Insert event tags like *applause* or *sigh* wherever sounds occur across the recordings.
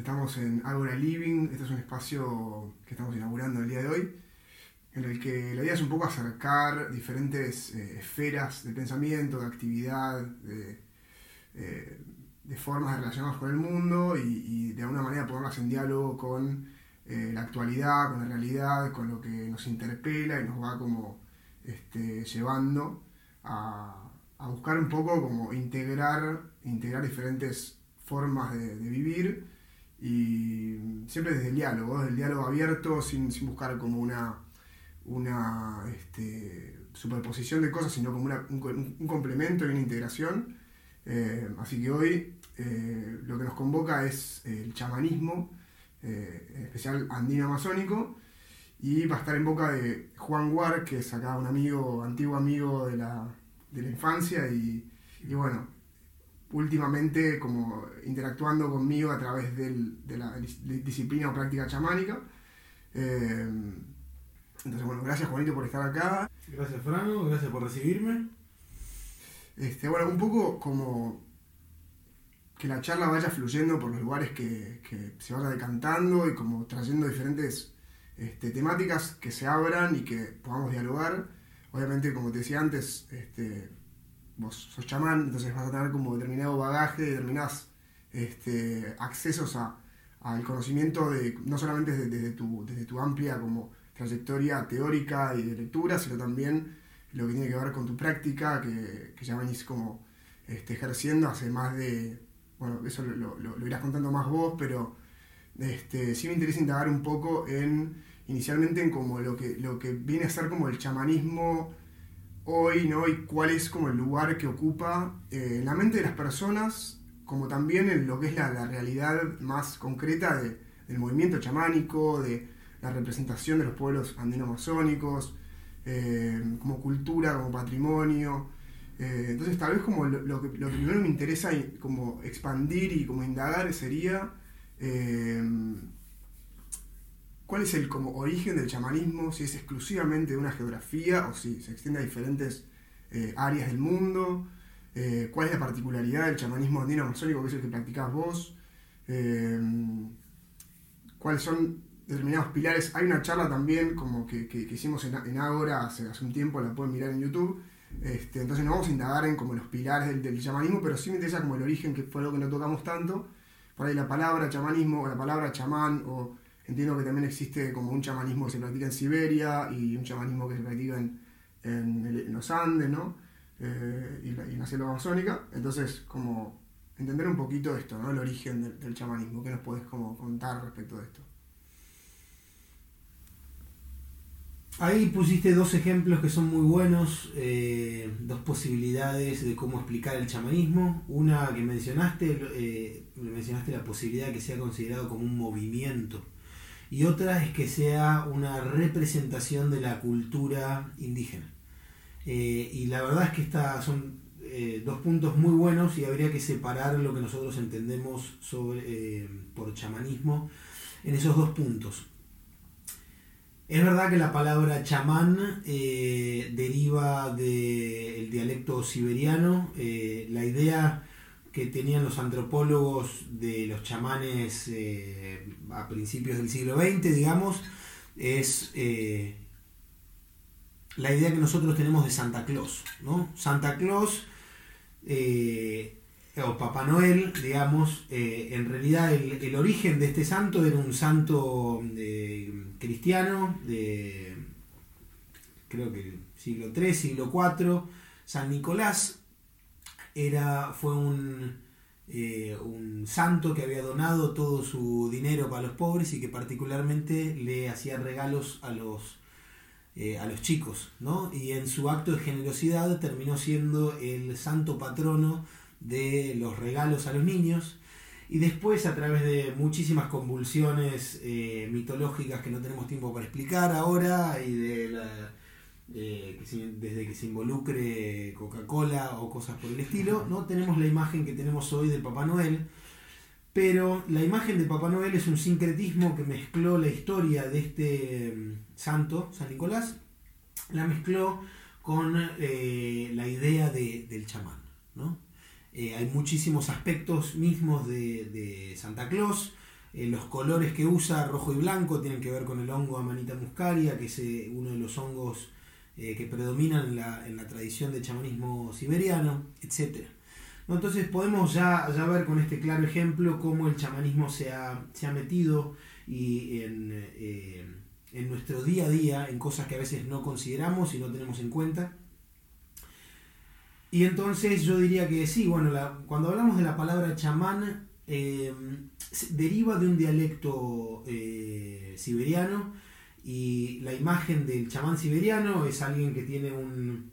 Estamos en Agora Living, este es un espacio que estamos inaugurando el día de hoy, en el que la idea es un poco acercar diferentes eh, esferas de pensamiento, de actividad, de, eh, de formas de relacionarnos con el mundo y, de alguna manera ponerlas en diálogo con eh, la actualidad, con la realidad, con lo que nos interpela y nos va como este, llevando a, a buscar un poco como integrar, integrar diferentes formas de, vivir y siempre desde el diálogo, desde el diálogo abierto, sin, buscar como una, una este, superposición de cosas, sino como un, complemento y una integración. Eh, así que hoy eh, lo que nos convoca es el chamanismo, eh, en especial andino amazónico, y va a estar en boca de Juan Guar, que es acá un amigo, antiguo amigo de la, de la infancia y, bueno, últimamente como interactuando conmigo a través de la disciplina o práctica chamánica. Eh, entonces, bueno, gracias Juanito por estar acá. Gracias Franco, gracias por recibirme. Este, bueno, un poco como que la charla vaya fluyendo por los lugares que, se vaya decantando y como trayendo diferentes este, temáticas que se abran y que podamos dialogar obviamente, como te decía antes, este, vos sos chamán, entonces vas a tener como determinado bagaje, determinados este, accesos al conocimiento de, no solamente desde, tu, desde tu amplia como trayectoria teórica y de lectura, sino también lo que tiene que ver con tu práctica, que, ya venís como este, ejerciendo hace más de, bueno, eso lo, lo, irás contando más vos, pero este, sí me interesa indagar un poco en inicialmente en como lo que, lo que viene a ser como el chamanismo hoy, ¿no? Y cuál es como el lugar que ocupa eh, en la mente de las personas, como también en lo que es la, realidad más concreta del movimiento chamánico, de la representación de los pueblos andino-amazónicos, eh, como cultura, como patrimonio. Eh, entonces tal vez como lo, que, lo primero me interesa como expandir y como indagar sería cuál es el como origen del chamanismo, si es exclusivamente de una geografía o si se extiende a diferentes eh, áreas del mundo, eh, cuál es la particularidad del chamanismo andino amazónico que es el que practicás vos, eh, cuáles son determinados pilares. Hay una charla también como que, hicimos en, en Ágora hace, un tiempo, la pueden mirar en YouTube. Este, entonces no vamos a indagar en como los pilares del, del, chamanismo, pero sí me interesa como el origen, que fue lo que no tocamos tanto. Por ahí la palabra chamanismo o la palabra chamán o Entiendo que también existe como un chamanismo que se practica en Siberia y un chamanismo que se practica en, los Andes, ¿no? Eh, y, en la selva amazónica. Entonces, como entender un poquito esto, ¿no? El origen del, chamanismo. ¿Qué nos puedes como contar respecto de esto? Ahí pusiste dos ejemplos que son muy buenos, eh, dos posibilidades de cómo explicar el chamanismo. Una que mencionaste, eh, mencionaste la posibilidad de que sea considerado como un movimiento y otra es que sea una representación de la cultura indígena. Eh, y la verdad es que estas son eh, dos puntos muy buenos y habría que separar lo que nosotros entendemos sobre, eh, por chamanismo en esos dos puntos. Es verdad que la palabra chamán deriva del dialecto siberiano. la idea que tenían los antropólogos de los chamanes eh, a principios del siglo XX, digamos, es eh, la idea que nosotros tenemos de Santa Claus. ¿no? Santa Claus eh, o Papá Noel, digamos, en realidad el, origen de este santo era un santo cristiano de creo que siglo III, siglo IV, San Nicolás, era, fue eh, un, santo que había donado todo su dinero para los pobres y que particularmente le hacía regalos a los, eh, a los chicos, ¿no? Y en su acto de generosidad terminó siendo el santo patrono de los regalos a los niños. Y después, a través de muchísimas convulsiones eh, mitológicas que no tenemos tiempo para explicar ahora, y de la, eh, desde que se involucre Coca-Cola o cosas por el estilo, ¿no? tenemos la imagen que tenemos hoy de Papá Noel, pero la imagen de Papá Noel es un sincretismo que mezcló la historia de este mm, santo, San Nicolás, la mezcló con eh, la idea del chamán. Eh, hay muchísimos aspectos mismos de, Santa Claus. Los colores que usa, rojo y blanco, tienen que ver con el hongo Amanita muscaria, que es uno de los hongos que predominan en la, en la, tradición de chamanismo siberiano, etc. Entonces podemos ya, ya, ver con este claro ejemplo cómo el chamanismo se ha, se ha metido y en, en nuestro día a día, en cosas que a veces no consideramos y no tenemos en cuenta. Y entonces yo diría que sí, bueno, cuando hablamos de la palabra chamán, eh, deriva de un dialecto eh, siberiano y la imagen del chamán siberiano es alguien que tiene un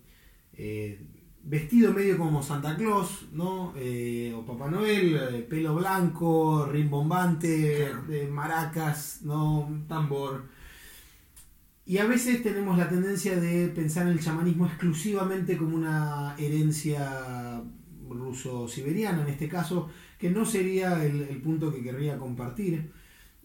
eh, vestido medio como Santa Claus, ¿no? o Papá Noel, pelo blanco, rimbombante, maracas, ¿no? tambor y a veces tenemos la tendencia de pensar en el chamanismo exclusivamente como una herencia ruso-siberiana, en este caso, que no sería el, punto que querría compartir.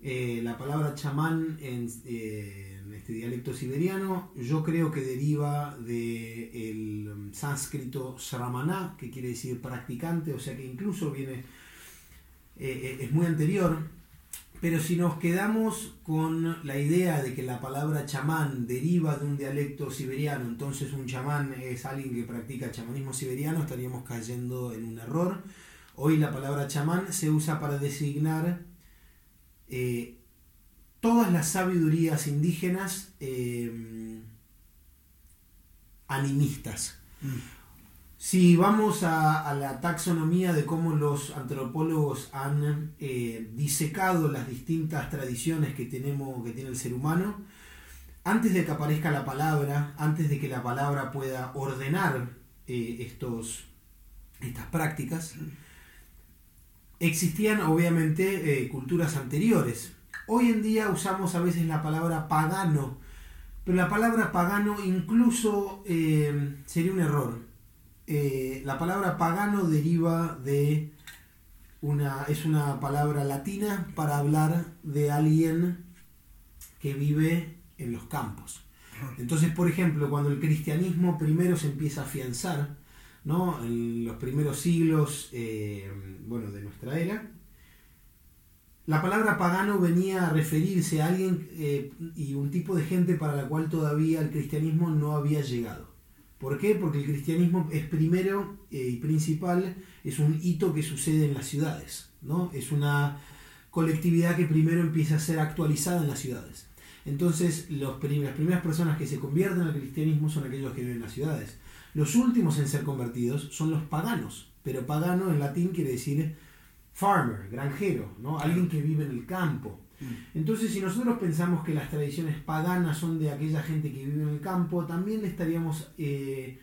Eh, la palabra chamán en, eh, en, este dialecto siberiano yo creo que deriva del sánscrito sramana, que quiere decir practicante, o sea que incluso viene, eh, es muy anterior pero si nos quedamos con la idea de que la palabra chamán deriva de un dialecto siberiano, entonces un chamán es alguien que practica chamanismo siberiano, estaríamos cayendo en un error. Hoy la palabra chamán se usa para designar eh, todas las sabidurías indígenas eh, animistas. Mm. Si vamos a, la taxonomía de cómo los antropólogos han eh, disecado las distintas tradiciones que, tenemos, que tiene el ser humano, antes de que aparezca la palabra, antes de que la palabra pueda ordenar eh, estos, estas prácticas, existían obviamente eh, culturas anteriores. Hoy en día usamos a veces la palabra pagano, pero la palabra pagano incluso sería un error eh, la palabra pagano deriva de una, es una palabra latina para hablar de alguien que vive en los campos. Entonces, por ejemplo, cuando el cristianismo primero se empieza a afianzar, ¿no? en los primeros siglos eh, bueno, de nuestra era, la palabra pagano venía a referirse a alguien eh, y un tipo de gente para la cual todavía el cristianismo no había llegado. ¿Por qué? Porque el cristianismo es primero eh, y principal, es un hito que sucede en las ciudades, ¿no? Es una colectividad que primero empieza a ser actualizada en las ciudades. Entonces, las primeras personas que se convierten al cristianismo son aquellos que viven en las ciudades. Los últimos en ser convertidos son los paganos, pero pagano en latín quiere decir farmer, granjero, ¿no? Alguien que vive en el campo. Mm. Entonces, si nosotros pensamos que las tradiciones paganas son de aquella gente que vive en el campo, también estaríamos eh,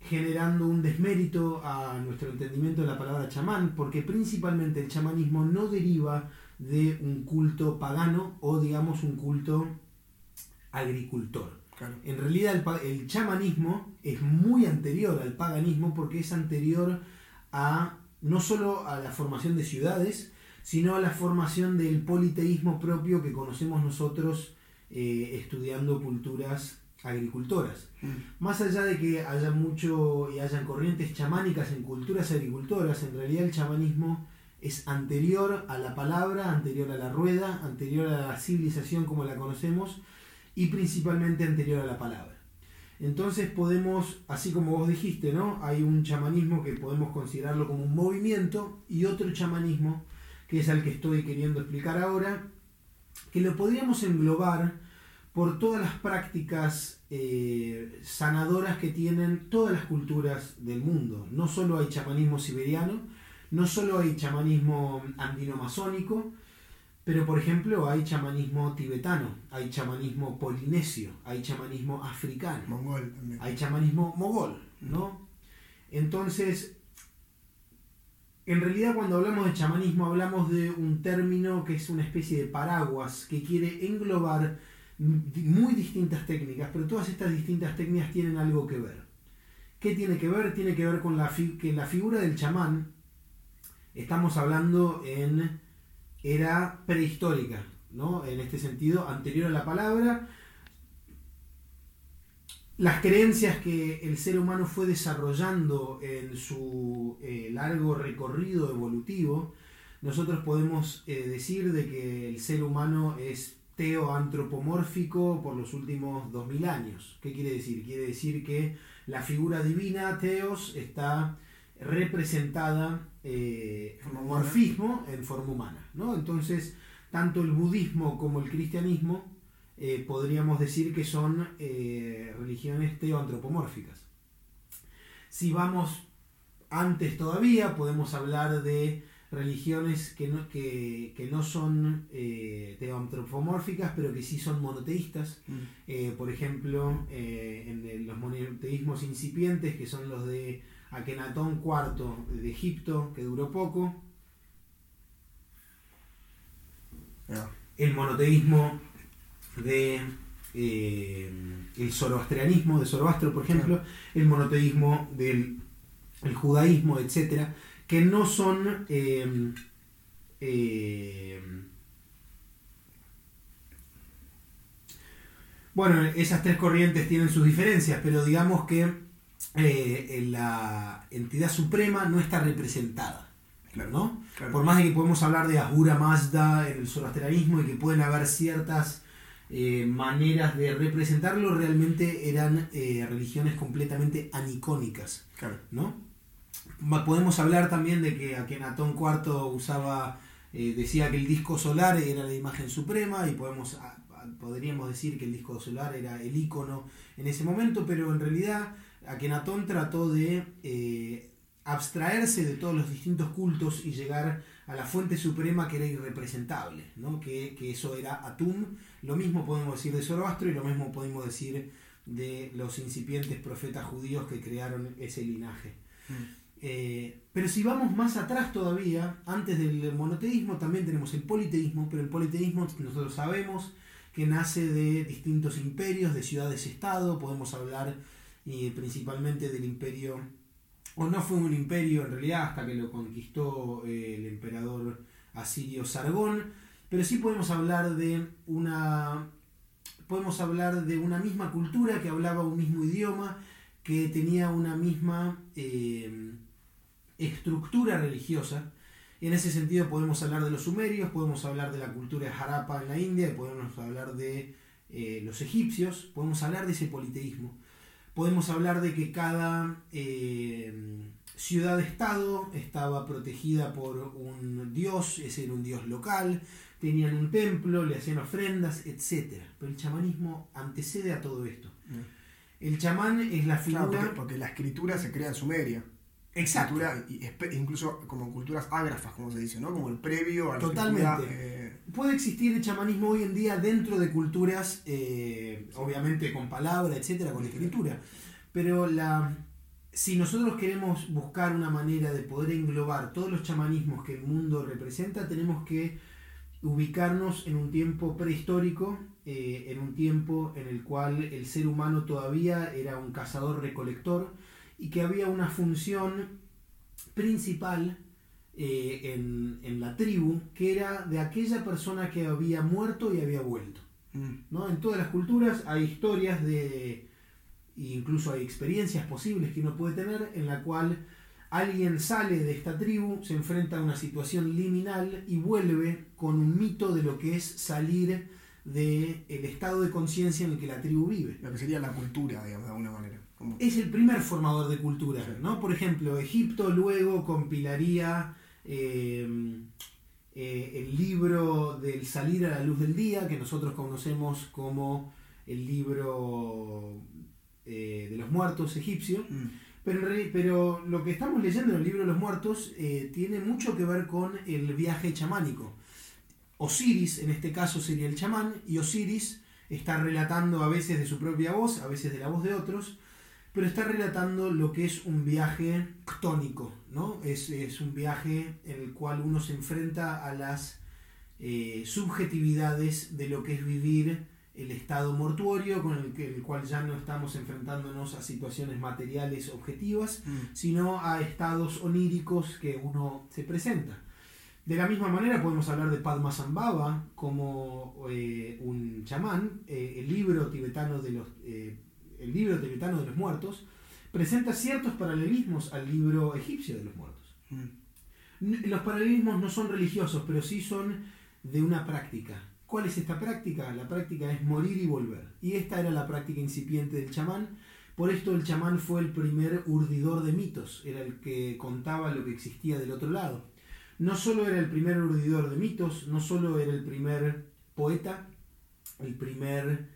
generando un desmérito a nuestro entendimiento de la palabra chamán, porque principalmente el chamanismo no deriva de un culto pagano o digamos un culto agricultor. En realidad el, el, chamanismo es muy anterior al paganismo porque es anterior a no solo a la formación de ciudades, sino a la formación del politeísmo propio que conocemos nosotros eh, estudiando culturas agricultoras. Mm. Más allá de que haya mucho y hayan corrientes chamánicas en culturas agricultoras, en realidad el chamanismo es anterior a la palabra, anterior a la rueda, anterior a la civilización como la conocemos y principalmente anterior a la palabra. Entonces podemos, así como vos dijiste, ¿no? Hay un chamanismo que podemos considerarlo como un movimiento y otro chamanismo que es el que estoy queriendo explicar ahora, que lo podríamos englobar por todas las prácticas eh, sanadoras que tienen todas las culturas del mundo. No solo hay chamanismo siberiano, no solo hay chamanismo andino-masónico, pero por ejemplo hay chamanismo tibetano, hay chamanismo polinesio, hay chamanismo africano, mongol hay chamanismo mogol, ¿no? Entonces, en realidad cuando hablamos de chamanismo hablamos de un término que es una especie de paraguas que quiere englobar muy distintas técnicas, pero todas estas distintas técnicas tienen algo que ver. ¿Qué tiene que ver? Tiene que ver con la que la figura del chamán, estamos hablando en era prehistórica, ¿no? En este sentido, anterior a la palabra, las creencias que el ser humano fue desarrollando en su eh, largo recorrido evolutivo, nosotros podemos eh, decir de que el ser humano es teoantropomórfico por los últimos 2000 años. ¿Qué quiere decir? Quiere decir que la figura divina, teos, está representada eh, morfismo en forma humana. ¿no? Entonces, tanto el budismo como el cristianismo eh, podríamos decir que son eh, religiones teoantropomórficas. Si vamos antes todavía, podemos hablar de religiones que no, que, no son eh, teoantropomórficas, pero que sí son monoteístas. Mm. por ejemplo, en los monoteísmos incipientes, que son los de Akenatón IV de Egipto, que duró poco. El monoteísmo de eh, el zoroastrianismo, de Zoroastro, por ejemplo, el monoteísmo del el judaísmo, etcétera, que no son em, em, bueno, esas tres corrientes tienen sus diferencias, pero digamos que eh, la entidad suprema no está representada. ¿no? Por más de que podemos hablar de Ahura Mazda en el zoroastrianismo y que pueden haber ciertas eh, maneras de representarlo realmente eran eh, religiones completamente anicónicas. ¿no? Podemos hablar también de que Akenatón IV usaba, eh, decía que el disco solar era la imagen suprema y podemos, podríamos decir que el disco solar era el icono en ese momento, pero en realidad Akenatón trató de abstraerse de todos los distintos cultos y llegar a la fuente suprema que era irrepresentable, ¿no? que, eso era Atum. Lo mismo podemos decir de Zoroastro y lo mismo podemos decir de los incipientes profetas judíos que crearon ese linaje. Mm. Eh, pero si vamos más atrás todavía, antes del monoteísmo también tenemos el politeísmo, pero el politeísmo nosotros sabemos que nace de distintos imperios, de ciudades-estado, podemos hablar eh, principalmente del imperio o no fue un imperio en realidad hasta que lo conquistó eh, el emperador asirio Sargón, pero sí podemos hablar de una podemos hablar de una misma cultura que hablaba un mismo idioma, que tenía una misma eh, estructura religiosa. En ese sentido podemos hablar de los sumerios, podemos hablar de la cultura de Harappa en la India, podemos hablar de eh, los egipcios, podemos hablar de ese politeísmo podemos hablar de que cada eh, ciudad-estado estaba protegida por un dios, ese era un dios local, tenían un templo, le hacían ofrendas, etc. Pero el chamanismo antecede a todo esto. Mm. El chamán es la figura... porque, la escritura se crea en Sumeria. Exacto. incluso como culturas ágrafas, como se dice, ¿no? Como el previo a la Totalmente. Eh, Puede existir el chamanismo hoy en día dentro de culturas, eh, obviamente con palabra, etcétera, con escritura. Pero la, si nosotros queremos buscar una manera de poder englobar todos los chamanismos que el mundo representa, tenemos que ubicarnos en un tiempo prehistórico, eh, en un tiempo en el cual el ser humano todavía era un cazador-recolector y que había una función principal eh, en, la tribu que era de aquella persona que había muerto y había vuelto. Mm. ¿no? En todas las culturas hay historias de, incluso hay experiencias posibles que uno puede tener en la cual alguien sale de esta tribu, se enfrenta a una situación liminal y vuelve con un mito de lo que es salir del el estado de conciencia en el que la tribu vive. Lo que sería la cultura, digamos, de alguna manera. Es el primer formador de cultura, ¿no? Por ejemplo, Egipto luego compilaría em, eh, el libro del salir a la luz del día, que nosotros conocemos como el libro eh, de los muertos egipcio. Mm. Pero, pero, lo que estamos leyendo en el libro de los muertos eh, tiene mucho que ver con el viaje chamánico. Osiris, en este caso, sería el chamán, y Osiris está relatando a veces de su propia voz, a veces de la voz de otros, pero está relatando lo que es un viaje ctónico, ¿no? Es, un viaje en el cual uno se enfrenta a las eh, subjetividades de lo que es vivir el estado mortuorio, con el, que, el cual ya no estamos enfrentándonos a situaciones materiales objetivas, mm. sino a estados oníricos que uno se presenta. De la misma manera podemos hablar de Padmasambhava como eh, un chamán, eh, el libro tibetano de los el libro tibetano de los muertos, presenta ciertos paralelismos al libro egipcio de los muertos. Mm. Los paralelismos no son religiosos, pero sí son de una práctica. ¿Cuál es esta práctica? La práctica es morir y volver. Y esta era la práctica incipiente del chamán. Por esto el chamán fue el primer urdidor de mitos, era el que contaba lo que existía del otro lado. No solo era el primer urdidor de mitos, no solo era el primer poeta, el primer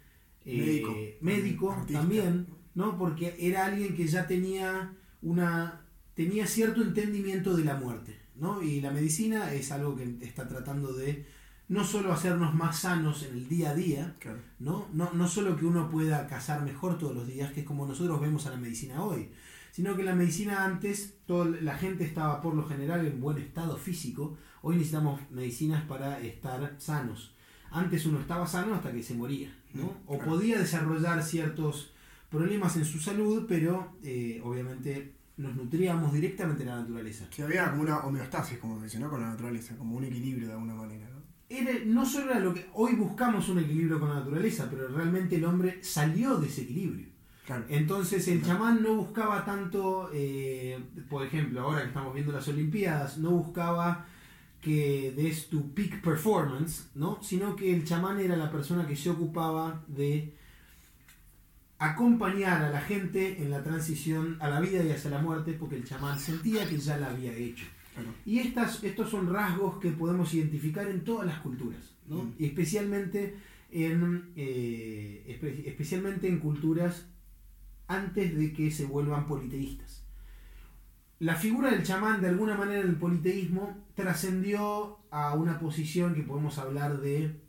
eh, Médico. médico Artista. también, ¿no? Porque era alguien que ya tenía una tenía cierto entendimiento de la muerte, ¿no? Y la medicina es algo que está tratando de no solo hacernos más sanos en el día a día, Claro. ¿no? No, no solo que uno pueda cazar mejor todos los días, que es como nosotros vemos a la medicina hoy, sino que la medicina antes, toda la gente estaba por lo general en buen estado físico, hoy necesitamos medicinas para estar sanos. Antes uno estaba sano hasta que se moría, ¿no? O claro. podía desarrollar ciertos problemas en su salud, pero eh, obviamente nos nutríamos directamente de la naturaleza. Sí, había como una homeostasis, como ¿no? Con la naturaleza, como un equilibrio de alguna manera, ¿no? Era, no solo era lo que hoy buscamos un equilibrio con la naturaleza, pero realmente el hombre salió de ese equilibrio. Claro. Entonces el chamán no buscaba tanto, eh, por ejemplo, ahora que estamos viendo las Olimpiadas, no buscaba que des tu peak performance, ¿no? sino que el chamán era la persona que se ocupaba de acompañar a la gente en la transición a la vida y hacia la muerte, porque el chamán sentía que ya la había hecho. claro. Y estas, estos son rasgos que podemos identificar en todas las culturas, ¿no? Mm. y especialmente en, eh, espe- especialmente en culturas antes de que se vuelvan politeístas. La figura del chamán, de alguna manera, en el politeísmo trascendió a una posición que podemos hablar de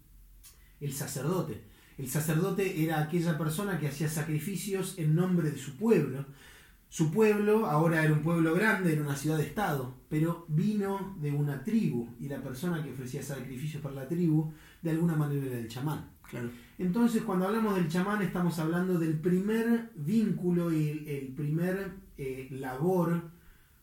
el sacerdote. El sacerdote era aquella persona que hacía sacrificios en nombre de su pueblo. Su pueblo ahora era un pueblo grande, era una ciudad-estado, pero vino de una tribu y la persona que ofrecía sacrificios para la tribu de alguna manera era el chamán. Claro. Entonces, cuando hablamos del chamán, estamos hablando del primer vínculo y el, el primer eh, labor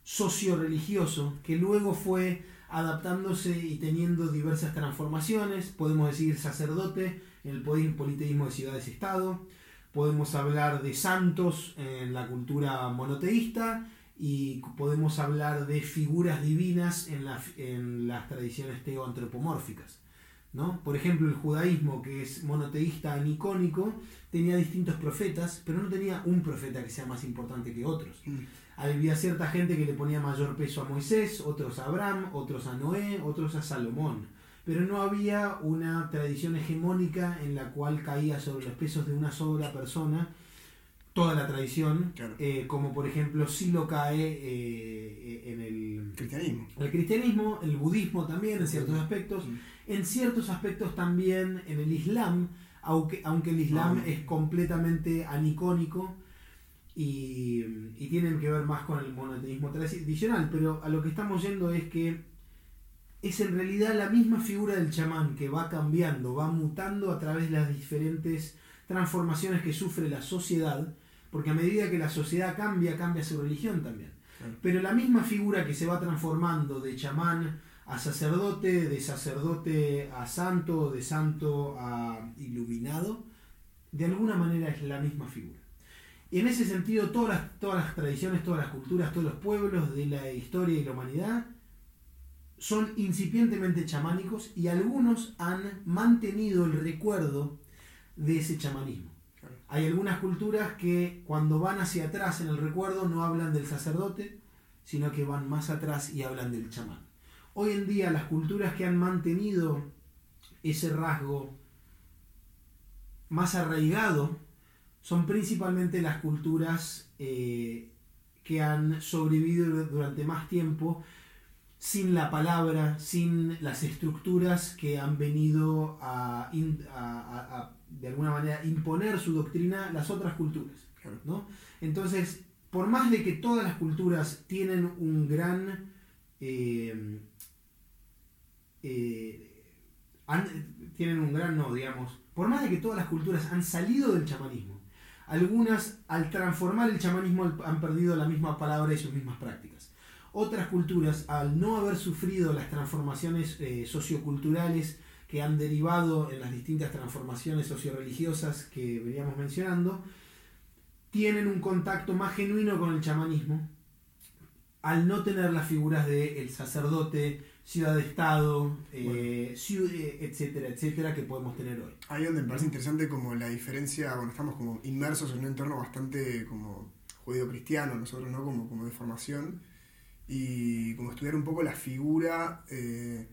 socio-religioso que luego fue adaptándose y teniendo diversas transformaciones. Podemos decir sacerdote en el poli- politeísmo de ciudades-estado. Podemos hablar de santos en la cultura monoteísta y podemos hablar de figuras divinas en, la- en las tradiciones teoantropomórficas. ¿no? Por ejemplo, el judaísmo, que es monoteísta anicónico, tenía distintos profetas, pero no tenía un profeta que sea más importante que otros. Había cierta gente que le ponía mayor peso a Moisés, otros a Abraham, otros a Noé, otros a Salomón. Pero no había una tradición hegemónica en la cual caía sobre los pesos de una sola persona toda la tradición, Claro. eh, como por ejemplo sí lo cae eh, en el, Cristianismo. el cristianismo, el budismo también en ciertos aspectos, en ciertos aspectos también en el Islam, aunque, aunque el Islam Ah. es completamente anicónico y, y tienen que ver más con el monoteísmo tradicional, pero a lo que estamos yendo es que es en realidad la misma figura del chamán que va cambiando, va mutando a través de las diferentes transformaciones que sufre la sociedad, porque a medida que la sociedad cambia, cambia su religión también. Pero la misma figura que se va transformando de chamán a sacerdote, de sacerdote a santo, de santo a iluminado, de alguna manera es la misma figura. Y en ese sentido, todas las, todas las tradiciones, todas las culturas, todos los pueblos de la historia y la humanidad son incipientemente chamánicos y algunos han mantenido el recuerdo de ese chamanismo. Claro. Hay algunas culturas que cuando van hacia atrás en el recuerdo no hablan del sacerdote, sino que van más atrás y hablan del chamán. Hoy en día las culturas que han mantenido ese rasgo más arraigado son principalmente las culturas eh, que han sobrevivido durante más tiempo sin la palabra, sin las estructuras que han venido a, in- a- a- a, de alguna manera imponer su doctrina las otras culturas. Claro. ¿no? Entonces, por más de que todas las culturas tienen un gran... eh, eh, han- tienen un gran no, digamos, por más de que todas las culturas han salido del chamanismo, algunas al transformar el chamanismo han perdido la misma palabra y sus mismas prácticas. Otras culturas, al no haber sufrido las transformaciones eh, socioculturales que han derivado en las distintas transformaciones socioreligiosas que veníamos mencionando, tienen un contacto más genuino con el chamanismo al no tener las figuras de el sacerdote, ciudad de estado, eh, eh, etcétera, etcétera, que podemos tener hoy. Ahí donde me parece interesante como la diferencia, bueno, estamos como inmersos en un entorno bastante como judío-cristiano, nosotros, ¿no? Como, como de formación, y como estudiar un poco la figura eh,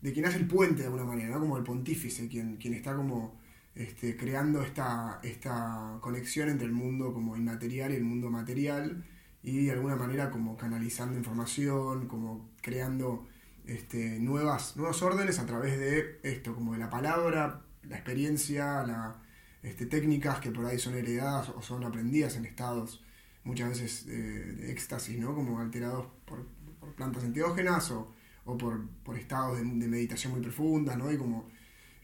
de quien hace el puente de alguna manera, ¿no? Como el pontífice, quien, quien está como este, creando esta, esta conexión entre el mundo como inmaterial y el mundo material, y de alguna manera como canalizando información, como creando este, nuevas, nuevos órdenes a través de esto, como de la palabra, la experiencia, la, este, técnicas que por ahí son heredadas o son aprendidas en estados muchas veces eh, de éxtasis, ¿no? Como alterados por, por plantas enteógenas o, o por, por estados de, de meditación muy profundas, ¿no? Y como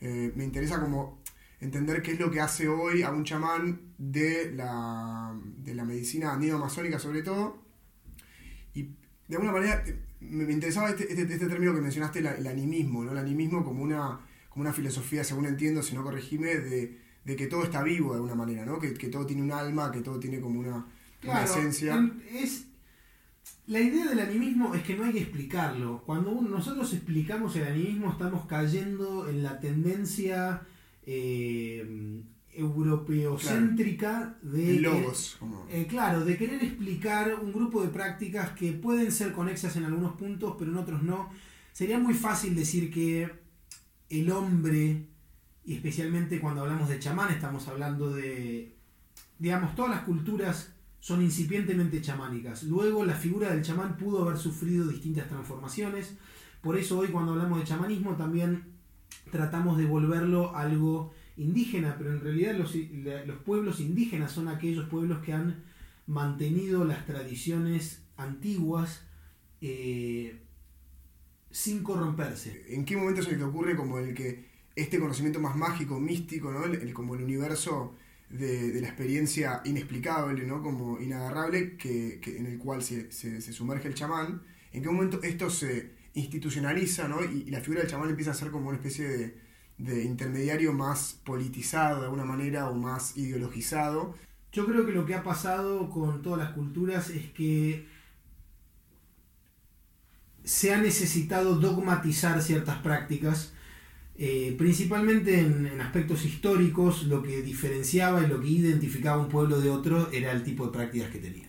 eh, me interesa como entender qué es lo que hace hoy a un chamán de la, de la medicina andino-amazónica sobre todo. Y de alguna manera me, interesaba este, este, este término que mencionaste, el animismo, ¿no? El animismo como una, como una filosofía, según entiendo, si no corregime, de, de que todo está vivo de alguna manera, ¿no? Que, que todo tiene un alma, que todo tiene como una, esencia. en- es, la idea del animismo es que no hay que explicarlo. Cuando uno- nosotros explicamos el animismo estamos cayendo en la tendencia eh, europeocéntrica de... El logos, como... Eh, claro, de querer explicar un grupo de prácticas que pueden ser conexas en algunos puntos, pero en otros no. Sería muy fácil decir que el hombre, y especialmente cuando hablamos de chamán, estamos hablando de, digamos, todas las culturas son incipientemente chamánicas. Luego la figura del chamán pudo haber sufrido distintas transformaciones. Por eso hoy cuando hablamos de chamanismo también tratamos de volverlo algo indígena, pero en realidad los, los pueblos indígenas son aquellos pueblos que han mantenido las tradiciones antiguas eh, sin corromperse. ¿En qué momento se te ocurre como el que este conocimiento más mágico, místico, ¿no? El, el- como el universo de, la experiencia inexplicable, ¿no? Como inagarrable, que, que- en el cual se, se- sumerge el chamán, ¿en qué momento esto se institucionaliza, ¿no? Y la figura del chamán empieza a ser como una especie de, de intermediario más politizado de alguna manera o más ideologizado. Yo creo que lo que ha pasado con todas las culturas es que se ha necesitado dogmatizar ciertas prácticas, eh, principalmente en, en aspectos históricos, lo que diferenciaba y lo que identificaba un pueblo de otro era el tipo de prácticas que tenía.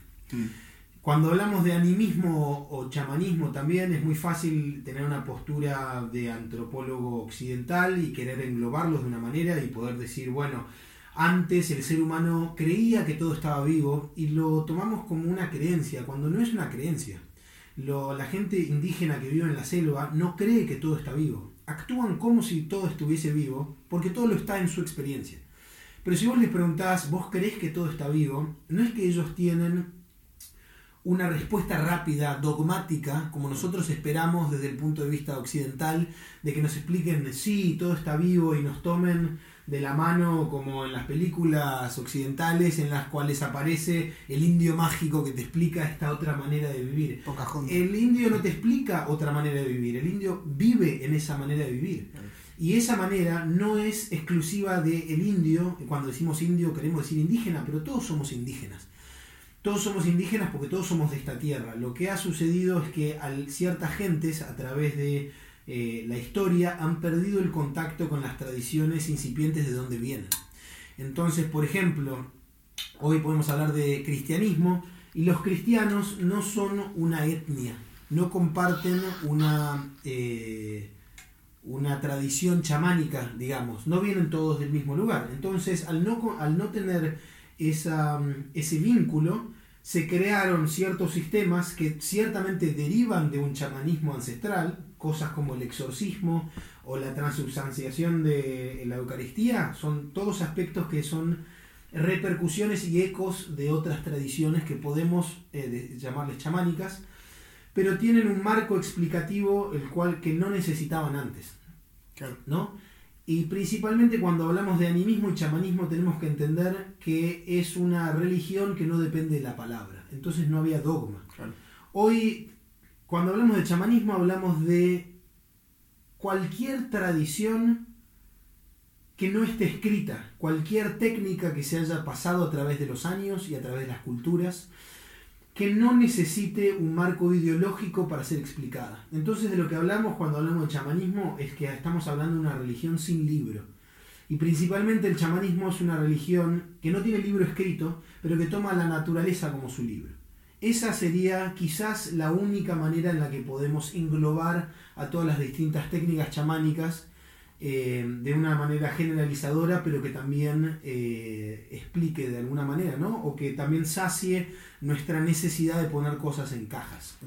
Cuando hablamos de animismo o chamanismo también es muy fácil tener una postura de antropólogo occidental y querer englobarlos de una manera y poder decir, bueno, antes el ser humano creía que todo estaba vivo y lo tomamos como una creencia, cuando no es una creencia. La gente indígena que vive en la selva no cree que todo está vivo. Actúan como si todo estuviese vivo porque todo lo está en su experiencia. Pero si vos les preguntás, ¿vos creés que todo está vivo? No es que ellos tienen una respuesta rápida, dogmática, como nosotros esperamos desde el punto de vista occidental, de que nos expliquen, sí, todo está vivo y nos tomen de la mano como en las películas occidentales en las cuales aparece el indio mágico que te explica esta otra manera de vivir. Pocahontas. El indio no te explica otra manera de vivir, el indio vive en esa manera de vivir. Y esa manera no es exclusiva del indio, cuando decimos indio queremos decir indígena, pero todos somos indígenas. Todos somos indígenas porque todos somos de esta tierra. Lo que ha sucedido es que ciertas gentes, a través de eh, la historia, han perdido el contacto con las tradiciones incipientes de donde vienen. Entonces, por ejemplo, hoy podemos hablar de cristianismo y los cristianos no son una etnia, no comparten una, eh, una tradición chamánica, digamos, no vienen todos del mismo lugar. Entonces, al no, al no tener esa, ese vínculo, se crearon ciertos sistemas que ciertamente derivan de un chamanismo ancestral, cosas como el exorcismo o la transubstanciación de la Eucaristía, son todos aspectos que son repercusiones y ecos de otras tradiciones que podemos eh, llamarles chamánicas, pero tienen un marco explicativo el cual que no necesitaban antes. Claro. ¿no? Y principalmente cuando hablamos de animismo y chamanismo tenemos que entender que es una religión que no depende de la palabra, entonces no había dogma. Claro. Hoy, cuando hablamos de chamanismo, hablamos de cualquier tradición que no esté escrita. Cualquier técnica que se haya pasado a través de los años y a través de las culturas, que no necesite un marco ideológico para ser explicada. Entonces de lo que hablamos cuando hablamos de chamanismo es que estamos hablando de una religión sin libro. Y principalmente el chamanismo es una religión que no tiene libro escrito, pero que toma la naturaleza como su libro. Esa sería quizás la única manera en la que podemos englobar a todas las distintas técnicas chamánicas eh, de una manera generalizadora, pero que también eh, explique de alguna manera, ¿no? O que también sacie nuestra necesidad de poner cosas en cajas.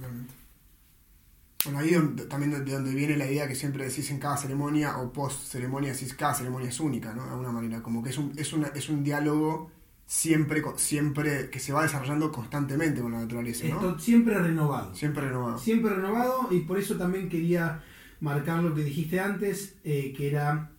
Bueno, ahí también de donde viene la idea que siempre decís en cada ceremonia o post ceremonia, decís cada ceremonia es única, ¿no? De alguna manera, como que es un, es una, es un diálogo siempre, siempre que se va desarrollando constantemente con la naturaleza. ¿no? Esto siempre renovado. Siempre renovado. Siempre renovado y por eso también quería marcar lo que dijiste antes, eh, que era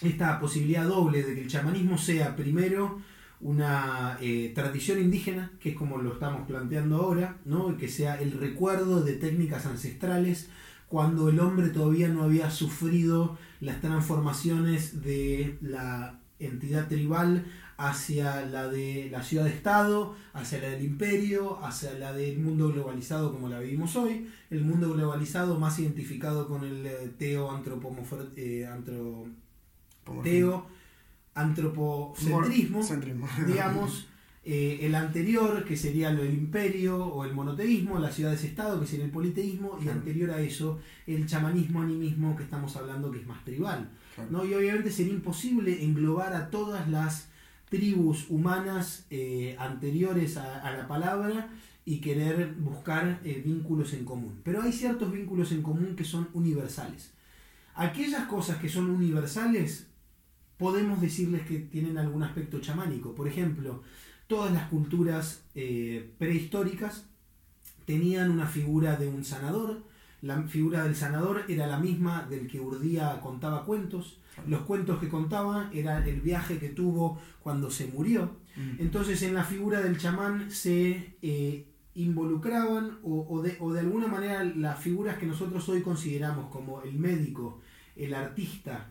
esta posibilidad doble de que el chamanismo sea primero una eh, tradición indígena, que es como lo estamos planteando ahora, ¿no? que sea el recuerdo de técnicas ancestrales cuando el hombre todavía no había sufrido las transformaciones de la entidad tribal hacia la de la ciudad-estado, hacia la del imperio, hacia la del mundo globalizado como la vivimos hoy, el mundo globalizado más identificado con el eh, teo eh, antro, teo antropocentrismo, *laughs* digamos, eh, el anterior que sería el imperio o el monoteísmo, las ciudades-estado que sería el politeísmo y anterior a eso el chamanismo animismo que estamos hablando que es más tribal. ¿no? Y obviamente sería imposible englobar a todas las tribus humanas eh, anteriores a, la palabra y querer buscar eh, vínculos en común. Pero hay ciertos vínculos en común que son universales. Aquellas cosas que son universales, podemos decirles que tienen algún aspecto chamánico. Por ejemplo, todas las culturas eh, prehistóricas tenían una figura de un sanador. La figura del sanador era la misma del que Urdía contaba cuentos. Los cuentos que contaba era el viaje que tuvo cuando se murió. Mm. Entonces en la figura del chamán se eh, involucraban o, de, o, de, alguna manera las figuras que nosotros hoy consideramos como el médico, el artista,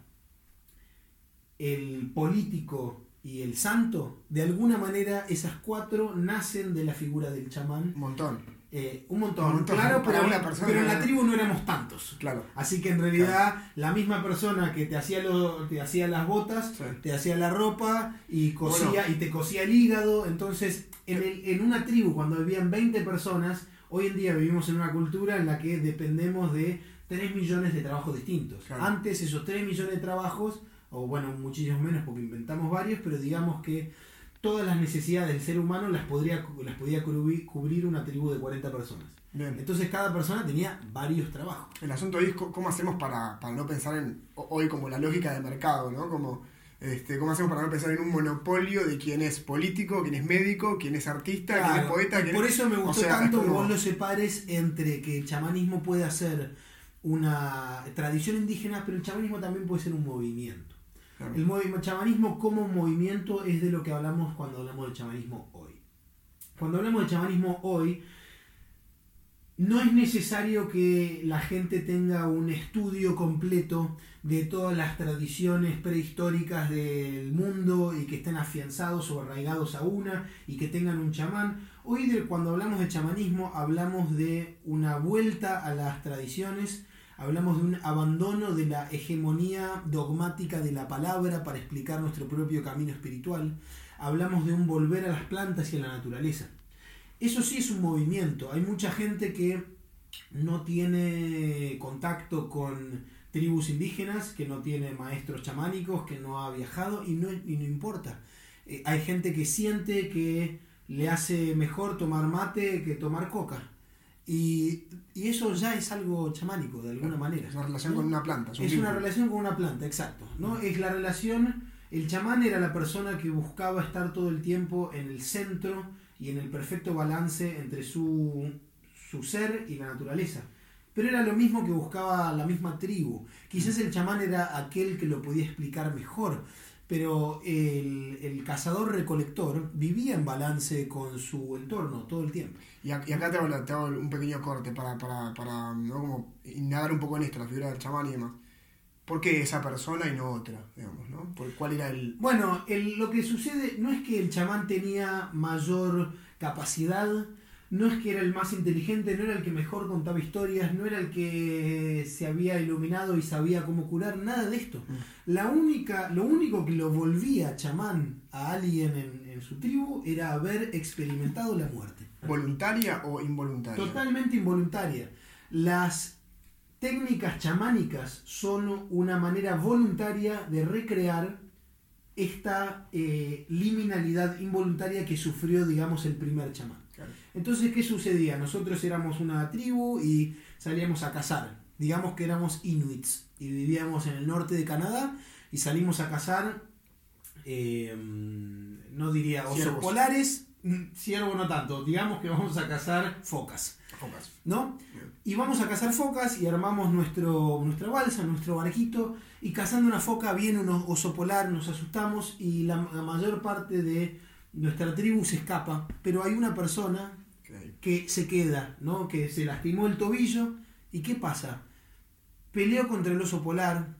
el político y el santo, de alguna manera esas cuatro nacen de la figura del chamán. Un montón. Eh, un, montón, claro, pero, una persona pero en la tribu no éramos tantos. Claro. Así que en realidad la misma persona que te hacía, lo, te hacía las botas, te hacía la ropa y cosía y te cosía el hígado. Entonces, en, el, en una tribu, cuando vivían 20 personas, hoy en día vivimos en una cultura en la que dependemos de 3 millones de trabajos distintos. Antes esos 3 millones de trabajos, o bueno, muchísimos menos porque inventamos varios, pero digamos que todas las necesidades del ser humano las, podría, las podía cubrir una tribu de 40 personas. Entonces cada persona tenía varios trabajos. El asunto es cómo hacemos para, no pensar en hoy como la lógica de mercado, ¿no? Como, este, ¿Cómo hacemos para no pensar en un monopolio de quién es político, quién es médico, quién es artista, quién es poeta? Por eso me gustó tanto que vos lo separes entre que el chamanismo puede ser una tradición indígena, pero el chamanismo también puede ser un movimiento. El chamanismo como movimiento es de lo que hablamos cuando hablamos del chamanismo hoy. Cuando hablamos del chamanismo hoy, no es necesario que la gente tenga un estudio completo de todas las tradiciones prehistóricas del mundo y que estén afianzados o arraigados a una y que tengan un chamán. Hoy cuando hablamos de chamanismo hablamos de una vuelta a las tradiciones hablamos de un abandono de la hegemonía dogmática de la palabra para explicar nuestro propio camino espiritual, hablamos de un volver a las plantas y a la naturaleza. Eso sí es un movimiento, hay mucha gente que no tiene contacto con tribus indígenas, que no tiene maestros chamánicos, que no ha viajado y no, y no importa. Eh, hay gente que siente que le hace mejor tomar mate que tomar coca y, eso ya es algo chamánico, de alguna manera. Es una relación con una planta. Es, una relación con una planta, exacto. ¿no? Es la relación, el chamán era la persona que buscaba estar todo el tiempo en el centro y en el perfecto balance entre su, su ser y la naturaleza. Pero era lo mismo que buscaba la misma tribu. Quizás el chamán era aquel que lo podía explicar mejor pero el, cazador-recolector vivía en balance con su entorno todo el tiempo. Y, acá te hago, un pequeño corte para, para, para ¿no? como indagar un poco en esto, la figura del chamán y demás. ¿Por qué esa persona y no otra? Digamos, ¿no? ¿Por ¿Cuál era el...? Bueno, el- lo que sucede no es que el chamán tenía mayor capacidad, no es que era el más inteligente, no era el que mejor contaba historias, no era el que se había iluminado y sabía cómo curar, nada de esto. La única, lo único que lo volvía chamán a alguien en, en su tribu era haber experimentado la muerte. ¿Voluntaria o involuntaria? Totalmente involuntaria. Las técnicas chamánicas son una manera voluntaria de recrear esta eh, liminalidad involuntaria que sufrió, digamos, el primer chamán. Entonces, ¿qué sucedía? Nosotros éramos una tribu y salíamos a cazar. Digamos que éramos inuits y vivíamos en el norte de Canadá y salimos a cazar, eh, no diría osos Ciervos. polares, ciervo no tanto, digamos que vamos a cazar focas. Focas. ¿no? Y vamos a cazar focas y armamos nuestro, nuestra balsa, nuestro barquito, y cazando una foca viene un oso polar, nos asustamos y la, la mayor parte de nuestra tribu se escapa, pero hay una persona que se queda, ¿no? Que se lastimó el tobillo, ¿y qué pasa? Peleó contra el oso polar,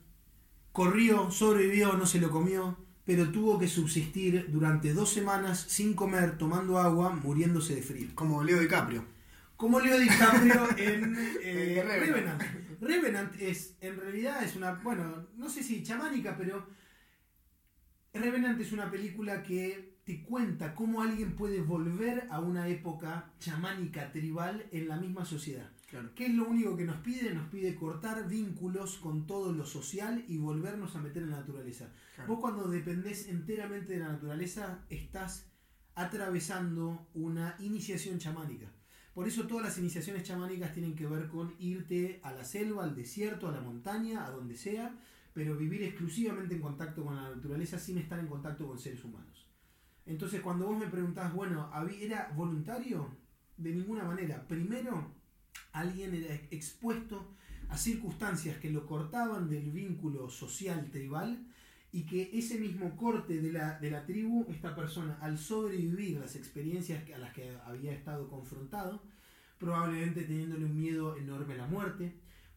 corrió, sobrevivió, no se lo comió, pero tuvo que subsistir durante dos semanas sin comer, tomando agua, muriéndose de frío. Como Leo DiCaprio. Como Leo DiCaprio *laughs* en eh, En Revenant. Revenant. Revenant es, en realidad es una, bueno, no sé si chamánica, pero Revenant es una película que te cuenta cómo alguien puede volver a una época chamánica tribal en la misma sociedad. Claro. ¿Qué es lo único que nos pide? Nos pide cortar vínculos con todo lo social y volvernos a meter en la naturaleza. Claro. Vos cuando dependés enteramente de la naturaleza, estás atravesando una iniciación chamánica. Por eso todas las iniciaciones chamánicas tienen que ver con irte a la selva, al desierto, a la montaña, a donde sea, pero vivir exclusivamente en contacto con la naturaleza sin estar en contacto con seres humanos. Entonces cuando vos me preguntás, bueno, ¿habí- ¿era voluntario? De ninguna manera. Primero, alguien era expuesto a circunstancias que lo cortaban del vínculo social tribal y que ese mismo corte de la, de la tribu, esta persona, al sobrevivir las experiencias a las que había estado confrontado, probablemente teniéndole un miedo enorme a la muerte,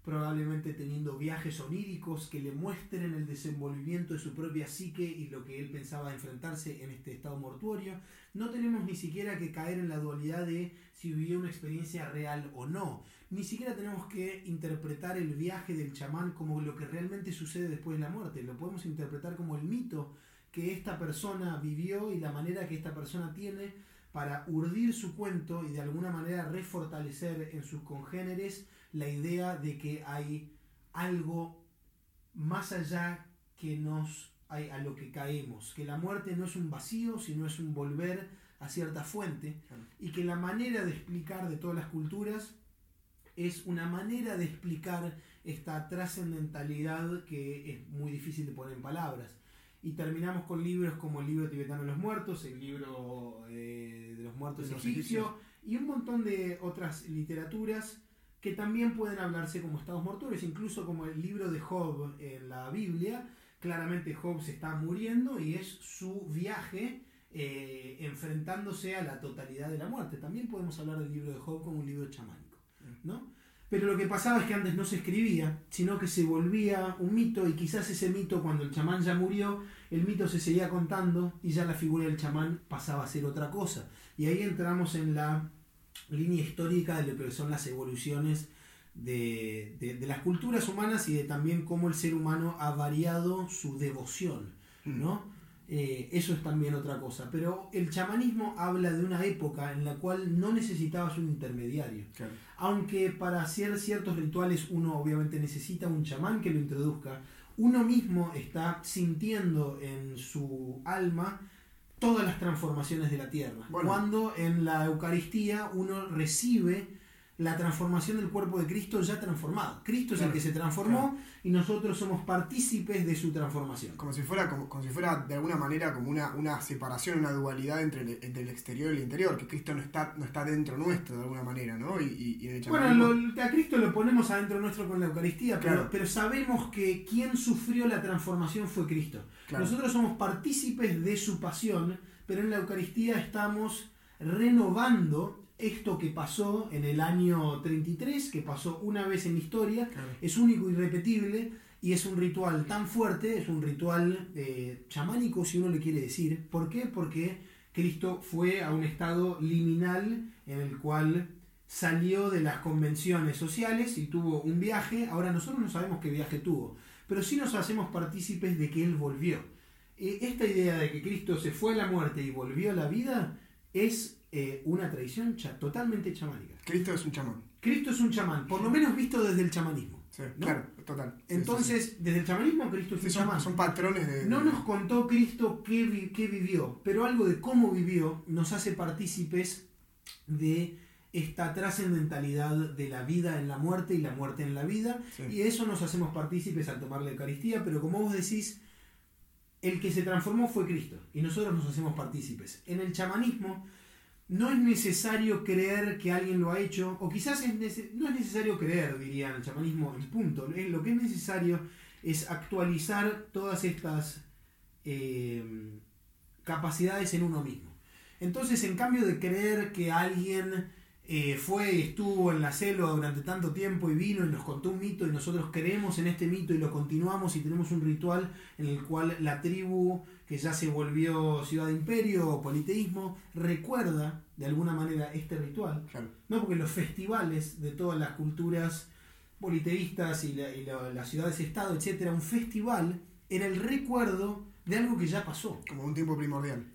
probablemente teniendo viajes oníricos que le muestren el desenvolvimiento de su propia psique y lo que él pensaba enfrentarse en este estado mortuorio. No tenemos ni siquiera que caer en la dualidad de si vivió una experiencia real o no. Ni siquiera tenemos que interpretar el viaje del chamán como lo que realmente sucede después de la muerte. Lo podemos interpretar como el mito que esta persona vivió y la manera que esta persona tiene para urdir su cuento y de alguna manera refortalecer en sus congéneres la idea de que hay algo más allá que nos hay a lo que caemos, que la muerte no es un vacío, sino es un volver a cierta fuente. Y que la manera de explicar de todas las culturas es una manera de explicar esta trascendentalidad que es muy difícil de poner en palabras. Y terminamos con libros como el libro tibetano de los muertos, el libro eh, de los muertos los egipcios. y un montón de otras literaturas que también pueden hablarse como estados mortuorios, incluso como el libro de Job en la Biblia. Claramente Job se está muriendo y es su viaje eh, enfrentándose a la totalidad de la muerte. También podemos hablar del libro de Job como un libro chamánico. ¿no? Pero lo que pasaba es que antes no se escribía, sino que se volvía un mito y quizás ese mito cuando el chamán ya murió, el mito se seguía contando y ya la figura del chamán pasaba a ser otra cosa. Y ahí entramos en la línea histórica de lo que son las evoluciones de, de- de las culturas humanas y de también cómo el ser humano ha variado su devoción, ¿no? Eh, eso es también otra cosa. Pero el chamanismo habla de una época en la cual no necesitabas un intermediario. Claro. Aunque para hacer ciertos rituales uno obviamente necesita un chamán que lo introduzca, uno mismo está sintiendo en su alma todas las transformaciones de la tierra. Bueno. Cuando en la Eucaristía uno recibe la transformación del cuerpo de Cristo ya transformado. Cristo es Claro, el que se transformó y nosotros somos partícipes de su transformación. Como si fuera, como, como si fuera de alguna manera como una, una separación, una dualidad entre el, entre el exterior y el interior, que Cristo no está, no está dentro nuestro de alguna manera, ¿no? Y, y- y Bueno, lo- a Cristo lo ponemos adentro nuestro con la Eucaristía, pero, Claro. pero sabemos que quien sufrió la transformación fue Cristo. Nosotros somos partícipes de su pasión, pero en la Eucaristía estamos renovando esto que pasó en el año 33, que pasó una vez en la historia, Claro. es único y repetible, y es un ritual tan fuerte, es un ritual eh, chamánico si uno le quiere decir. ¿Por qué? Porque Cristo fue a un estado liminal en el cual salió de las convenciones sociales y tuvo un viaje. Ahora nosotros no sabemos qué viaje tuvo, pero sí nos hacemos partícipes de que Él volvió. Eh, esta idea de que Cristo se fue a la muerte y volvió a la vida es eh, una tradición totalmente chamánica. Cristo es un chamán. Cristo es un chamán, por lo menos visto desde el chamanismo. Sí, claro, total. Entonces, desde el chamanismo, Cristo es un son, chamán. Son patrones de. No nos contó Cristo qué, qué vivió, pero algo de cómo vivió nos hace partícipes de esta trascendentalidad de la vida en la muerte y la muerte en la vida. Y eso nos hacemos partícipes al tomar la Eucaristía, pero como vos decís, el que se transformó fue Cristo y nosotros nos hacemos partícipes. En el chamanismo no es necesario creer que alguien lo ha hecho, o quizás es no es necesario creer, diría el chamanismo en punto. Lo que es necesario es actualizar todas estas eh, capacidades en uno mismo. Entonces, en cambio de creer que alguien eh, fue y estuvo en la selva durante tanto tiempo y vino y nos contó un mito y nosotros creemos en este mito y lo continuamos y tenemos un ritual en el cual la tribu que ya se volvió ciudad de imperio o politeísmo recuerda de alguna manera este ritual. No porque los festivales de todas las culturas politeístas y, las ciudades-estado, etcétera, un festival era el recuerdo de algo que ya pasó. Como un tiempo primordial.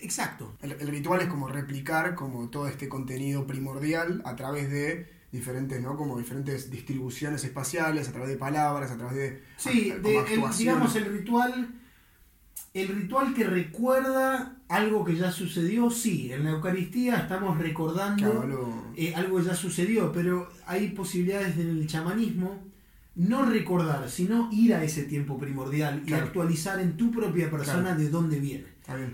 Exacto. El, ritual es como replicar como todo este contenido primordial a través de diferentes, ¿no? Como diferentes distribuciones espaciales, a través de palabras, a través de. Sí, digamos el ritual. El ritual que recuerda algo que ya sucedió, sí, en la Eucaristía estamos recordando eh, algo que ya sucedió, pero hay posibilidades en el chamanismo no recordar, sino ir a ese tiempo primordial y actualizar en tu propia persona de dónde viene.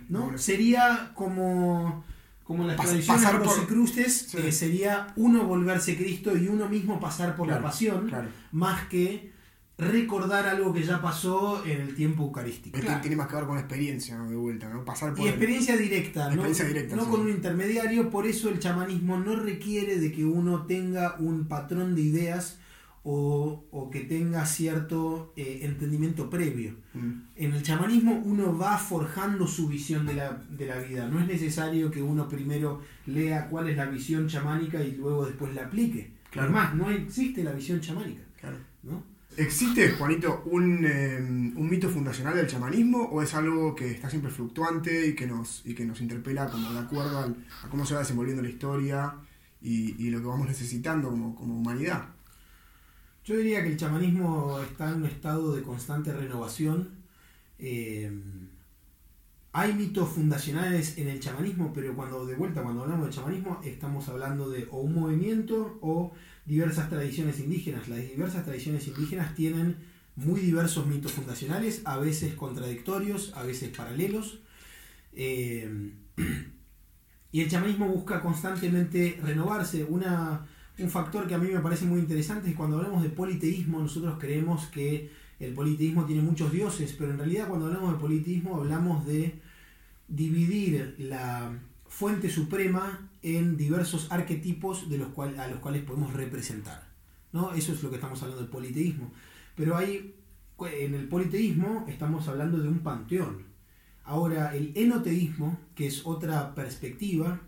¿No? Sería como, como las tradiciones rosicruces, eh, sería uno volverse Cristo y uno mismo pasar por la pasión, más que recordar algo que ya pasó en el tiempo eucarístico. Tiene más que ver con experiencia, de vuelta, ¿no? Pasar por y experiencia directa, no, con un intermediario, por eso el chamanismo no requiere de que uno tenga un patrón de ideas o, que tenga cierto eh, entendimiento previo. Mm. En el chamanismo uno va forjando su visión de la, vida. No es necesario que uno primero lea cuál es la visión chamánica y luego después la aplique. Claro. Además, no existe la visión chamánica. ¿Existe, Juanito, un, eh, un, mito fundacional del chamanismo o es algo que está siempre fluctuante y que nos, y que nos interpela como de acuerdo a cómo se va desenvolviendo la historia y, lo que vamos necesitando como, como humanidad? Yo diría que el chamanismo está en un estado de constante renovación. Eh, hay mitos fundacionales en el chamanismo, pero cuando de vuelta, cuando hablamos de chamanismo, estamos hablando de o un movimiento o diversas tradiciones indígenas. Las diversas tradiciones indígenas tienen muy diversos mitos fundacionales, a veces contradictorios, a veces paralelos. Eh, *clears throat* y el chamanismo busca constantemente renovarse. Una un factor que a mí me parece muy interesante es cuando hablamos de politeísmo, nosotros creemos que el politeísmo tiene muchos dioses, pero en realidad cuando hablamos de politeísmo hablamos de dividir la fuente suprema en diversos arquetipos de los a los cuales podemos representar. ¿no? Eso es lo que estamos hablando del politeísmo. Pero ahí, en el politeísmo, estamos hablando de un panteón. Ahora, el enoteísmo, que es otra perspectiva,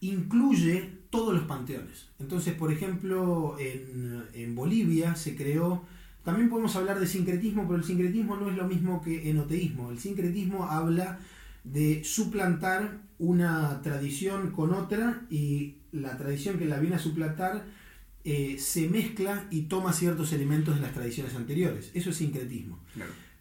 incluye todos los panteones. Entonces, por ejemplo, en, Bolivia se creó, también podemos hablar de sincretismo, pero el sincretismo no es lo mismo que enoteísmo. El sincretismo habla de suplantar una tradición con otra y la tradición que la viene a suplantar eh, se mezcla y toma ciertos elementos de las tradiciones anteriores. Eso es sincretismo.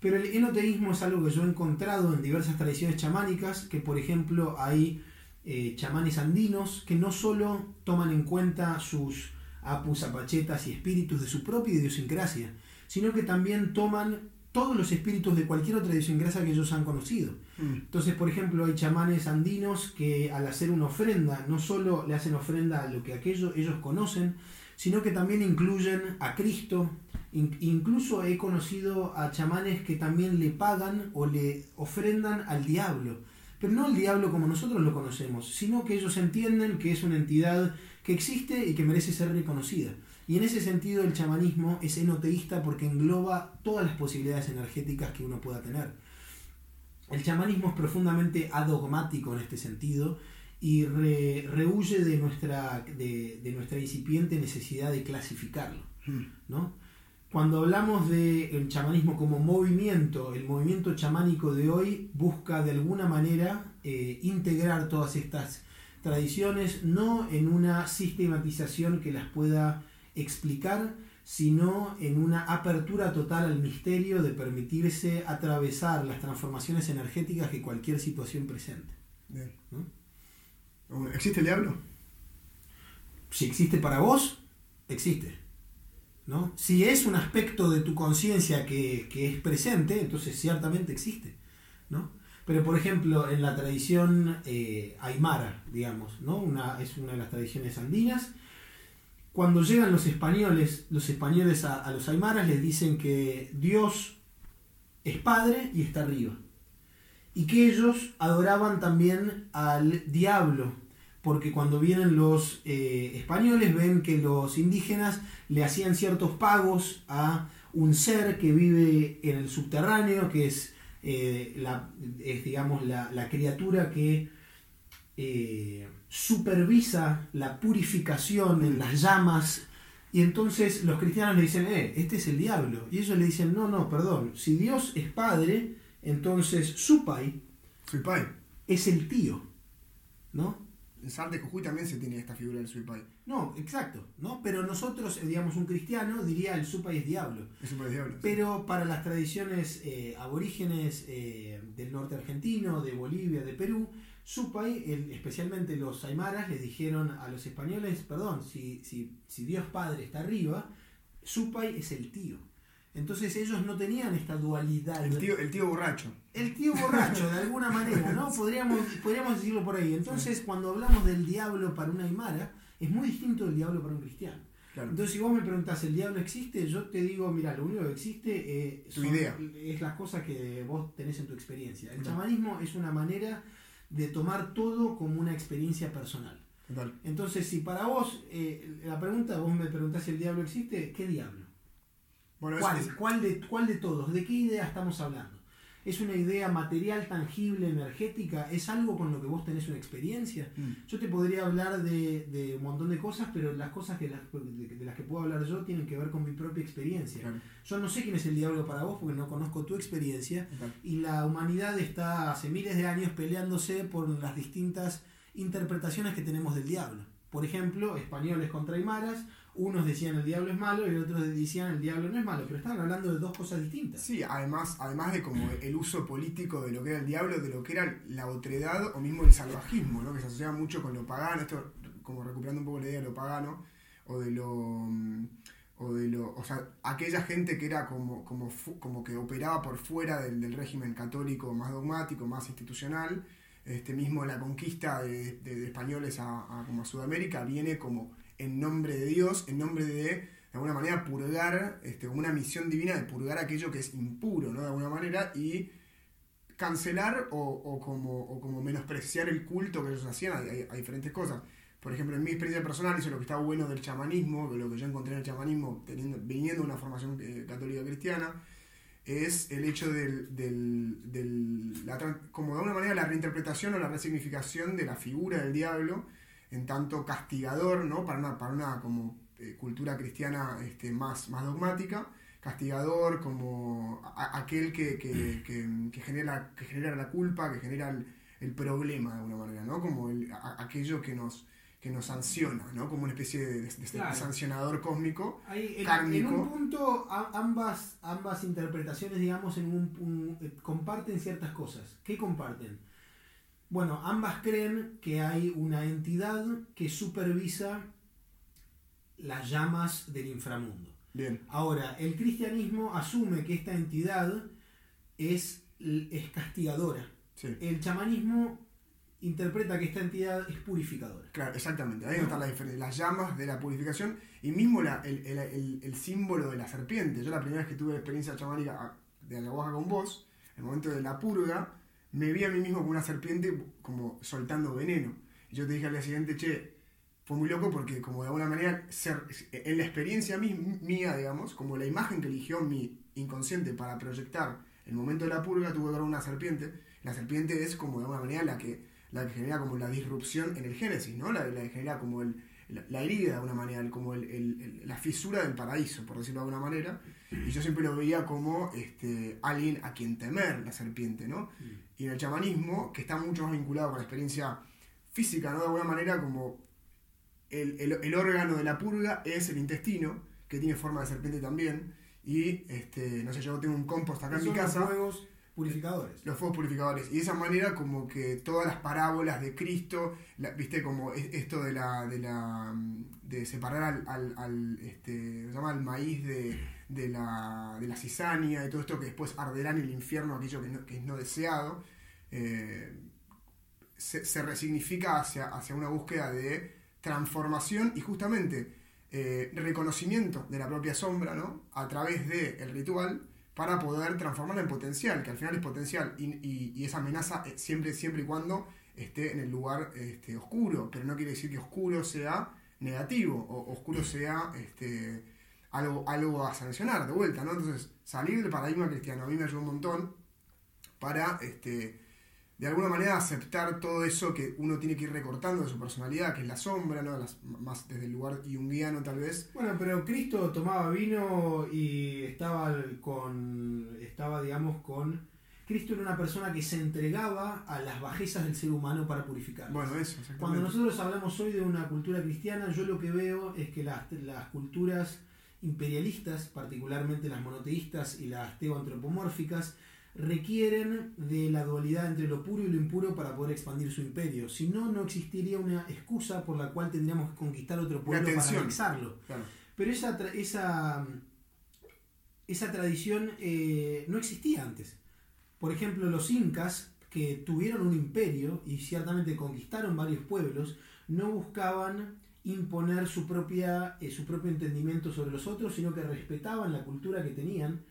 Pero el enoteísmo es algo que yo he encontrado en diversas tradiciones chamánicas, que por ejemplo hay eh, chamanes andinos que no solo toman en cuenta sus apus, apachetas y espíritus de su propia idiosincrasia, sino que también toman todos los espíritus de cualquier otra idiosincrasia que ellos han conocido. Mm. Entonces, por ejemplo, hay chamanes andinos que al hacer una ofrenda, no solo le hacen ofrenda a lo que aquello, ellos conocen, sino que también incluyen a Cristo. incluso he conocido a chamanes que también le pagan o le ofrendan al diablo pero no el diablo como nosotros lo conocemos, sino que ellos entienden que es una entidad que existe y que merece ser reconocida. Y en ese sentido el chamanismo es enoteísta porque engloba todas las posibilidades energéticas que uno pueda tener. El chamanismo es profundamente adogmático en este sentido y rehuye de nuestra, de, nuestra incipiente necesidad de clasificarlo. Hmm. ¿no? Cuando hablamos del chamanismo como movimiento, el movimiento chamánico de hoy busca de alguna manera eh, integrar todas estas tradiciones, no en una sistematización que las pueda explicar, sino en una apertura total al misterio de permitirse atravesar las transformaciones energéticas que cualquier situación presente. ¿Existe el diablo? Si existe para vos, existe. ¿No? Si es un aspecto de tu conciencia que, es presente, entonces ciertamente existe. ¿no? Pero por ejemplo, en la tradición eh, aymara, digamos, ¿no? una, es una de las tradiciones andinas, cuando llegan los españoles, los españoles a, a los aymaras les dicen que Dios es Padre y está arriba. Y que ellos adoraban también al diablo, porque cuando vienen los eh, españoles ven que los indígenas le hacían ciertos pagos a un ser que vive en el subterráneo, que es, eh, la, digamos, la, criatura que eh, supervisa la purificación en las llamas. Y entonces los cristianos le dicen, eh, este es el diablo. Y ellos le dicen, no, no, perdón, si Dios es padre, entonces su pai, es el tío. ¿No? En Sar de Jujuy también se tiene esta figura del Suipai. No, exacto, ¿no? Pero nosotros, eh, digamos, un cristiano diría el Supai es diablo. El diablo. Pero para las tradiciones eh, aborígenes eh, del norte argentino, de Bolivia, de Perú, Supai, especialmente los aymaras, les dijeron a los españoles, perdón, si, si, si Dios Padre está arriba, Supai es el tío. Entonces ellos no tenían esta dualidad. El tío, el tío borracho. El tío borracho, de alguna manera, ¿no? Podríamos, podríamos decirlo por ahí. Entonces, cuando hablamos del diablo para una aymara, es muy distinto del diablo para un cristiano. Entonces, si vos me preguntás, ¿el diablo existe? Yo te digo, mira, lo único que existe eh, es las cosas que vos tenés en tu experiencia. El chamanismo es una manera de tomar todo como una experiencia personal. Entonces, si para vos, eh, la pregunta, vos me preguntás si el diablo existe, ¿qué diablo? ¿Cuál, de, ¿Cuál de todos? ¿De qué idea estamos hablando? ¿Es una idea material, tangible, energética? ¿Es algo con lo que vos tenés una experiencia? Mm. Yo te podría hablar de, un montón de cosas, pero las cosas que de, las que puedo hablar yo tienen que ver con mi propia experiencia. Yo no sé quién es el diablo para vos porque no conozco tu experiencia y la humanidad está hace miles de años peleándose por las distintas interpretaciones que tenemos del diablo. Por ejemplo, españoles contra aymaras, unos decían el diablo es malo y otros decían el diablo no es malo, pero estaban hablando de dos cosas distintas. Sí, además, además de como el uso político de lo que era el diablo, de lo que era la otredad o mismo el salvajismo, ¿no? que se asociaba mucho con lo pagano, esto como recuperando un poco la idea de lo pagano, o de lo o de lo, o sea, aquella gente que era como, como, como que operaba por fuera del, régimen católico más dogmático, más institucional, este mismo la conquista de, españoles a, como a Sudamérica viene como en nombre de Dios, en nombre de, de alguna manera, purgar, este, una misión divina de purgar aquello que es impuro, ¿no? De alguna manera, y cancelar o, como, como menospreciar el culto que ellos hacían a, diferentes cosas. Por ejemplo, en mi experiencia personal, eso es lo que está bueno del chamanismo, lo que yo encontré en el chamanismo, teniendo, viniendo de una formación eh, católica cristiana, es el hecho del, del, como de alguna manera la reinterpretación o la resignificación de la figura del diablo en tanto castigador, ¿no? Para una, para una como eh, cultura cristiana este, más, más dogmática, castigador como aquel que, genera, que genera la culpa, que genera el, problema de alguna manera, ¿no? Como aquello que nos, que nos sanciona, ¿no? Como una especie de, sancionador cósmico, en, En un punto ambas, ambas interpretaciones, digamos, en un, eh, comparten ciertas cosas. ¿Qué comparten? Bueno, ambas creen que hay una entidad que supervisa las llamas del inframundo. Bien. Ahora, el cristianismo asume que esta entidad es, es castigadora. El chamanismo interpreta que esta entidad es purificadora. Claro, exactamente. Ahí está la diferencia. Las llamas de la purificación y mismo el, símbolo de la serpiente. Yo la primera vez que tuve experiencia chamánica de ayahuasca con vos, el momento de la purga, me vi a mí mismo como una serpiente como soltando veneno. Y yo te dije al día siguiente, che, fue muy loco porque como de alguna manera, ser, en la experiencia mía, digamos, como la imagen que eligió mi inconsciente para proyectar el momento de la purga, tuve que ver una serpiente. La serpiente es como de alguna manera la que, la que genera como la disrupción en el Génesis, ¿no? La, la que genera como el, la, herida de alguna manera, como el, la fisura del paraíso, por decirlo de alguna manera. Y yo siempre lo veía como este, alguien a quien temer, la serpiente, ¿no? Y en el chamanismo, que está mucho más vinculado con la experiencia física, ¿no? De alguna manera, como el, órgano de la purga es el intestino, que tiene forma de serpiente también. Y, este, no sé, yo tengo un compost acá en mi casa. Purificadores. Los fuegos purificadores. Y de esa manera como que todas las parábolas de Cristo, viste como esto de la, de la de separar al, al, este, se llama el maíz de, de, la, de la cizaña y todo esto que después arderá en el infierno aquello que, no, es no deseado, eh, se, resignifica hacia, hacia una búsqueda de transformación y justamente eh, reconocimiento de la propia sombra, ¿no? A través del ritual para poder transformarla en potencial, que al final es potencial y, y, esa amenaza eh, siempre, siempre y cuando esté en el lugar este, oscuro, pero no quiere decir que oscuro sea negativo o oscuro sea este, algo, algo a sancionar de vuelta, ¿no? Entonces, salir del paradigma cristiano a mí me ayudó un montón para este, de alguna manera aceptar todo eso que uno tiene que ir recortando de su personalidad, que es la sombra, ¿no? más desde el lugar junguiano tal vez. Bueno, pero Cristo tomaba vino y estaba con, estaba digamos con... Cristo era una persona que se entregaba a las bajezas del ser humano para purificar. Bueno, eso, Cuando nosotros hablamos hoy de una cultura cristiana, yo lo que veo es que las, las culturas imperialistas, particularmente las monoteístas y las teoantropomórficas, requieren de la dualidad entre lo puro y lo impuro para poder expandir su imperio. Si no, no existiría una excusa por la cual tendríamos que conquistar otro pueblo para anexarlo. Pero esa, esa, esa tradición eh, no existía antes. Por ejemplo, los incas, que tuvieron un imperio y ciertamente conquistaron varios pueblos, no buscaban imponer su, propia, eh, su propio entendimiento sobre los otros, sino que respetaban la cultura que tenían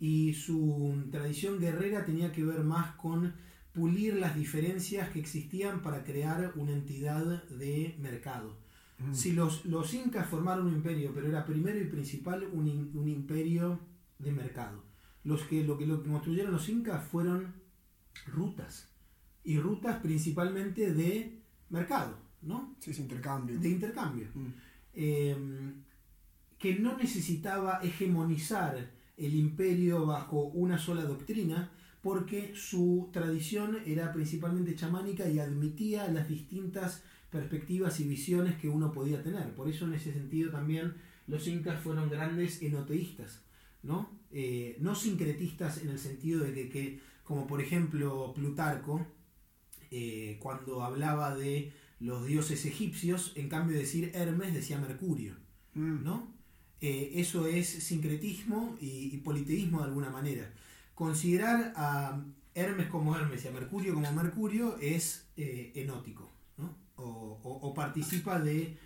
y su tradición guerrera tenía que ver más con pulir las diferencias que existían para crear una entidad de mercado. Mm. Si los, los, incas formaron un imperio, pero era primero y principal un, un imperio de mercado. Los que, lo, que, lo que construyeron los incas fueron rutas, y rutas principalmente de mercado, ¿no? Sí, es intercambio. De intercambio. Mm. Em, que no necesitaba hegemonizar el imperio bajo una sola doctrina, porque su tradición era principalmente chamánica y admitía las distintas perspectivas y visiones que uno podía tener. Por eso en ese sentido también los incas fueron grandes enoteístas, ¿no? Eh, no sincretistas en el sentido de que, como por ejemplo Plutarco, eh, cuando hablaba de los dioses egipcios, en cambio de decir Hermes decía Mercurio, mm. ¿no? Eh, eso es sincretismo y, politeísmo de alguna manera. Considerar a Hermes como Hermes y a Mercurio como Mercurio es eh, enótico, o, participa de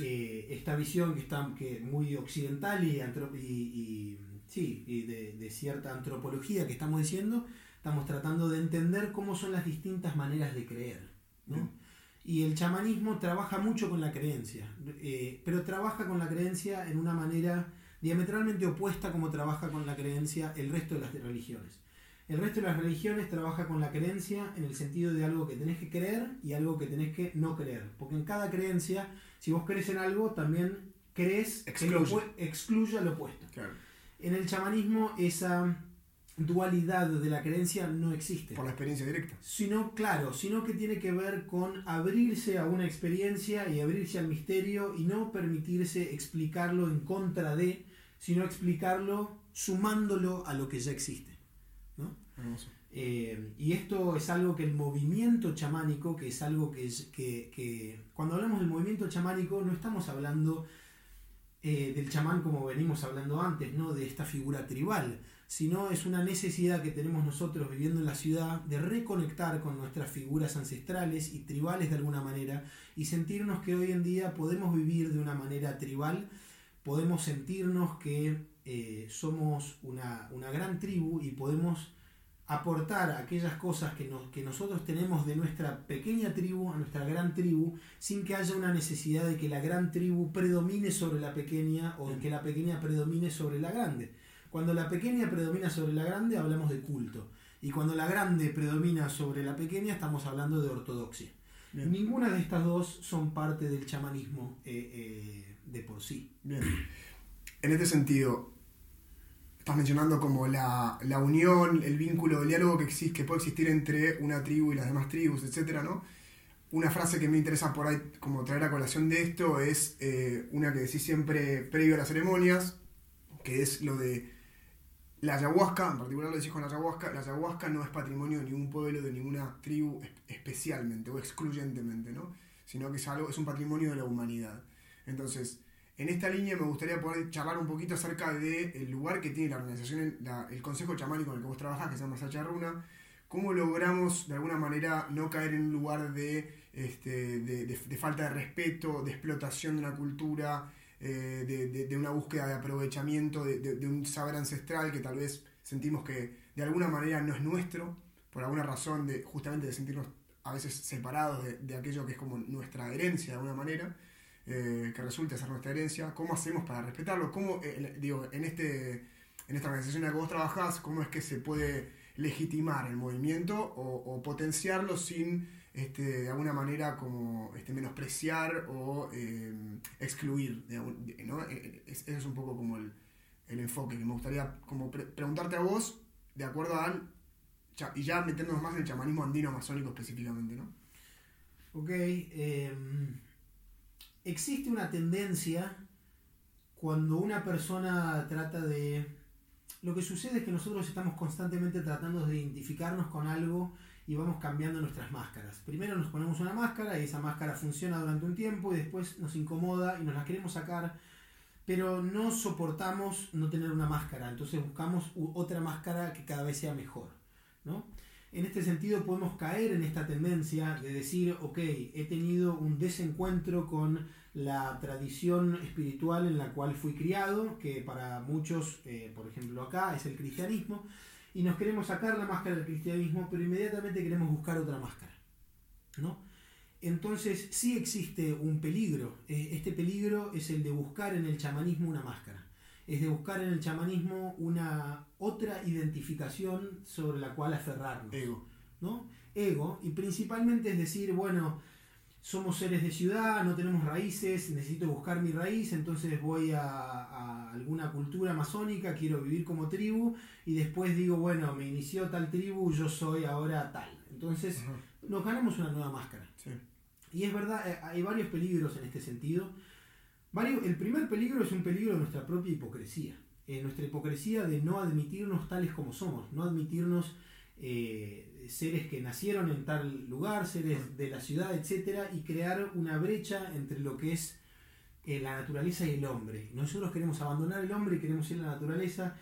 eh, esta visión que está que muy occidental y, y, sí, y de, cierta antropología que estamos diciendo, estamos tratando de entender cómo son las distintas maneras de creer. ¿no? Y el chamanismo trabaja mucho con la creencia, eh, pero trabaja con la creencia en una manera diametralmente opuesta como trabaja con la creencia el resto de las religiones. El resto de las religiones trabaja con la creencia en el sentido de algo que tenés que creer y algo que tenés que no creer. Porque en cada creencia, si vos crees en algo, también crees que lo excluya lo opuesto. En el chamanismo esa dualidad de la creencia no existe. Por la experiencia directa. Sino, claro, sino que tiene que ver con abrirse a una experiencia y abrirse al misterio y no permitirse explicarlo en contra de, sino explicarlo sumándolo a lo que ya existe. ¿no? Eh, y esto es algo que el movimiento chamánico, que es algo que, es, que, que cuando hablamos del movimiento chamánico no estamos hablando eh, del chamán como venimos hablando antes, ¿no? de esta figura tribal, sino es una necesidad que tenemos nosotros viviendo en la ciudad de reconectar con nuestras figuras ancestrales y tribales de alguna manera y sentirnos que hoy en día podemos vivir de una manera tribal, podemos sentirnos que eh, somos una, una gran tribu y podemos aportar aquellas cosas que, nos, que nosotros tenemos de nuestra pequeña tribu a nuestra gran tribu, sin que haya una necesidad de que la gran tribu predomine sobre la pequeña o de que la pequeña predomine sobre la grande. Cuando la pequeña predomina sobre la grande, hablamos de culto. Y cuando la grande predomina sobre la pequeña, estamos hablando de ortodoxia. Ninguna de estas dos son parte del chamanismo eh, eh, de por sí. Bien. En este sentido, estás mencionando como la, unión, el vínculo, el diálogo que, existe, que puede existir entre una tribu y las demás tribus, etcétera, ¿no? Una frase que me interesa por ahí como traer a colación de esto es eh, una que decís siempre previo a las ceremonias, que es lo de la ayahuasca, en particular lo decís con la ayahuasca, la ayahuasca no es patrimonio de ningún pueblo, de ninguna tribu especialmente o excluyentemente, ¿no? Sino que es algo, es un patrimonio de la humanidad. Entonces, en esta línea me gustaría poder charlar un poquito acerca del lugar que tiene la organización, el consejo chamánico en el que vos trabajás, que se llama Sacharruna, cómo logramos de alguna manera no caer en un lugar de, este, de, falta de respeto, de explotación de una cultura, eh, de, una búsqueda de aprovechamiento de, un saber ancestral que tal vez sentimos que de alguna manera no es nuestro, por alguna razón de justamente de sentirnos a veces separados de, aquello que es como nuestra herencia de alguna manera. Eh, que resulte ser nuestra herencia, ¿cómo hacemos para respetarlo? ¿Cómo, eh, digo, en, este, en esta organización en la que vos trabajás, cómo es que se puede legitimar el movimiento o, potenciarlo sin este, de alguna manera como este, menospreciar o eh, excluir? ¿no? Ese es un poco como el, enfoque que me gustaría como preguntarte a vos, de acuerdo al... Y ya metiéndonos más en el chamanismo andino amazónico específicamente, ¿no? Ok. Eh existe una tendencia cuando una persona trata de... Lo que sucede es que nosotros estamos constantemente tratando de identificarnos con algo y vamos cambiando nuestras máscaras. Primero nos ponemos una máscara y esa máscara funciona durante un tiempo y después nos incomoda y nos la queremos sacar, pero no soportamos no tener una máscara, entonces buscamos otra máscara que cada vez sea mejor. ¿no? En este sentido podemos caer en esta tendencia de decir, ok, he tenido un desencuentro con la tradición espiritual en la cual fui criado, que para muchos, eh, por ejemplo acá, es el cristianismo, y nos queremos sacar la máscara del cristianismo, pero inmediatamente queremos buscar otra máscara. ¿no? Entonces sí existe un peligro. Eh, este peligro es el de buscar en el chamanismo una máscara es de buscar en el chamanismo una otra identificación sobre la cual aferrarnos. Ego. ¿no? Ego, y principalmente es decir, bueno, somos seres de ciudad, no tenemos raíces, necesito buscar mi raíz, entonces voy a, alguna cultura amazónica, quiero vivir como tribu, y después digo, bueno, me inició tal tribu, yo soy ahora tal. Entonces nos ganamos una nueva máscara. Y es verdad, eh, hay varios peligros en este sentido el primer peligro es un peligro de nuestra propia hipocresía. Eh, nuestra hipocresía de no admitirnos tales como somos, no admitirnos eh, seres que nacieron en tal lugar, seres de la ciudad, etc. y crear una brecha entre lo que es eh, la naturaleza y el hombre. Nosotros queremos abandonar el hombre y queremos ir a la naturaleza,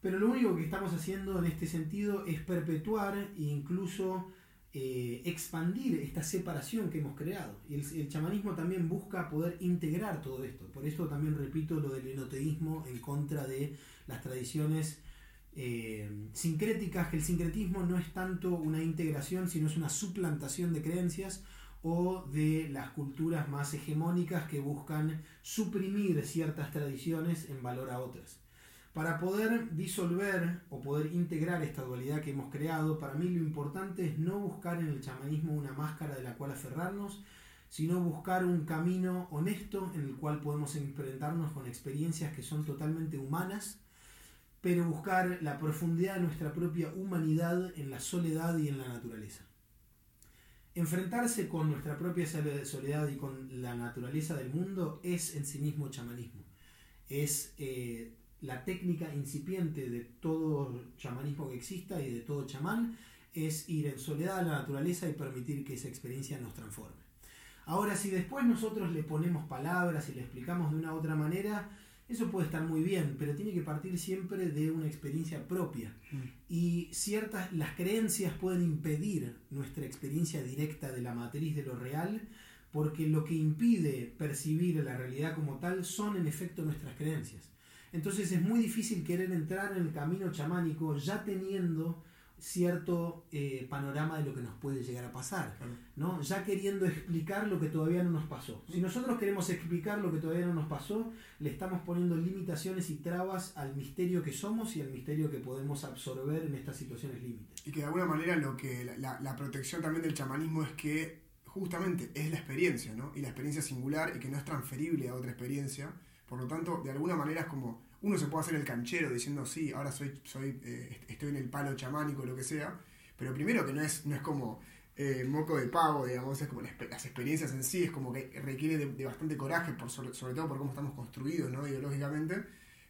pero lo único que estamos haciendo en este sentido es perpetuar e incluso eh, expandir esta separación que hemos creado. Y el, chamanismo también busca poder integrar todo esto. Por eso también repito lo del enoteísmo en contra de las tradiciones eh, sincréticas, que el sincretismo no es tanto una integración, sino es una suplantación de creencias o de las culturas más hegemónicas que buscan suprimir ciertas tradiciones en valor a otras. Para poder disolver o poder integrar esta dualidad que hemos creado, para mí lo importante es no buscar en el chamanismo una máscara de la cual aferrarnos, sino buscar un camino honesto en el cual podemos enfrentarnos con experiencias que son totalmente humanas, pero buscar la profundidad de nuestra propia humanidad en la soledad y en la naturaleza. Enfrentarse con nuestra propia soledad y con la naturaleza del mundo es en sí mismo chamanismo. Es eh, la técnica incipiente de todo chamanismo que exista y de todo chamán es ir en soledad a la naturaleza y permitir que esa experiencia nos transforme. Ahora, si después nosotros le ponemos palabras y le explicamos de una u otra manera, eso puede estar muy bien, pero tiene que partir siempre de una experiencia propia. Mm. Y ciertas, las creencias pueden impedir nuestra experiencia directa de la matriz de lo real, porque lo que impide percibir la realidad como tal son en efecto nuestras creencias. Entonces es muy difícil querer entrar en el camino chamánico ya teniendo cierto eh, panorama de lo que nos puede llegar a pasar, ¿no? ya queriendo explicar lo que todavía no nos pasó. Si nosotros queremos explicar lo que todavía no nos pasó, le estamos poniendo limitaciones y trabas al misterio que somos y al misterio que podemos absorber en estas situaciones límites. Y que de alguna manera lo que la, la protección también del chamanismo es que justamente es la experiencia, ¿no? Y la experiencia singular y que no es transferible a otra experiencia. Por lo tanto, de alguna manera es como uno se puede hacer el canchero diciendo, sí, ahora soy, soy, eh, estoy en el palo chamánico, lo que sea, pero primero que no es, no es como eh, moco de pavo, digamos, es como las, experiencias en sí, es como que requiere de, bastante coraje, por sobre, todo por cómo estamos construidos, ¿no? Ideológicamente,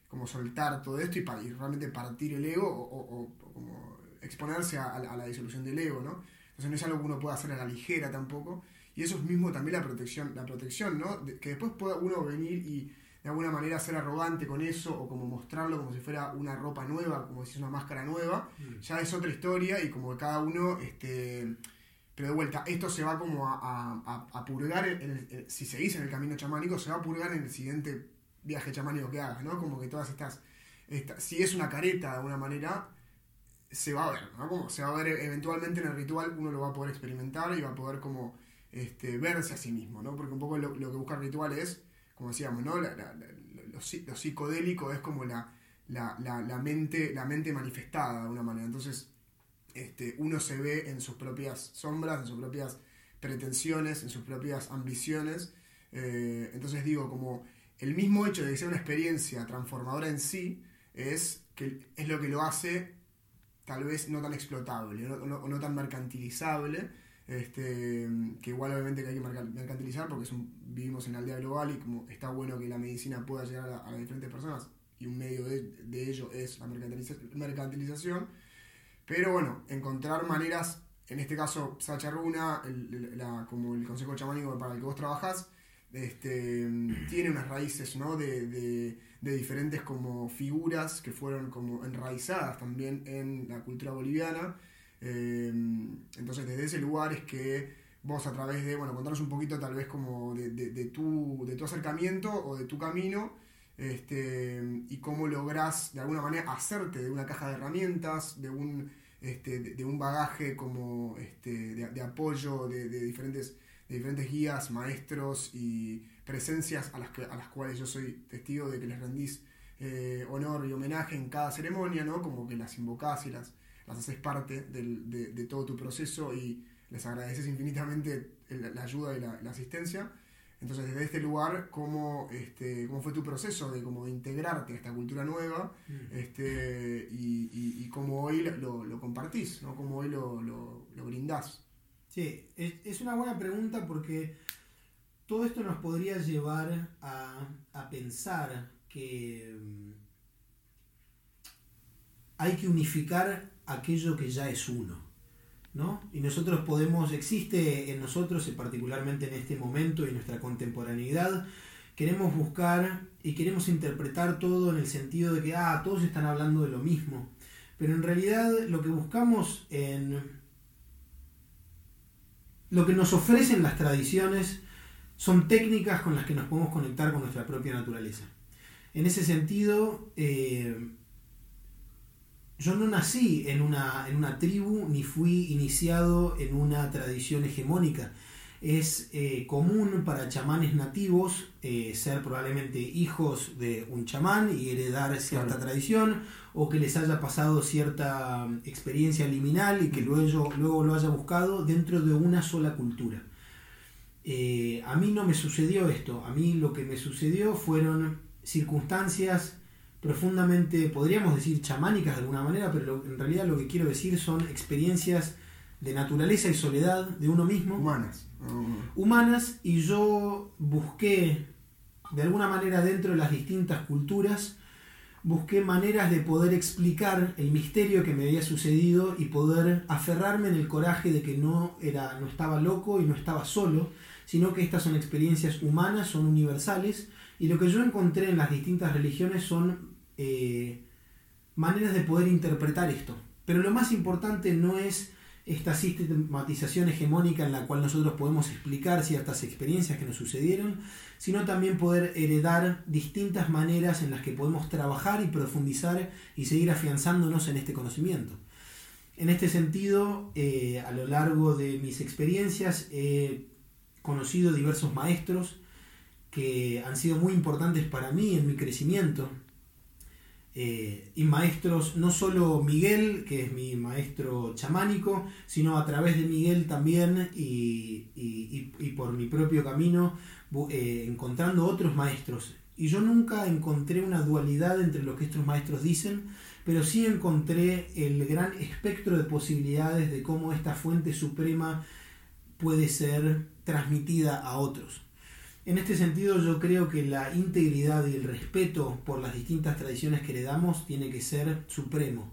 como soltar todo esto y, para, realmente partir el ego o, como exponerse a, a, la disolución del ego, ¿no? Entonces no es algo que uno pueda hacer a la ligera tampoco, y eso es mismo también la protección, la protección, ¿no? que después pueda uno venir y de alguna manera ser arrogante con eso o como mostrarlo como si fuera una ropa nueva, como si una máscara nueva, mm. ya es otra historia y como cada uno, este, pero de vuelta, esto se va como a, purgar, en si seguís en el camino chamánico, se va a purgar en el siguiente viaje chamánico que hagas, ¿no? Como que todas estas, si es una careta de alguna manera, se va a ver, ¿no? Como se va a ver eventualmente en el ritual, uno lo va a poder experimentar y va a poder como este, verse a sí mismo, ¿no? Porque un poco lo, lo que busca el ritual es como decíamos, ¿no? lo, psicodélico es como la, la, mente, la mente manifestada de alguna manera. Entonces, este, uno se ve en sus propias sombras, en sus propias pretensiones, en sus propias ambiciones. Eh, entonces digo, como el mismo hecho de que sea una experiencia transformadora en sí, es, que, es lo que lo hace tal vez no tan explotable, o no tan mercantilizable, este, que igual obviamente que hay que mercantilizar porque vivimos en la aldea global y como está bueno que la medicina pueda llegar a, las diferentes personas y un medio de, ello es la mercantilización. Pero bueno, encontrar maneras, en este caso Sacha Runa, como el consejo chamánico para el que vos trabajás, este, tiene unas raíces ¿no? de, de, de, diferentes como figuras que fueron como enraizadas también en la cultura boliviana Em, entonces, desde ese lugar es que vos a través de, bueno, contanos un poquito tal vez como de, de, tu, de tu acercamiento o de tu camino este, y cómo lográs de alguna manera hacerte de una caja de herramientas, de un, este, de, un bagaje como este, de, apoyo de, diferentes, de diferentes guías, maestros y presencias a las, que, a las cuales yo soy testigo de que les rendís eh, honor y homenaje en cada ceremonia, ¿no? Como que las invocás y las, las haces parte de, todo tu proceso y les agradeces infinitamente la ayuda y la, asistencia. Entonces, desde este lugar, ¿cómo, este, cómo fue tu proceso de, como integrarte a esta cultura nueva mm. este, y, cómo hoy lo, compartís, ¿no? cómo hoy lo, lo, brindás? Sí, es, una buena pregunta porque todo esto nos podría llevar a, a pensar que mm, hay que unificar aquello que ya es uno. ¿no? Y nosotros podemos, existe en nosotros, particularmente en este momento y nuestra contemporaneidad, queremos buscar y queremos interpretar todo en el sentido de que, ah, todos están hablando de lo mismo. Pero en realidad lo que buscamos en... Lo que nos ofrecen las tradiciones son técnicas con las que nos podemos conectar con nuestra propia naturaleza. En ese sentido, eh, yo no nací en una, en una tribu ni fui iniciado en una tradición hegemónica. Es eh, común para chamanes nativos eh, ser probablemente hijos de un chamán y heredar cierta tradición o que les haya pasado cierta mm, experiencia liminal y que luego, luego lo haya buscado dentro de una sola cultura. Eh, a mí no me sucedió esto, a mí lo que me sucedió fueron circunstancias profundamente, podríamos decir, chamánicas de alguna manera, pero en realidad lo que quiero decir son experiencias de naturaleza y soledad de uno mismo. Humanas. Humanas, y yo busqué, de alguna manera, dentro de las distintas culturas, busqué maneras de poder explicar el misterio que me había sucedido y poder aferrarme en el coraje de que no, era, no estaba loco y no estaba solo, sino que estas son experiencias humanas, son universales, y lo que yo encontré en las distintas religiones son eh, maneras de poder interpretar esto. Pero lo más importante no es esta sistematización hegemónica en la cual nosotros podemos explicar ciertas experiencias que nos sucedieron, sino también poder heredar distintas maneras en las que podemos trabajar y profundizar y seguir afianzándonos en este conocimiento. En este sentido, eh, a lo largo de mis experiencias he conocido diversos maestros que han sido muy importantes para mí en mi crecimiento. Eh, y maestros, no solo Miguel, que es mi maestro chamánico, sino a través de Miguel también y, por mi propio camino, eh, encontrando otros maestros. Y yo nunca encontré una dualidad entre lo que estos maestros dicen, pero sí encontré el gran espectro de posibilidades de cómo esta fuente suprema puede ser transmitida a otros. En este sentido yo creo que la integridad y el respeto por las distintas tradiciones que le damos tiene que ser supremo.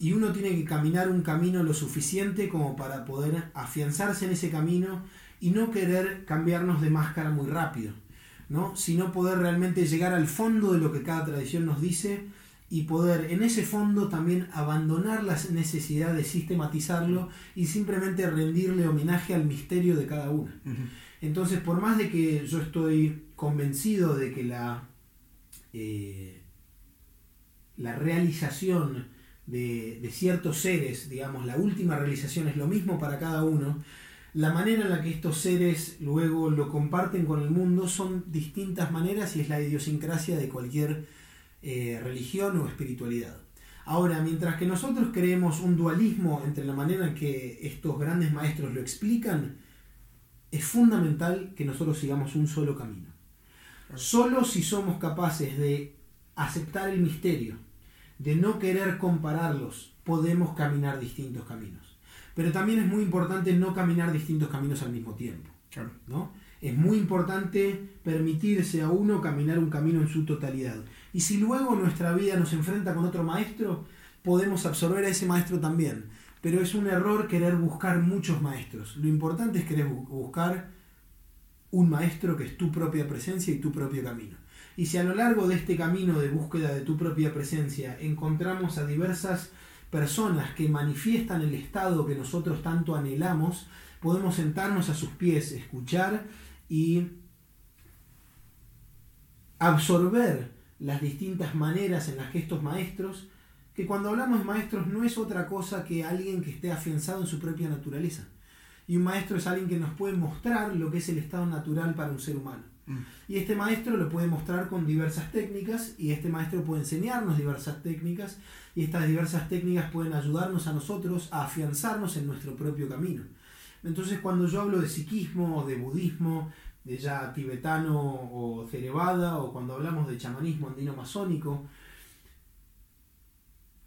Y uno tiene que caminar un camino lo suficiente como para poder afianzarse en ese camino y no querer cambiarnos de máscara muy rápido, ¿no? sino poder realmente llegar al fondo de lo que cada tradición nos dice y poder en ese fondo también abandonar la necesidad de sistematizarlo y simplemente rendirle homenaje al misterio de cada una. Entonces, por más de que yo estoy convencido de que la, eh, la realización de, de, ciertos seres, digamos, la última realización es lo mismo para cada uno, la manera en la que estos seres luego lo comparten con el mundo son distintas maneras y es la idiosincrasia de cualquier eh, religión o espiritualidad. Ahora, mientras que nosotros creemos un dualismo entre la manera en que estos grandes maestros lo explican, es fundamental que nosotros sigamos un solo camino. Solo si somos capaces de aceptar el misterio, de no querer compararlos, podemos caminar distintos caminos. Pero también es muy importante no caminar distintos caminos al mismo tiempo. ¿no? Es muy importante permitirse a uno caminar un camino en su totalidad. Y si luego nuestra vida nos enfrenta con otro maestro, podemos absorber a ese maestro también pero es un error querer buscar muchos maestros. Lo importante es querer buscar un maestro que es tu propia presencia y tu propio camino. Y si a lo largo de este camino de búsqueda de tu propia presencia encontramos a diversas personas que manifiestan el estado que nosotros tanto anhelamos, podemos sentarnos a sus pies, escuchar y absorber las distintas maneras en las que estos maestros que cuando hablamos de maestros no es otra cosa que alguien que esté afianzado en su propia naturaleza. Y un maestro es alguien que nos puede mostrar lo que es el estado natural para un ser humano. Mm. Y este maestro lo puede mostrar con diversas técnicas y este maestro puede enseñarnos diversas técnicas y estas diversas técnicas pueden ayudarnos a nosotros a afianzarnos en nuestro propio camino. Entonces cuando yo hablo de psiquismo o de budismo, de ya tibetano o cerebada, o cuando hablamos de chamanismo andino masónico,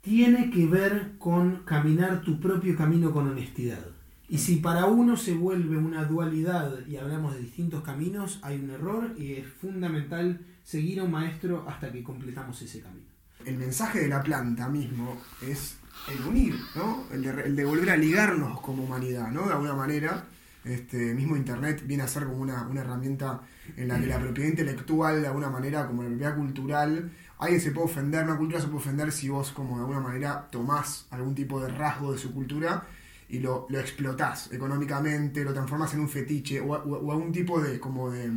tiene que ver con caminar tu propio camino con honestidad. Y si para uno se vuelve una dualidad y hablamos de distintos caminos, hay un error y es fundamental seguir a un maestro hasta que completamos ese camino. El mensaje de la planta mismo es el unir, ¿no? el, de, volver a ligarnos como humanidad, ¿no? de alguna manera. Este, mismo Internet viene a ser como una, una herramienta en la que la propiedad intelectual, de alguna manera, como la propiedad cultural, alguien se puede ofender, una cultura se puede ofender si vos como de alguna manera tomás algún tipo de rasgo de su cultura y lo, lo explotás económicamente, lo transformás en un fetiche o, o, algún tipo de, como de,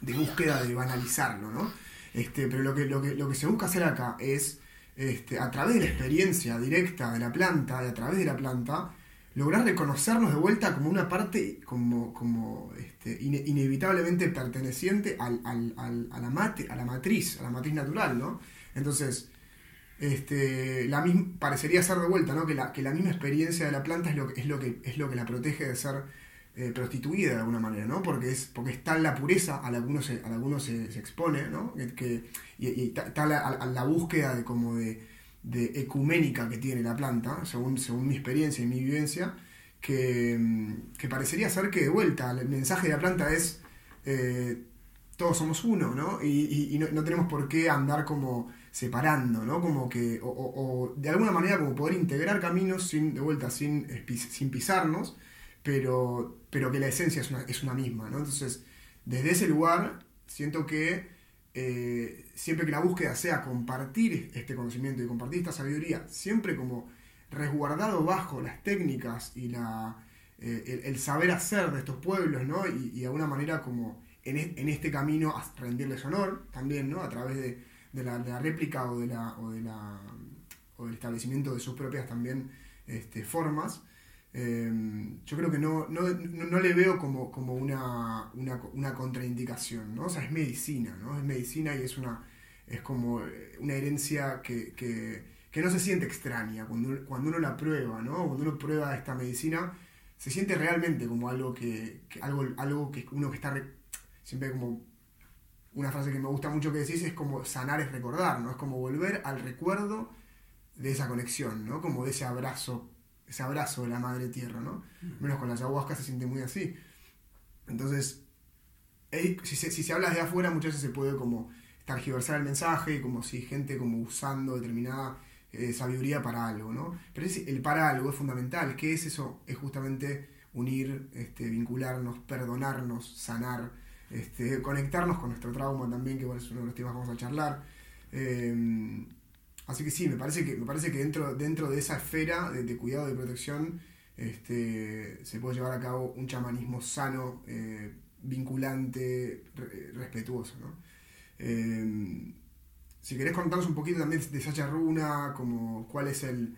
búsqueda de banalizarlo, ¿no? Este, pero lo que, lo, que, lo que se busca hacer acá es, este, a través de la experiencia directa de la planta y a través de la planta, lograr reconocernos de vuelta como una parte como, como este, inevitablemente perteneciente al, al, al, a, la a la matriz, a la matriz natural, ¿no? Entonces, este, la parecería ser de vuelta, ¿no? Que la, que la misma experiencia de la planta es lo que, es lo que, es lo que la protege de ser eh, prostituida de alguna manera, ¿no? Porque es, porque está la pureza a la que uno se, a se, expone, ¿no? Que, y, está la, la búsqueda de como de de ecuménica que tiene la planta, según, según mi experiencia y mi vivencia, que, mm, parecería ser que de vuelta el mensaje de la planta es eh, todos somos uno, ¿no? Y, no, tenemos por qué andar como separando, ¿no? Como que, o, de alguna manera como poder integrar caminos sin, de vuelta, sin, sin pisarnos, pero, pero que la esencia es una, es una misma, ¿no? Entonces, desde ese lugar, siento que eh, siempre que la búsqueda sea compartir este conocimiento y compartir esta sabiduría, siempre como resguardado bajo las técnicas y la, eh, el, saber hacer de estos pueblos, ¿no? Y, de alguna manera como en, este camino rendirles honor también, ¿no? A través de, la, réplica o, de o, de la, o del establecimiento de sus propias también este, formas, em, yo creo que no, no, no, le veo como, como una, una, una, contraindicación, ¿no? O sea, es medicina, ¿no? Es medicina y es una es como una herencia que, que, que no se siente extraña cuando, cuando uno la prueba, ¿no? Cuando uno prueba esta medicina, se siente realmente como algo que, algo, algo que uno que está siempre como una frase que me gusta mucho que decís es como sanar es recordar, ¿no? Es como volver al recuerdo de esa conexión, ¿no? Como de ese abrazo, ese abrazo de la madre tierra, ¿no? Mm. Menos con la ayahuasca se siente muy así. Entonces, si se, si se habla de afuera, muchas veces se puede como targiversar el mensaje, como si gente como usando determinada eh, sabiduría para algo, ¿no? Pero el para algo es fundamental. ¿Qué es eso? Es justamente unir, este, vincularnos, perdonarnos, sanar, este, conectarnos con nuestro trauma también, que es uno de los temas que vamos a charlar. Eh, así que sí, me parece que, me parece que dentro, dentro de esa esfera de, cuidado y protección este, se puede llevar a cabo un chamanismo sano, eh, vinculante, respetuoso. Eh, si querés contarnos un poquito también de Sacha Runa, como cuál es el,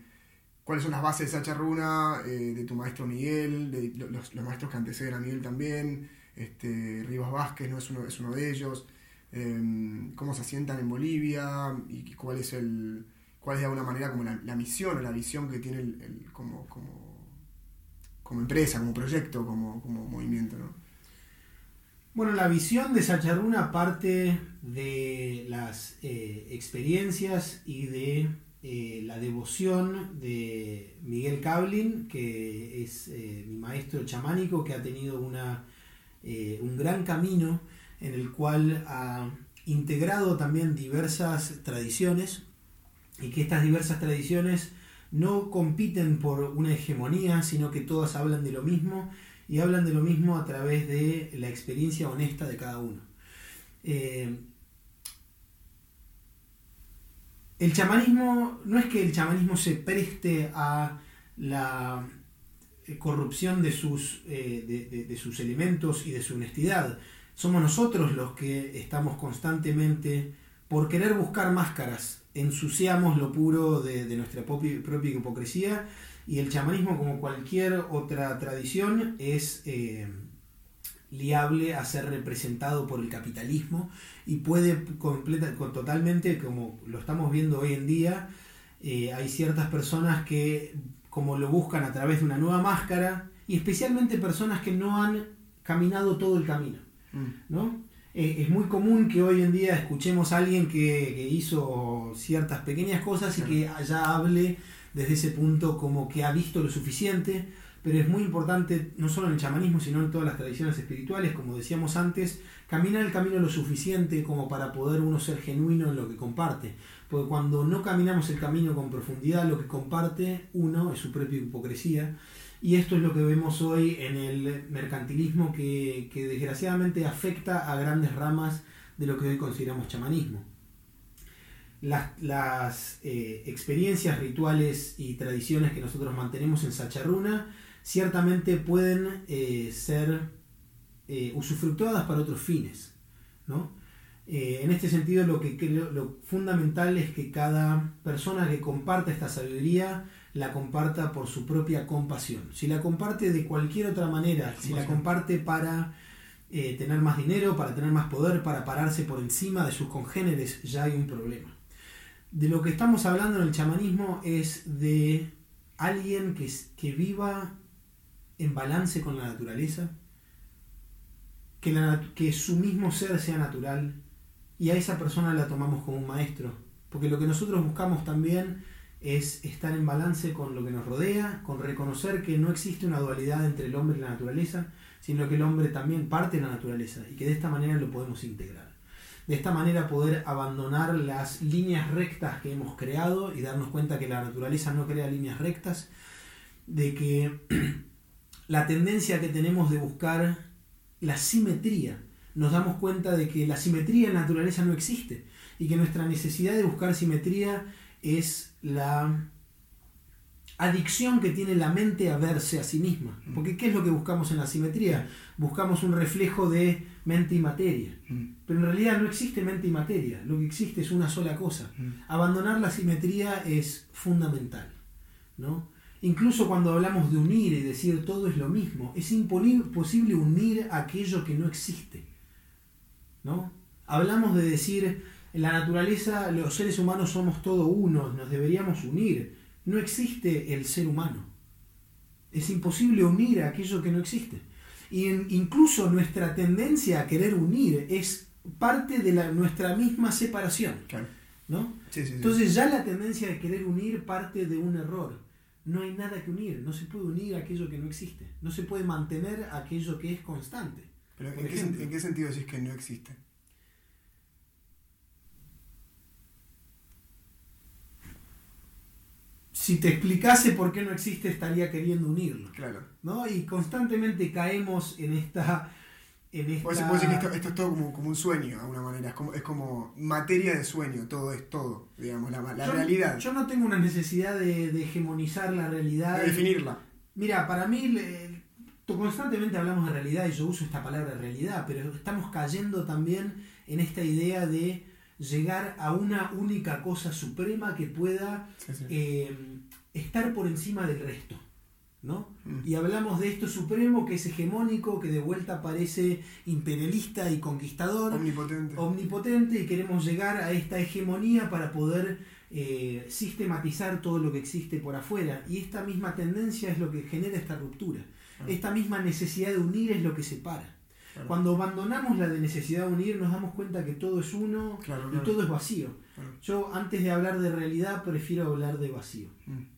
cuáles son las bases de Sacha Runa, de tu maestro Miguel, de los, los maestros que anteceden a Miguel también, este, Rivas Vázquez no es uno, es uno de ellos, em, cómo se asientan en Bolivia y cuál es el cuál es de alguna manera como la, misión o la visión que tiene el, como, como, empresa, como proyecto, como, movimiento. Bueno, la visión de Sacharuna parte de las eh, experiencias y de eh, la devoción de Miguel Cablin, que es eh, mi maestro chamánico, que ha tenido una un gran camino en el cual ha integrado también diversas tradiciones y que estas diversas tradiciones no compiten por una hegemonía, sino que todas hablan de lo mismo y hablan de lo mismo a través de la experiencia honesta de cada uno. Eh, el chamanismo, no es que el chamanismo se preste a la corrupción de sus, eh, de, sus elementos y de su honestidad. Somos nosotros los que estamos constantemente, por querer buscar máscaras, ensuciamos lo puro de, nuestra propia, hipocresía y el chamanismo, como cualquier otra tradición, es eh, liable a ser representado por el capitalismo y puede completa, totalmente, como lo estamos viendo hoy en día, hay ciertas personas que como lo buscan a través de una nueva máscara, y especialmente personas que no han caminado todo el camino. ¿No? Eh, es muy común que hoy en día escuchemos a alguien que, hizo ciertas pequeñas cosas y que ya hable desde ese punto como que ha visto lo suficiente, pero es muy importante, no solo en el chamanismo, sino en todas las tradiciones espirituales, como decíamos antes, caminar el camino lo suficiente como para poder uno ser genuino en lo que comparte. Porque cuando no caminamos el camino con profundidad, lo que comparte uno es su propia hipocresía. Y esto es lo que vemos hoy en el mercantilismo que, desgraciadamente afecta a grandes ramas de lo que hoy consideramos chamanismo. Las, eh, experiencias rituales y tradiciones que nosotros mantenemos en Sacharuna ciertamente pueden eh, ser eh, usufructuadas para otros fines. ¿no? En este sentido, lo que creo, lo fundamental es que cada persona que comparta esta sabiduría la comparta por su propia compasión. Si la comparte de cualquier otra manera, si la comparte para eh, tener más dinero, para tener más poder, para pararse por encima de sus congéneres, ya hay un problema. De lo que estamos hablando en el chamanismo es de alguien que, que viva en balance con la naturaleza, que, que su mismo ser sea natural, y a esa persona la tomamos como un maestro. Porque lo que nosotros buscamos también es estar en balance con lo que nos rodea, con reconocer que no existe una dualidad entre el hombre y la naturaleza, sino que el hombre también parte de la naturaleza y que de esta manera lo podemos integrar. De esta manera poder abandonar las líneas rectas que hemos creado y darnos cuenta que la naturaleza no crea líneas rectas, de que *clears throat* la tendencia que tenemos de buscar la simetría nos damos cuenta de que la simetría en la naturaleza no existe y que nuestra necesidad de buscar simetría es la adicción que tiene la mente a verse a sí misma. Mm. Porque ¿qué es lo que buscamos en la simetría? Buscamos un reflejo de mente y materia. Mm. Pero en realidad no existe mente y materia, lo que existe es una sola cosa. Mm. Abandonar la simetría es fundamental. ¿no? Incluso cuando hablamos de unir y decir todo es lo mismo, es imposible unir aquello que no existe. ¿no? Hablamos de decir, en la naturaleza los seres humanos somos todo uno, nos deberíamos unir. No existe el ser humano. Es imposible unir aquello que no existe. Y incluso nuestra tendencia a querer unir es parte de la, nuestra misma separación. ¿no? Entonces ya la tendencia de querer unir parte de un error. No hay nada que unir, no se puede unir aquello que no existe, no se puede mantener aquello que es constante. Pero ¿en qué, ¿en qué sentido decís que no existe? Si te explicase por qué no existe, estaría queriendo unirlo. Claro. ¿no? Y constantemente caemos en esta. En esta... Decir que esto, esto, es todo como, como, un sueño, de alguna manera. Es como, es como materia de sueño, todo es todo, digamos, la, la realidad. Yo no tengo una necesidad de, de hegemonizar la realidad. De definirla. Mira, para mí, constantemente hablamos de realidad y yo uso esta palabra realidad, pero estamos cayendo también en esta idea de llegar a una única cosa suprema que pueda eh, estar por encima del resto. ¿no? Mm. Y hablamos de esto supremo que es hegemónico, que de vuelta parece imperialista y conquistador, omnipotente, omnipotente y queremos llegar a esta hegemonía para poder eh, sistematizar todo lo que existe por afuera. Y esta misma tendencia es lo que genera esta ruptura. Ah. Esta misma necesidad de unir es lo que separa. Cuando abandonamos la de necesidad de unir, nos damos cuenta que todo es uno y todo es vacío. Yo antes de hablar de realidad prefiero hablar de vacío. Mm.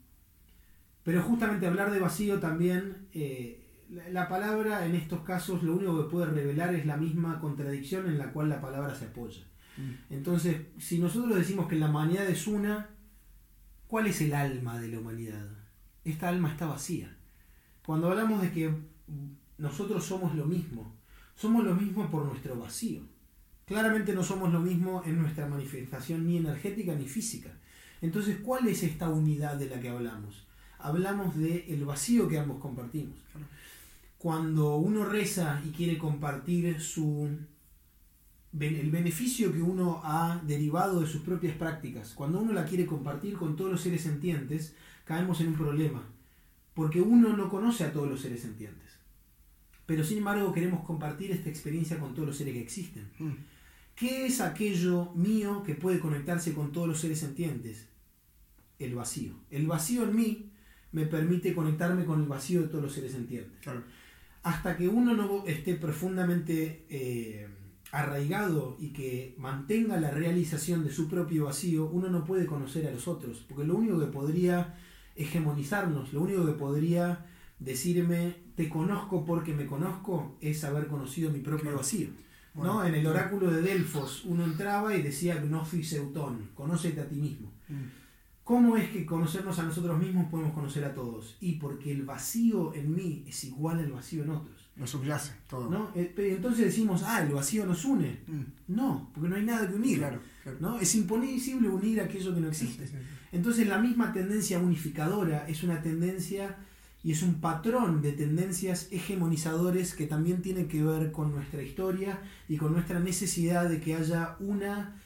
Pero justamente hablar de vacío también, eh, la, palabra en estos casos lo único que puede revelar es la misma contradicción en la cual la palabra se apoya. Mm. Entonces, si nosotros decimos que la humanidad es una, ¿cuál es el alma de la humanidad? Esta alma está vacía. Cuando hablamos de que nosotros somos lo mismo, somos lo mismo por nuestro vacío. Claramente no somos lo mismo en nuestra manifestación ni energética ni física. Entonces, ¿cuál es esta unidad de la que hablamos? Hablamos del el vacío que ambos compartimos. Cuando uno reza y quiere compartir su el beneficio que uno ha derivado de sus propias prácticas, cuando uno la quiere compartir con todos los seres sentientes, caemos en un problema, porque uno no conoce a todos los seres sentientes pero sin embargo queremos compartir esta experiencia con todos los seres que existen. Mm. ¿Qué es aquello mío que puede conectarse con todos los seres sentientes? El vacío. El vacío en mí me permite conectarme con el vacío de todos los seres sentientes. Hasta que uno no esté profundamente eh, arraigado y que mantenga la realización de su propio vacío, uno no puede conocer a los otros, porque lo único que podría hegemonizarnos, lo único que podría decirme te conozco porque me conozco es haber conocido mi propio vacío. ¿no? En el oráculo de Delfos uno entraba y decía Gnosis Eutón, conócete a ti mismo. Mm. ¿Cómo es que conocernos a nosotros mismos podemos conocer a todos? Y porque el vacío en mí es igual al vacío en otros. Nos subyace todo. ¿no? Eh, entonces decimos, ah, el vacío nos une. Mm. No, porque no hay nada que unir. ¿no? Es imposible unir aquello que no existe. Entonces la misma tendencia unificadora es una tendencia y es un patrón de tendencias hegemonizadores que también tiene que ver con nuestra historia y con nuestra necesidad de que haya una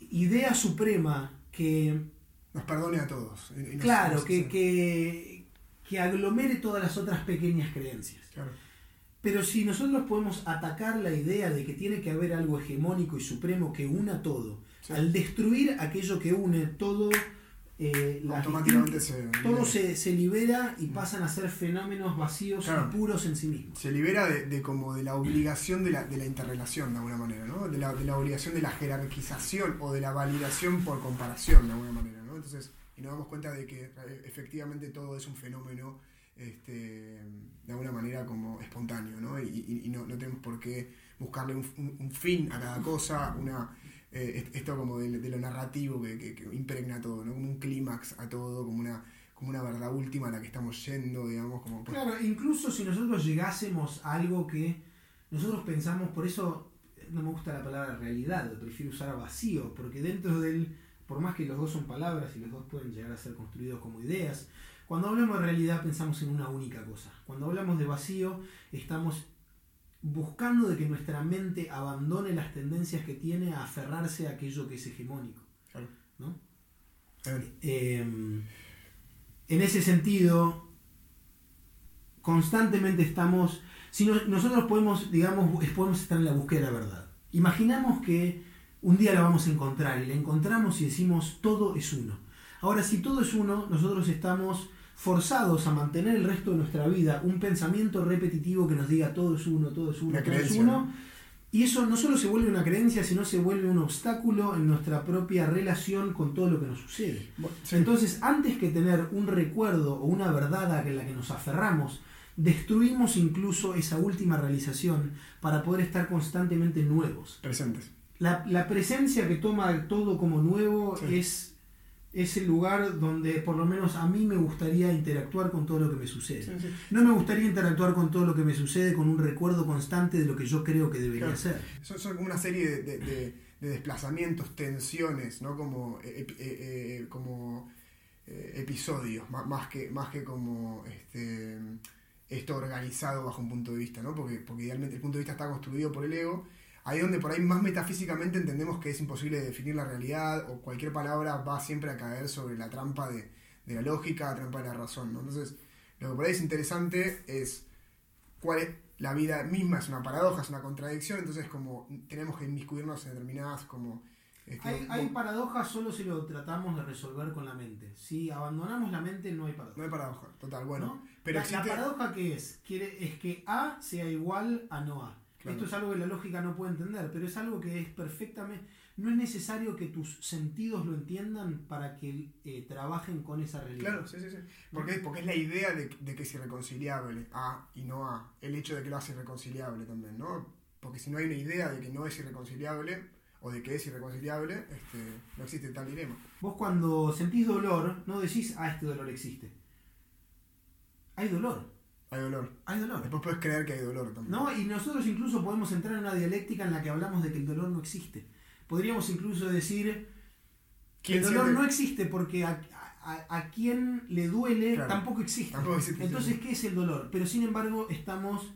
idea suprema que... Nos perdone a todos. claro, que, que, aglomere todas las otras pequeñas creencias. Pero si nosotros podemos atacar la idea de que tiene que haber algo hegemónico y supremo que una todo, al destruir aquello que une todo eh, automáticamente se todo se, se, libera y mm. pasan a ser fenómenos vacíos y puros en sí mismos. Se libera de, de, como de la obligación de la, de la interrelación de alguna manera, ¿no? de, la, de la obligación de la jerarquización o de la validación por comparación de alguna manera. Entonces, y nos damos cuenta de que eh, efectivamente todo es un fenómeno este, de alguna manera como espontáneo, ¿no? Y, no, tenemos por qué buscarle un, fin a cada cosa, una, eh, esto como de, lo narrativo que, impregna todo, ¿no? Como un clímax a todo, como una, como una verdad última a la que estamos yendo, digamos. Como Claro, incluso si nosotros llegásemos a algo que nosotros pensamos, por eso no me gusta la palabra realidad, prefiero usar vacío, porque dentro del, por más que los dos son palabras y los dos pueden llegar a ser construidos como ideas, cuando hablamos de realidad pensamos en una única cosa. Cuando hablamos de vacío estamos buscando de que nuestra mente abandone las tendencias que tiene a aferrarse a aquello que es hegemónico. ¿no? Eh, en ese sentido, constantemente estamos, si nosotros podemos, digamos, podemos estar en la búsqueda de la verdad. Imaginamos que un día la vamos a encontrar y la encontramos y decimos todo es uno. Ahora, si todo es uno, nosotros estamos forzados a mantener el resto de nuestra vida un pensamiento repetitivo que nos diga todo es uno, todo es uno, todo es uno. Y eso no solo se vuelve una creencia, sino se vuelve un obstáculo en nuestra propia relación con todo lo que nos sucede. Entonces, antes que tener un recuerdo o una verdad a la que nos aferramos, destruimos incluso esa última realización para poder estar constantemente nuevos. Presentes. La, presencia que toma todo como nuevo es, es el lugar donde por lo menos a mí me gustaría interactuar con todo lo que me sucede. No me gustaría interactuar con todo lo que me sucede con un recuerdo constante de lo que yo creo que debería ser. Son, son como una serie de, desplazamientos, tensiones, ¿no? Como, eh, eh, eh, como episodios, más, que, más que como... Este, esto organizado bajo un punto de vista, ¿no? Porque, porque idealmente el punto de vista está construido por el ego. Ahí donde por ahí más metafísicamente entendemos que es imposible definir la realidad o cualquier palabra va siempre a caer sobre la trampa de, la lógica, la trampa de la razón, ¿no? Entonces, lo que por ahí es interesante es cuál es la vida misma, es una paradoja, es una contradicción, entonces como tenemos que inmiscuirnos en determinadas como hay, paradojas solo si lo tratamos de resolver con la mente. Si abandonamos la mente, no hay paradoja. No hay paradoja, total, bueno. Pero la, paradoja que es, quiere, es que A sea igual a no A. Esto es algo que la lógica no puede entender, pero es algo que es perfectamente... No es necesario que tus sentidos lo entiendan para que eh, trabajen con esa realidad. Claro, sí, sí, sí. Porque, porque es la idea de, que es irreconciliable, A y no A. El hecho de que lo hace irreconciliable también, ¿no? Porque si no hay una idea de que no es irreconciliable, o de que es irreconciliable, este, no existe tal dilema. Vos cuando sentís dolor, no decís, ah, este dolor existe. Hay dolor. Hay dolor. Hay dolor. Después puedes creer que hay dolor también. No, y nosotros incluso podemos entrar en una dialéctica en la que hablamos de que el dolor no existe. Podríamos incluso decir que el dolor no existe porque a, quien le duele tampoco existe. Tampoco existe. Entonces, ¿qué es el dolor? Pero sin embargo, estamos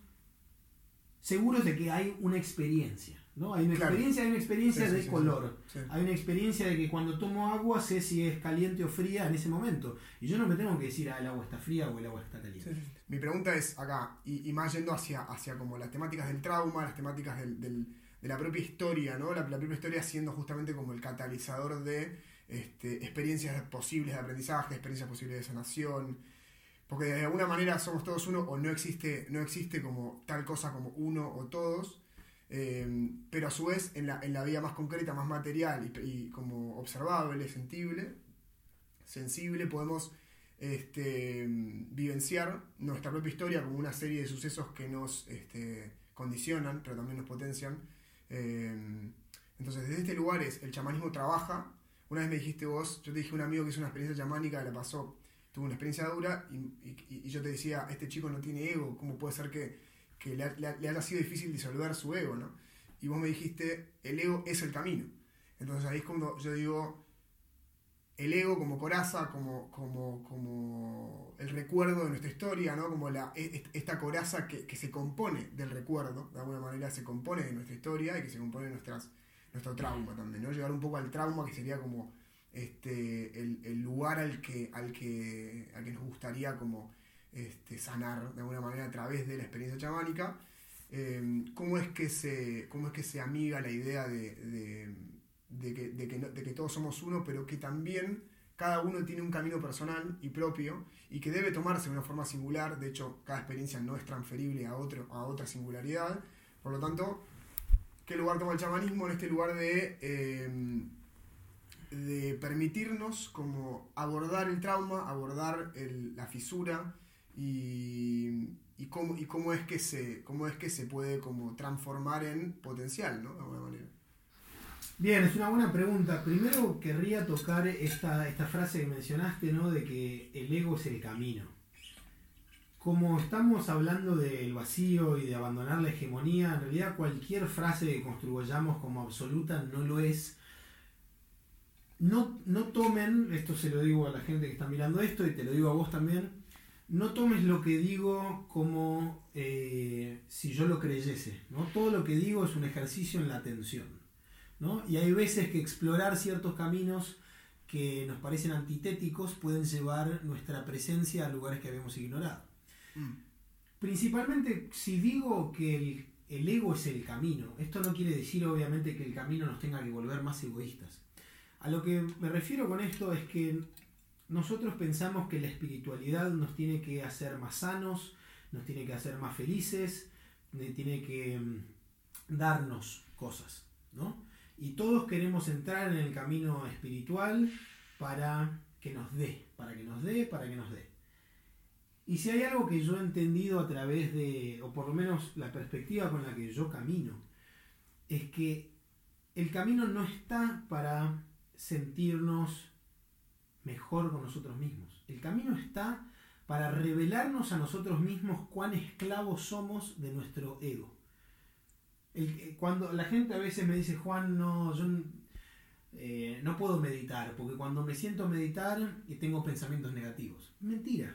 seguros de que hay una experiencia. ¿No? Hay una experiencia, hay una experiencia de color. Hay una experiencia de que cuando tomo agua sé si es caliente o fría en ese momento. Y yo no me tengo que decir, ah, el agua está fría o el agua está caliente. Mi pregunta es acá, y, más yendo hacia, hacia como las temáticas del trauma, las temáticas del, de la propia historia, ¿no? La, propia historia siendo justamente como el catalizador de este, experiencias posibles de aprendizaje, experiencias posibles de sanación. Porque de alguna manera somos todos uno o no existe, no existe como tal cosa como uno o todos eh, pero a su vez en la, en la, vida más concreta, más material y, como observable, sentible, sensible, podemos este, vivenciar nuestra propia historia como una serie de sucesos que nos este, condicionan, pero también nos potencian. Eh, entonces, desde este lugar es, el chamanismo trabaja. Una vez me dijiste vos, yo te dije a un amigo que hizo una experiencia chamánica, la pasó, tuvo una experiencia dura, y, y yo te decía, este chico no tiene ego, ¿cómo puede ser que que le, le, haya sido difícil disolver su ego, ¿no? Y vos me dijiste, el ego es el camino. Entonces ahí es cuando yo digo, el ego como coraza, como, como, como el recuerdo de nuestra historia, ¿no? Como la, e, esta coraza que, que, se compone del recuerdo, de alguna manera se compone de nuestra historia y que se compone de nuestras, nuestro trauma también, ¿no? Llegar un poco al trauma que sería como este, el, el lugar al que, al, que, al que nos gustaría como este, sanar de alguna manera a través de la experiencia chamánica. Em, ¿cómo, es que se, ¿Cómo es que se amiga la idea de, que, todos somos uno, pero que también cada uno tiene un camino personal y propio y que debe tomarse de una forma singular? De hecho, cada experiencia no es transferible a, otro, a otra singularidad. Por lo tanto, ¿qué lugar toma el chamanismo en este lugar de em, de permitirnos como abordar el trauma, abordar la fisura, y, cómo, cómo, es que se, cómo es que se puede como transformar en potencial, ¿no? De alguna manera. Bien, es una buena pregunta. Primero querría tocar esta, esta frase que mencionaste, ¿no? De que el ego es el camino. Como estamos hablando del vacío y de abandonar la hegemonía, en realidad cualquier frase que construyamos como absoluta no lo es. No, no tomen, esto se lo digo a la gente que está mirando esto y te lo digo a vos también, no tomes lo que digo como eh, si yo lo creyese. ¿no? Todo lo que digo es un ejercicio en la atención. ¿no? Y hay veces que explorar ciertos caminos que nos parecen antitéticos pueden llevar nuestra presencia a lugares que habíamos ignorado. Mm. Principalmente si digo que el, el ego es el camino, esto no quiere decir obviamente que el camino nos tenga que volver más egoístas. A lo que me refiero con esto es que nosotros pensamos que la espiritualidad nos tiene que hacer más sanos, nos tiene que hacer más felices, eh, tiene que mm, darnos cosas, ¿no? Y todos queremos entrar en el camino espiritual para que nos dé, para que nos dé, para que nos dé. Y si hay algo que yo he entendido a través de, o por lo menos la perspectiva con la que yo camino, es que el camino no está para sentirnos mejor con nosotros mismos. El camino está para revelarnos a nosotros mismos cuán esclavos somos de nuestro ego. El- cuando la gente a veces me dice, Juan, no, yo eh, no puedo meditar, porque cuando me siento a meditar eh, tengo pensamientos negativos. Mentira.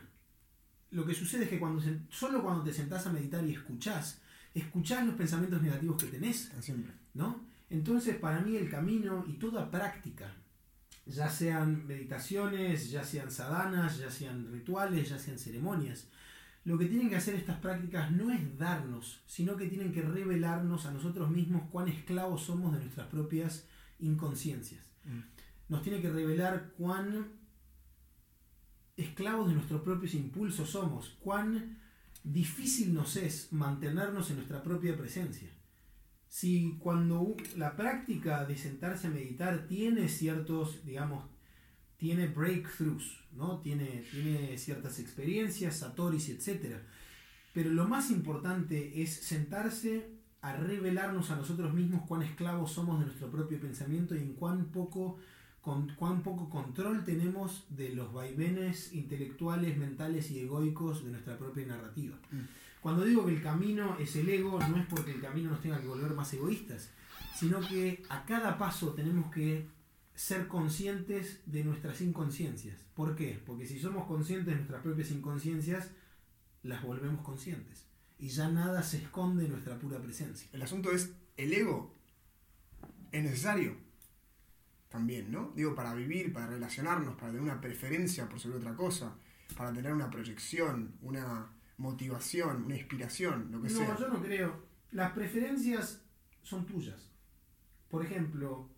Lo que sucede es que cuando se- solo cuando te sentás a meditar y escuchás, escuchás los pensamientos negativos que tenés. Siempre. ¿no? Entonces, para mí el camino y toda práctica, ya sean meditaciones, ya sean sadanas, ya sean rituales, ya sean ceremonias, lo que tienen que hacer estas prácticas no es darnos, sino que tienen que revelarnos a nosotros mismos cuán esclavos somos de nuestras propias inconsciencias. Mm. Nos tiene que revelar cuán esclavos de nuestros propios impulsos somos, cuán difícil nos es mantenernos en nuestra propia presencia. Si cuando la práctica de sentarse a meditar tiene ciertos, digamos, tiene breakthroughs, ¿no? Tiene, tiene ciertas experiencias, satoris, etc. Pero lo más importante es sentarse a revelarnos a nosotros mismos cuán esclavos somos de nuestro propio pensamiento y cuán poco, con, cuán poco control tenemos de los vaivenes intelectuales, mentales y egoicos de nuestra propia narrativa. Mm. Cuando digo que el camino es el ego, no es porque el camino nos tenga que volver más egoístas, sino que a cada paso tenemos que ser conscientes de nuestras inconsciencias. ¿Por qué? Porque si somos conscientes de nuestras propias inconsciencias, las volvemos conscientes. Y ya nada se esconde en nuestra pura presencia. El asunto es, el ego es necesario también, ¿no? Digo, para vivir, para relacionarnos, para tener una preferencia por sobre otra cosa, para tener una proyección, una motivación, una inspiración, lo que No, sea. yo no creo. Las preferencias son tuyas. Por ejemplo,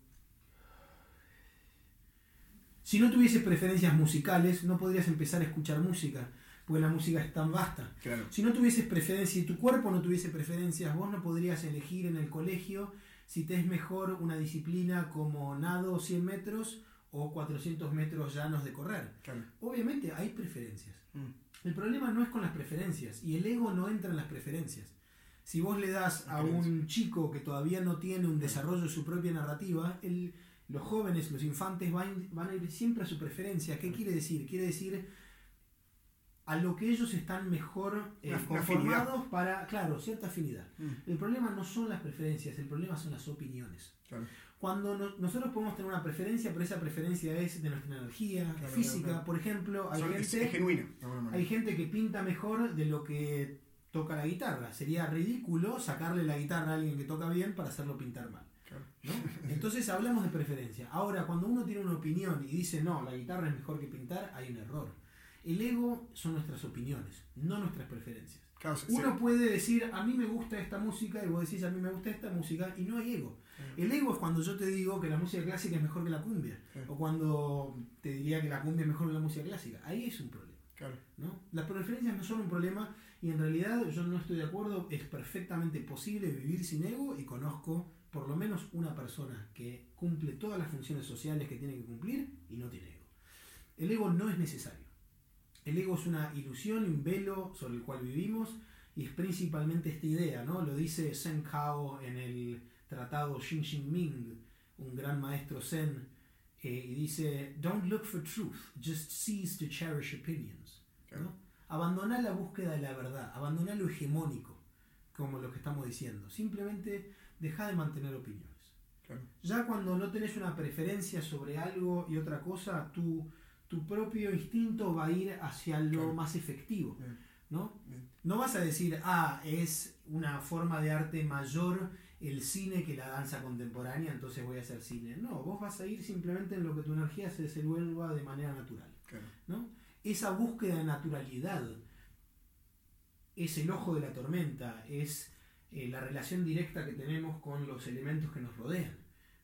si no tuvieses preferencias musicales, no podrías empezar a escuchar música, porque la música es tan vasta. Claro. Si no tuvieses preferencias, si tu cuerpo no tuviese preferencias, vos no podrías elegir en el colegio si te es mejor una disciplina como nado 100 metros o 400 metros llanos de correr. Claro. Obviamente hay preferencias. Mm. El problema no es con las preferencias y el ego no entra en las preferencias. Si vos le das a un chico que todavía no tiene un desarrollo de su propia narrativa, el- los jóvenes, los infantes van, van a ir siempre a su preferencia. ¿Qué quiere decir? Quiere decir a lo que ellos están mejor eh, conformados para, claro, cierta afinidad. Mm. El problema no son las preferencias, el problema son las opiniones. Claro. Cuando no- nosotros podemos tener una preferencia, pero esa preferencia es de nuestra energía Claro, física, claro, por ejemplo, hay Son- gente... es genuina. Hay gente que pinta mejor de lo que toca la guitarra. Sería ridículo sacarle la guitarra a alguien que toca bien para hacerlo pintar mal. Claro. ¿no? Entonces hablamos de preferencia. Ahora, cuando uno tiene una opinión y dice no, la guitarra es mejor que pintar, hay un error. El ego son nuestras opiniones, no nuestras preferencias. Claro, Uno puede decir, a mí me gusta esta música, y vos decís, a mí me gusta esta música, y no hay ego. El ego es cuando yo te digo que la música clásica es mejor que la cumbia, o cuando te diría que la cumbia es mejor que la música clásica. Ahí es un problema. Claro. ¿no? Las preferencias no son un problema y en realidad yo no estoy de acuerdo, es perfectamente posible vivir sin ego y conozco por lo menos una persona que cumple todas las funciones sociales que tiene que cumplir y no tiene ego. El ego no es necesario. El ego es una ilusión y un velo sobre el cual vivimos y es principalmente esta idea, ¿no? Lo dice Sen Kao en el tratado Xin Xin Ming, un gran maestro Zen, eh, y dice, Don't look for truth, just cease to cherish opinions. Claro. ¿no? Abandoná la búsqueda de la verdad, abandoná lo hegemónico, como lo que estamos diciendo. Simplemente deja de mantener opiniones. Claro. Ya cuando no tenés una preferencia sobre algo y otra cosa, tu, tu propio instinto va a ir hacia lo Claro. más efectivo. Bien, ¿no? bien. No vas a decir, ah, es una forma de arte mayor el cine que la danza contemporánea, entonces voy a hacer cine. No, vos vas a ir simplemente en lo que tu energía se desenvuelva de manera natural. ¿no? Esa búsqueda de naturalidad es el ojo de la tormenta, es eh, la relación directa que tenemos con los elementos que nos rodean.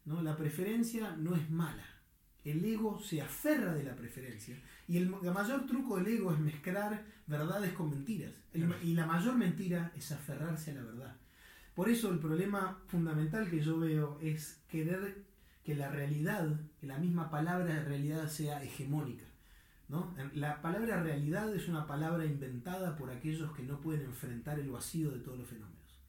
¿no? La preferencia no es mala. El ego se aferra de la preferencia. Y el, mayor truco del ego es mezclar verdades con mentiras. y la mayor mentira es aferrarse a la verdad. Por eso el problema fundamental que yo veo es querer que la realidad, que la misma palabra realidad sea hegemónica. ¿no? La palabra realidad es una palabra inventada por aquellos que no pueden enfrentar el vacío de todos los fenómenos.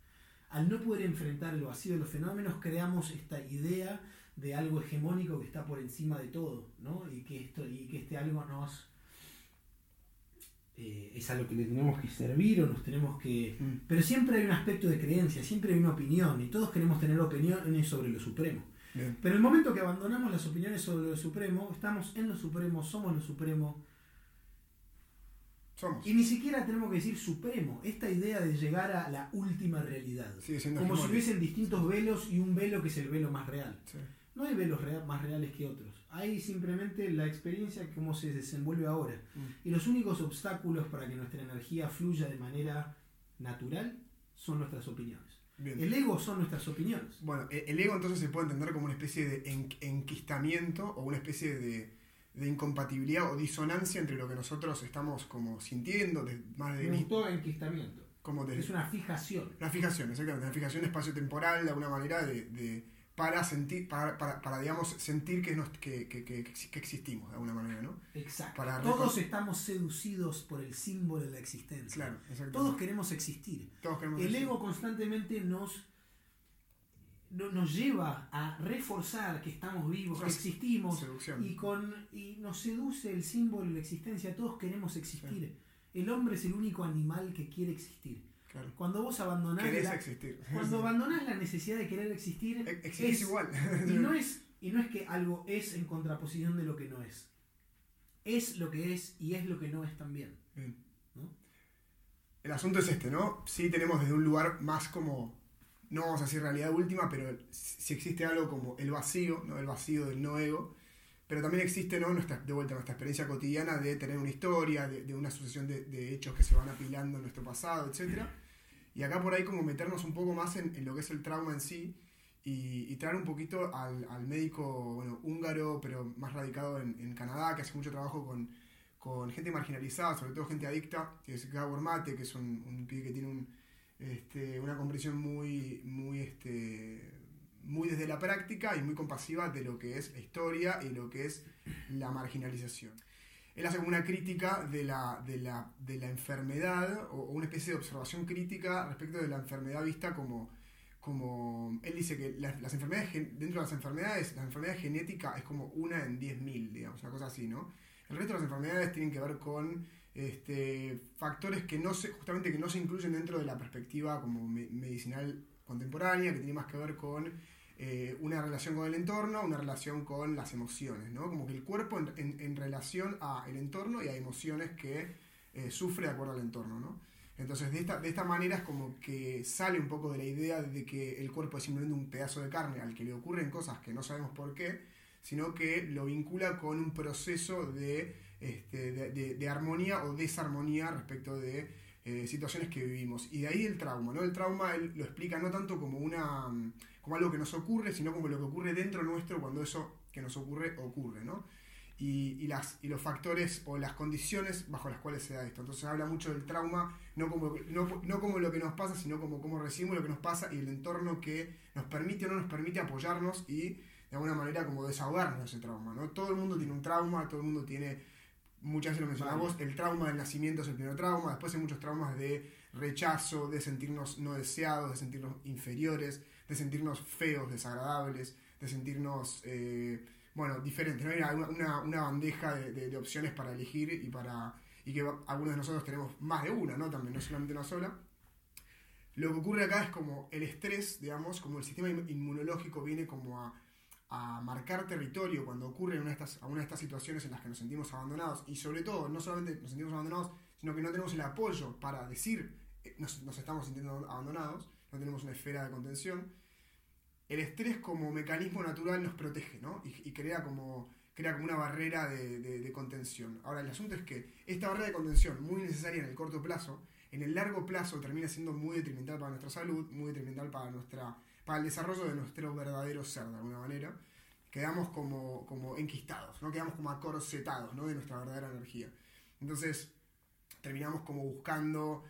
Al no poder enfrentar el vacío de los fenómenos, creamos esta idea de algo hegemónico que está por encima de todo, y que este algo nos, eh, es algo que le tenemos que servir o nos tenemos que... Mm. Pero siempre hay un aspecto de creencia, siempre hay una opinión y todos queremos tener opiniones sobre lo supremo. Pero el momento que abandonamos las opiniones sobre lo supremo, estamos en lo supremo, somos lo supremo. Somos. Y ni siquiera tenemos que decir supremo, esta idea de llegar a la última realidad. como si hubiesen distintos velos y un velo que es el velo más real. No hay velos más reales que otros. Hay simplemente la experiencia de cómo se desenvuelve ahora. Mm. Y los únicos obstáculos para que nuestra energía fluya de manera natural son nuestras opiniones. El ego son nuestras opiniones. Bueno, e-, el ego entonces se puede entender como una especie de enquistamiento o una especie de, incompatibilidad o disonancia entre lo que nosotros estamos como sintiendo. De, más de, Me enquistamiento. Como es una fijación. Una fijación, exactamente. Una fijación espacio-temporal de alguna manera de para sentir, para, para, digamos, sentir que, nos, que, que, que, existimos de alguna manera, ¿no? Exacto. Todos estamos seducidos por el símbolo de la existencia. Claro, Todos queremos existir. Todos queremos el ego constantemente nos, nos lleva a reforzar que estamos vivos, que existimos, y, con, y nos seduce el símbolo de la existencia. Todos queremos existir. El hombre es el único animal que quiere existir. Cuando vos abandonás. La, *laughs* Cuando abandonás la necesidad de querer existir. es, igual. *laughs* y, no es, y no es que algo es en contraposición de lo que no es. Es lo que es y es lo que no es también. El asunto es este, ¿no? Sí tenemos desde un lugar más como. No vamos a decir realidad última, pero si existe algo como el vacío, ¿no? El vacío del no ego. Pero también existe, ¿no? Nuestra, de vuelta, nuestra experiencia cotidiana de tener una historia, de, una sucesión de, hechos que se van apilando en nuestro pasado, etc. Y acá por ahí como meternos un poco más en, lo que es el trauma en sí y, traer un poquito al, médico bueno, húngaro, pero más radicado en, Canadá, que hace mucho trabajo con, con, gente marginalizada, sobre todo gente adicta, que es Gabor Mate, que es un, un pibe que tiene un, este, una comprensión muy, muy este, muy desde la práctica y muy compasiva de lo que es la historia y lo que es la marginalización. Él hace una crítica de la, de la, de la enfermedad o una especie de observación crítica respecto de la enfermedad vista como, como él dice que las, enfermedades, dentro de las enfermedades, la enfermedad genética es como una en 10.000, digamos, una cosa así, ¿no? El resto de las enfermedades tienen que ver con este, factores que no se, justamente que no se incluyen dentro de la perspectiva como medicinal contemporánea, que tiene más que ver con eh, una relación con el entorno, una relación con las emociones, ¿no? Como que el cuerpo en, relación al entorno y a emociones que eh, sufre de acuerdo al entorno, ¿no? Entonces, de esta, de esta manera es como que sale un poco de la idea de que el cuerpo es simplemente un pedazo de carne al que le ocurren cosas que no sabemos por qué, sino que lo vincula con un proceso de, este, de armonía o desarmonía respecto de eh, situaciones que vivimos. Y de ahí el trauma, ¿no? El trauma él lo explica no tanto como una como algo que nos ocurre, sino como lo que ocurre dentro nuestro cuando eso que nos ocurre ocurre, ¿no? Y, las, y los factores o las condiciones bajo las cuales se da esto. Entonces habla mucho del trauma, no como, no, como lo que nos pasa, sino como cómo recibimos lo que nos pasa y el entorno que nos permite o no nos permite apoyarnos y de alguna manera como desahogarnos de ese trauma. ¿no? Todo el mundo tiene un trauma, todo el mundo tiene muchas veces lo mencionamos, el trauma del nacimiento es el primer trauma, después hay muchos traumas de rechazo, de sentirnos no deseados, de sentirnos inferiores, de sentirnos feos, desagradables, de sentirnos, eh, bueno, diferentes. ¿no? Hay una, una, bandeja de, opciones para elegir y, para, y que algunos de nosotros tenemos más de una, ¿no? También, no solamente una sola. Lo que ocurre acá es como el estrés, digamos, como el sistema inmunológico viene como a a marcar territorio cuando ocurre una de, estas, una de estas situaciones en las que nos sentimos abandonados y sobre todo no solamente nos sentimos abandonados, sino que no tenemos el apoyo para decir eh, nos, estamos sintiendo abandonados, no tenemos una esfera de contención. El estrés como mecanismo natural nos protege, ¿no? Y, crea, como, crea como una barrera de, contención. Ahora, el asunto es que esta barrera de contención, muy necesaria en el corto plazo, en el largo plazo termina siendo muy detrimental para nuestra salud, muy detrimental para, nuestra, para el desarrollo de nuestro verdadero ser, de alguna manera. Quedamos como, como enquistados, ¿no? Quedamos como acorsetados, ¿no? De nuestra verdadera energía. Entonces, terminamos como buscando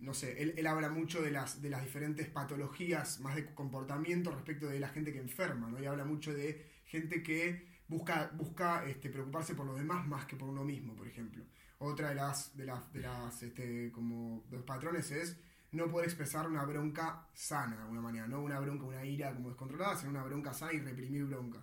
no sé, él, habla mucho de las, de las diferentes patologías más de comportamiento respecto de la gente que enferma, ¿no? Y habla mucho de gente que busca, busca este, preocuparse por los demás más que por uno mismo, por ejemplo. Otra de las, de las, de las este, como los patrones es no poder expresar una bronca sana de alguna manera, no una bronca, una ira como descontrolada, sino una bronca sana y reprimir broncas.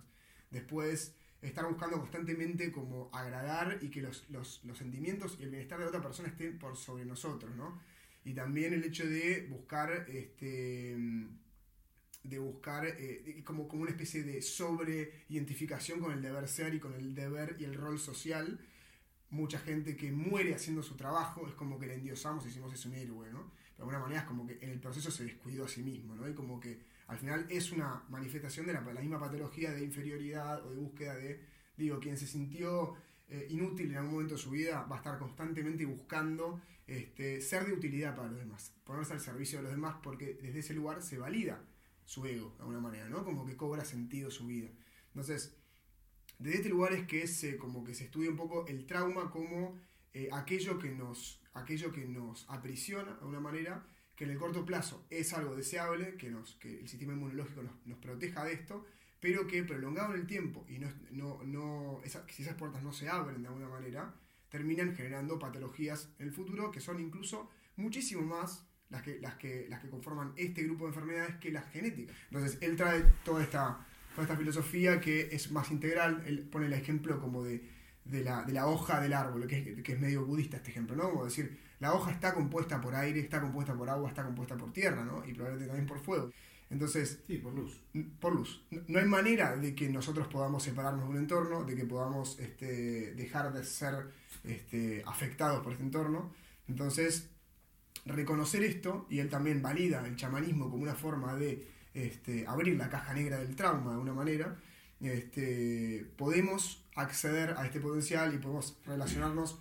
Después, estar buscando constantemente como agradar y que los, los, los sentimientos y el bienestar de otra persona estén por sobre nosotros, ¿no? Y también el hecho de buscar este de buscar eh, como, como una especie de sobre identificación con el deber ser y con el deber y el rol social mucha gente que muere haciendo su trabajo es como que le endiosamos y decimos es un héroe ¿no? de alguna manera es como que en el proceso se descuidó a sí mismo ¿no? y como que al final es una manifestación de la, la misma patología de inferioridad o de búsqueda de digo quien se sintió eh, inútil en algún momento de su vida, va a estar constantemente buscando este, ser de utilidad para los demás, ponerse al servicio de los demás, porque desde ese lugar se valida su ego, de alguna manera, ¿no? Como que cobra sentido su vida. Entonces, desde este lugar es que se, como que se estudia un poco el trauma como eh, aquello, que nos, aquello que nos aprisiona, de alguna manera, que en el corto plazo es algo deseable, que, nos, que el sistema inmunológico nos, nos proteja de esto, pero que prolongado en el tiempo y no, no, no si esas puertas no se abren de alguna manera, terminan generando patologías en el futuro que son incluso muchísimo más las que, las que, las que conforman este grupo de enfermedades que las genéticas. Entonces, él trae toda esta, toda esta filosofía que es más integral, él pone el ejemplo como de, de, la, de la hoja del árbol, que es, que es medio budista este ejemplo, ¿no? Como decir, la hoja está compuesta por aire, está compuesta por agua, está compuesta por tierra, ¿no? Y probablemente también por fuego. Entonces, sí, por luz. Por luz. No hay manera de que nosotros podamos separarnos de un entorno, de que podamos este, dejar de ser este, afectados por este entorno. Entonces, reconocer esto, y él también valida el chamanismo como una forma de este, abrir la caja negra del trauma de alguna manera, este, podemos acceder a este potencial y podemos relacionarnos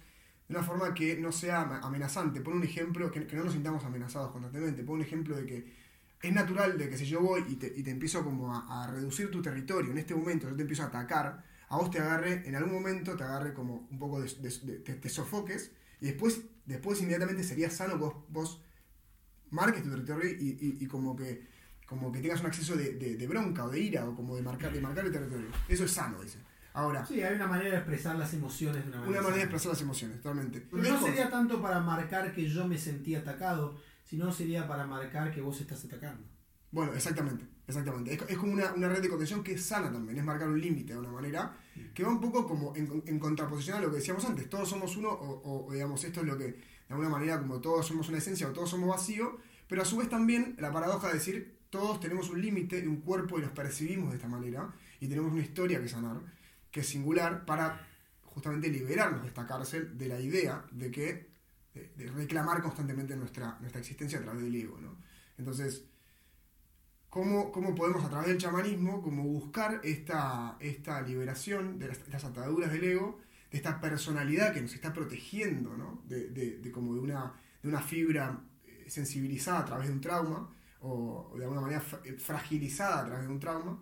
de una forma que no sea amenazante. Pon un ejemplo, que, que no nos sintamos amenazados constantemente. Pon un ejemplo de que es natural de que si yo voy y te, y te empiezo como a, reducir tu territorio, en este momento yo te empiezo a atacar, a vos te agarre, en algún momento te agarre como un poco de, te, sofoques y después, después inmediatamente sería sano que vos, vos marques tu territorio y, y, como que como que tengas un acceso de, bronca o de ira o como de marcar, de marcar el territorio. Eso es sano, dice. Ahora, sí, hay una manera de expresar las emociones de una manera. Una manera de expresar las emociones, totalmente. no sería tanto para marcar que yo me sentí atacado, si no sería para marcar que vos estás atacando. Bueno, exactamente, exactamente. Es, como una, red de contención que es sana también, es marcar un límite de una manera que va un poco como en, contraposición a lo que decíamos antes, todos somos uno o, digamos esto es lo que de alguna manera como todos somos una esencia o todos somos vacío, pero a su vez también la paradoja de decir todos tenemos un límite y un cuerpo y nos percibimos de esta manera y tenemos una historia que sanar, que es singular para justamente liberarnos de esta cárcel de la idea de que de, reclamar constantemente nuestra, nuestra existencia a través del ego. ¿no? Entonces, ¿cómo, ¿cómo, podemos a través del chamanismo como buscar esta, esta liberación de las, ataduras del ego, de esta personalidad que nos está protegiendo, ¿no? de, de, como de una, de una fibra eh, sensibilizada a través de un trauma, o de alguna manera eh, fragilizada a través de un trauma,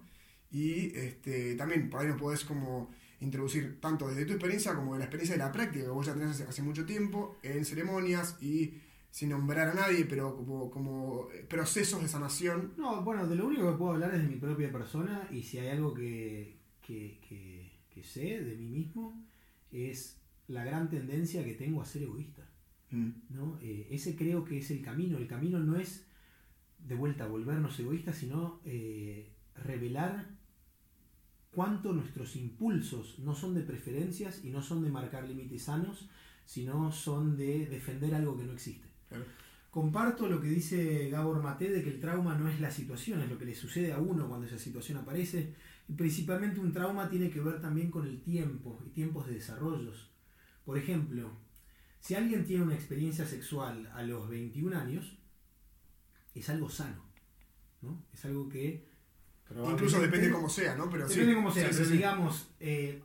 y este, también por ahí nos podés como introducir tanto desde tu experiencia como de la experiencia de la práctica que vos ya tenés hace, mucho tiempo en ceremonias y sin nombrar a nadie, pero como, como procesos de sanación. No, bueno, de lo único que puedo hablar es de mi propia persona y si hay algo que, que, que, sé de mí mismo es la gran tendencia que tengo a ser egoísta. Mm. ¿no? Eh, ese creo que es el camino. El camino no es de vuelta a volvernos egoístas, sino eh, revelar cuánto nuestros impulsos no son de preferencias y no son de marcar límites sanos, sino son de defender algo que no existe. Comparto lo que dice Gabor Mate de que el trauma no es la situación, es lo que le sucede a uno cuando esa situación aparece. Y principalmente un trauma tiene que ver también con el tiempo y tiempos de desarrollos. Por ejemplo, si alguien tiene una experiencia sexual a los 21 años, es algo sano, ¿no? Es algo que Incluso depende cómo sea, ¿no? Pero depende cómo sea, pero digamos, eh,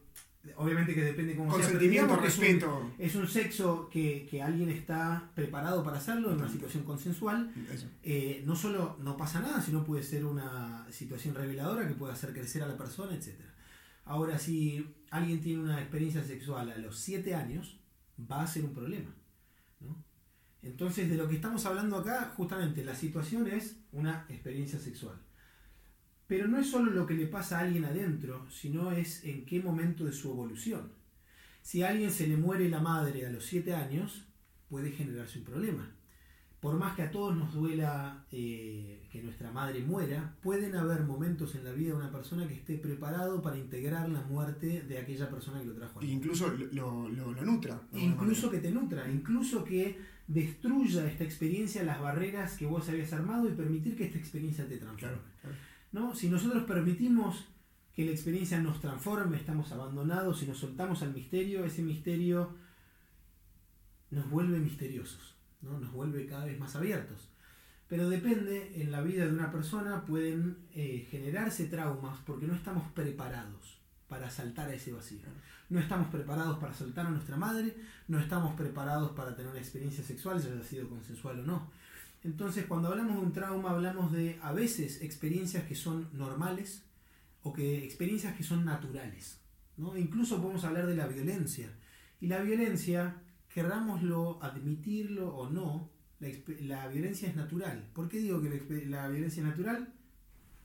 obviamente que depende cómo sea. Consentimiento, respeto. Es un, sexo que, que, alguien está preparado para hacerlo en una situación consensual. Eh, no solo no pasa nada, sino puede ser una situación reveladora que puede hacer crecer a la persona, etc. Ahora, si alguien tiene una experiencia sexual a los 7 años, va a ser un problema. ¿no? Entonces, de lo que estamos hablando acá, justamente la situación es una experiencia sexual. Pero no es solo lo que le pasa a alguien adentro, sino es en qué momento de su evolución. Si a alguien se le muere la madre a los 7 años, puede generarse un problema. Por más que a todos nos duela eh, que nuestra madre muera, pueden haber momentos en la vida de una persona que esté preparado para integrar la muerte de aquella persona que lo trajo. Incluso lo, lo, lo nutra. Incluso que te nutra, incluso que destruya esta experiencia las barreras que vos habías armado y permitir que esta experiencia te transforme. ¿No? Si nosotros permitimos que la experiencia nos transforme, estamos abandonados y nos soltamos al misterio, ese misterio nos vuelve misteriosos, ¿no? nos vuelve cada vez más abiertos. Pero depende, en la vida de una persona pueden eh, generarse traumas porque no estamos preparados para saltar a ese vacío. No estamos preparados para soltar a nuestra madre, no estamos preparados para tener una experiencia sexual, ya haya sido consensual o no. Entonces, cuando hablamos de un trauma, hablamos de a veces experiencias que son normales o que experiencias que son naturales. ¿no? Incluso podemos hablar de la violencia. Y la violencia, querrámoslo admitirlo o no, la, violencia es natural. ¿Por qué digo que la violencia es natural?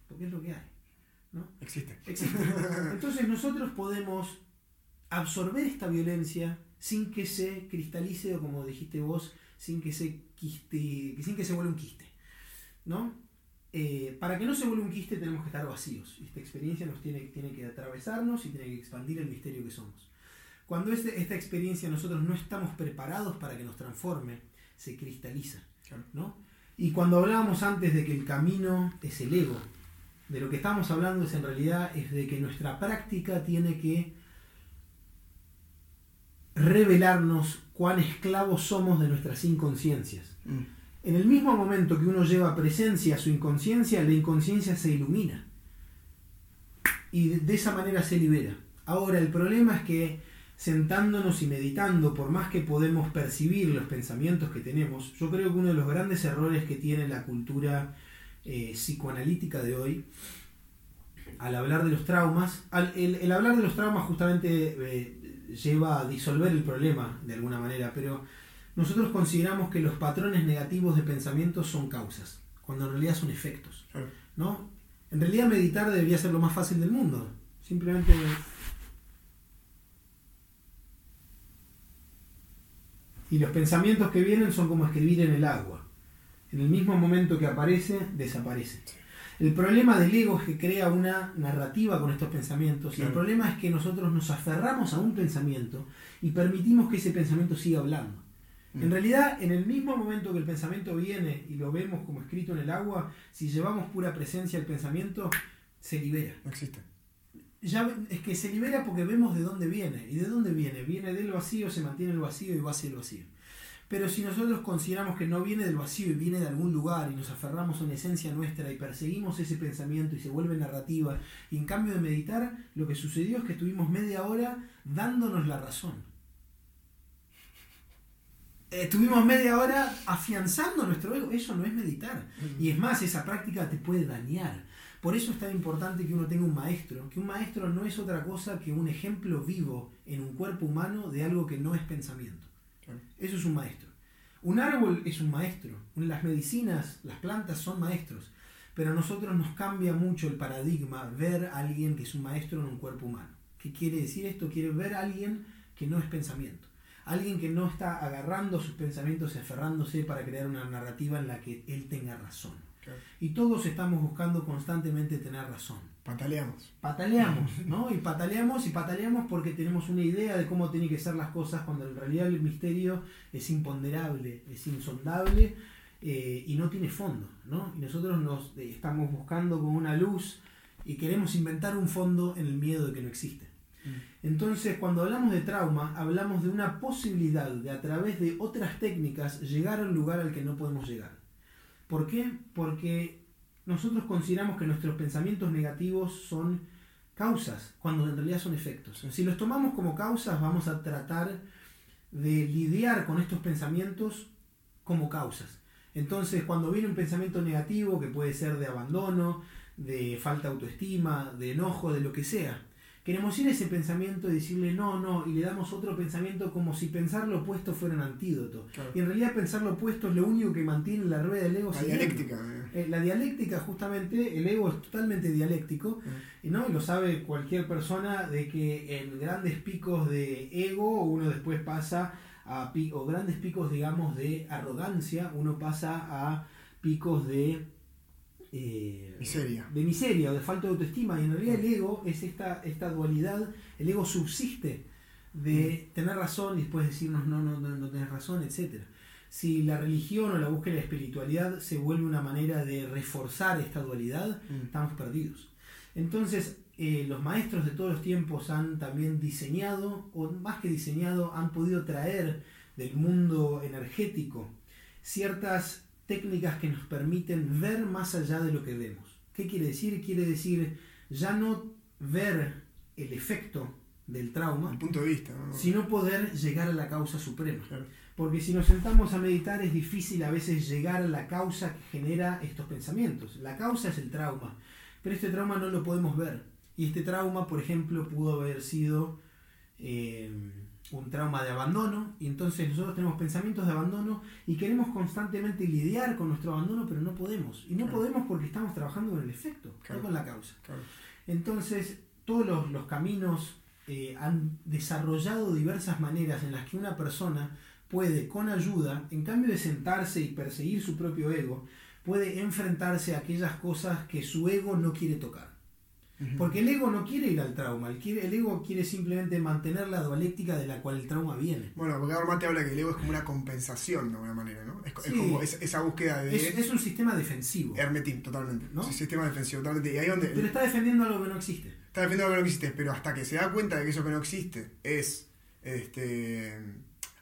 Porque es lo que hay. Existe. Entonces nosotros podemos absorber esta violencia sin que se cristalice o como dijiste vos, sin que se quiste, sin que se vuelva un quiste. ¿no? Eh, para que no se vuelva un quiste tenemos que estar vacíos. Esta experiencia nos tiene, tiene que atravesarnos y tiene que expandir el misterio que somos. Cuando este, esta experiencia nosotros no estamos preparados para que nos transforme, se cristaliza. ¿no? Y cuando hablábamos antes de que el camino es el ego, de lo que estamos hablando es en realidad es de que nuestra práctica tiene que revelarnos cuán esclavos somos de nuestras inconsciencias. Mm. En el mismo momento que uno lleva presencia a su inconsciencia, la inconsciencia se ilumina. Y de esa manera se libera. Ahora, el problema es que sentándonos y meditando, por más que podemos percibir los pensamientos que tenemos, yo creo que uno de los grandes errores que tiene la cultura eh, psicoanalítica de hoy, al hablar de los traumas, el, hablar de los traumas justamente eh, lleva a disolver el problema de alguna manera, pero nosotros consideramos que los patrones negativos de pensamiento son causas, cuando en realidad son efectos. ¿no? En realidad meditar debería ser lo más fácil del mundo. Simplemente Y los pensamientos que vienen son como escribir en el agua. En el mismo momento que aparece, desaparece. El problema del ego es que crea una narrativa con estos pensamientos. Y el problema es que nosotros nos aferramos a un pensamiento y permitimos que ese pensamiento siga hablando. Mm. En realidad, en el mismo momento que el pensamiento viene y lo vemos como escrito en el agua, si llevamos pura presencia al pensamiento, se libera. No existe. Ya, es que se libera porque vemos de dónde viene. ¿Y de dónde viene? Viene del vacío, se mantiene el vacío y va hacia el vacío. Pero si nosotros consideramos que no viene del vacío y viene de algún lugar y nos aferramos a una esencia nuestra y perseguimos ese pensamiento y se vuelve narrativa, y en cambio de meditar, lo que sucedió es que estuvimos media hora dándonos la razón. Estuvimos media hora afianzando nuestro ego. Eso no es meditar. Y es más, esa práctica te puede dañar. Por eso es tan importante que uno tenga un maestro, que un maestro no es otra cosa que un ejemplo vivo en un cuerpo humano de algo que no es pensamiento. Eso es un maestro. Un árbol es un maestro. Las medicinas, las plantas son maestros. Pero a nosotros nos cambia mucho el paradigma ver a alguien que es un maestro en un cuerpo humano. ¿Qué quiere decir esto? Quiere ver a alguien que no es pensamiento. Alguien que no está agarrando sus pensamientos y aferrándose para crear una narrativa en la que él tenga razón. Y todos estamos buscando constantemente tener razón. Pataleamos. Pataleamos, *laughs* ¿no? Y pataleamos y pataleamos porque tenemos una idea de cómo tienen que ser las cosas cuando en realidad el misterio es imponderable, es insondable eh, y no tiene fondo, ¿no? Y nosotros nos eh, estamos buscando con una luz y queremos inventar un fondo en el miedo de que no existe. Mm. Entonces, cuando hablamos de trauma, hablamos de una posibilidad de a través de otras técnicas llegar a un lugar al que no podemos llegar. ¿Por qué? Porque nosotros consideramos que nuestros pensamientos negativos son causas, cuando en realidad son efectos. Si los tomamos como causas, vamos a tratar de lidiar con estos pensamientos como causas. Entonces, cuando viene un pensamiento negativo, que puede ser de abandono, de falta de autoestima, de enojo, de lo que sea, queremos ir a ese pensamiento y decirle no, no, y le damos otro pensamiento como si pensar lo opuesto fuera un antídoto. Y en realidad pensar lo opuesto es lo único que mantiene la rueda del ego. La dialéctica. Eh. Eh, la dialéctica, justamente, el ego es totalmente dialéctico, y ¿no? Y lo sabe cualquier persona de que en grandes picos de ego uno después pasa a o grandes picos, digamos, de arrogancia, uno pasa a picos de eh, miseria. de miseria o de falta de autoestima. Y en realidad el ego es esta, esta dualidad, el ego subsiste de mm. tener razón y después decirnos no, no, no, no tenés razón, etc. Si la religión o la búsqueda de la espiritualidad se vuelve una manera de reforzar esta dualidad, mm. estamos perdidos. Entonces, eh, los maestros de todos los tiempos han también diseñado, o más que diseñado, han podido traer del mundo energético ciertas técnicas que nos permiten ver más allá de lo que vemos. ¿Qué quiere decir? Quiere decir ya no ver el efecto del trauma, el punto de vista, sino poder llegar a la causa suprema. Porque si nos sentamos a meditar es difícil a veces llegar a la causa que genera estos pensamientos. La causa es el trauma, pero este trauma no lo podemos ver. Y este trauma, por ejemplo, pudo haber sido eh, un trauma de abandono, y entonces nosotros tenemos pensamientos de abandono y queremos constantemente lidiar con nuestro abandono, pero no podemos. Y no podemos porque estamos trabajando con el efecto, no con la causa. Entonces, todos los, caminos eh, han desarrollado diversas maneras en las que una persona puede, con ayuda, en cambio de sentarse y perseguir su propio ego, puede enfrentarse a aquellas cosas que su ego no quiere tocar. Porque el ego no quiere ir al trauma, el, quiere, el, ego quiere simplemente mantener la dialéctica de la cual el trauma viene. Bueno, porque ahora te habla que el ego es como una compensación de alguna manera, ¿no? Es, como esa búsqueda de... Es, un sistema defensivo. Hermetín, totalmente. ¿no? Es un sistema defensivo, totalmente. Y ahí donde, pero está defendiendo algo que no existe. Está defendiendo algo que no existe, pero hasta que se da cuenta de que eso que no existe es... este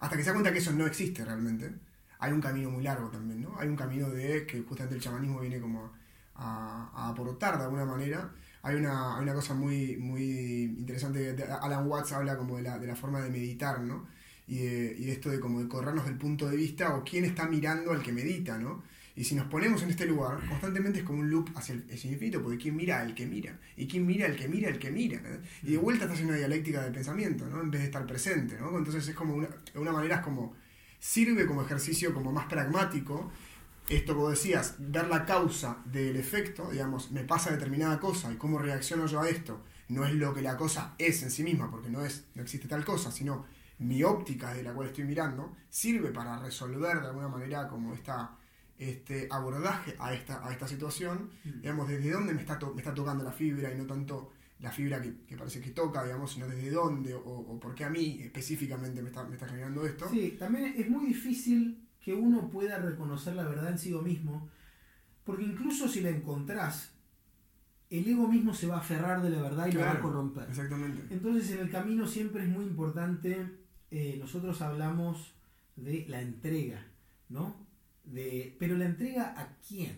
Hasta que se da cuenta que eso no existe realmente, hay un camino muy largo también, ¿no? Hay un camino de que justamente el chamanismo viene como a, a aportar de alguna manera hay una, una cosa muy, muy interesante, Alan Watts habla como de la, de la forma de meditar, ¿no? Y, y esto de como de corrernos del punto de vista o quién está mirando al que medita, ¿no? Y si nos ponemos en este lugar, constantemente es como un loop hacia el, infinito, porque quién mira al que mira, y quién mira al que mira al que mira. Y de vuelta estás en una dialéctica de pensamiento, ¿no? En vez de estar presente, ¿no? Entonces es como una, de una manera es como, sirve como ejercicio como más pragmático esto como decías, ver la causa del efecto, digamos, me pasa determinada cosa y cómo reacciono yo a esto, no es lo que la cosa es en sí misma, porque no, es, no existe tal cosa, sino mi óptica de la cual estoy mirando, sirve para resolver de alguna manera como esta, este abordaje a esta, a esta situación, mm. digamos, desde dónde me está, me está tocando la fibra y no tanto la fibra que, parece que toca, digamos, sino desde dónde o, o, por qué a mí específicamente me está, me está generando esto. Sí, también es muy difícil que uno pueda reconocer la verdad en sí mismo, porque incluso si la encontrás, el ego mismo se va a aferrar de la verdad y lo va a corromper. Exactamente. Entonces en el camino siempre es muy importante, eh, nosotros hablamos de la entrega, ¿no? De, pero la entrega a quién?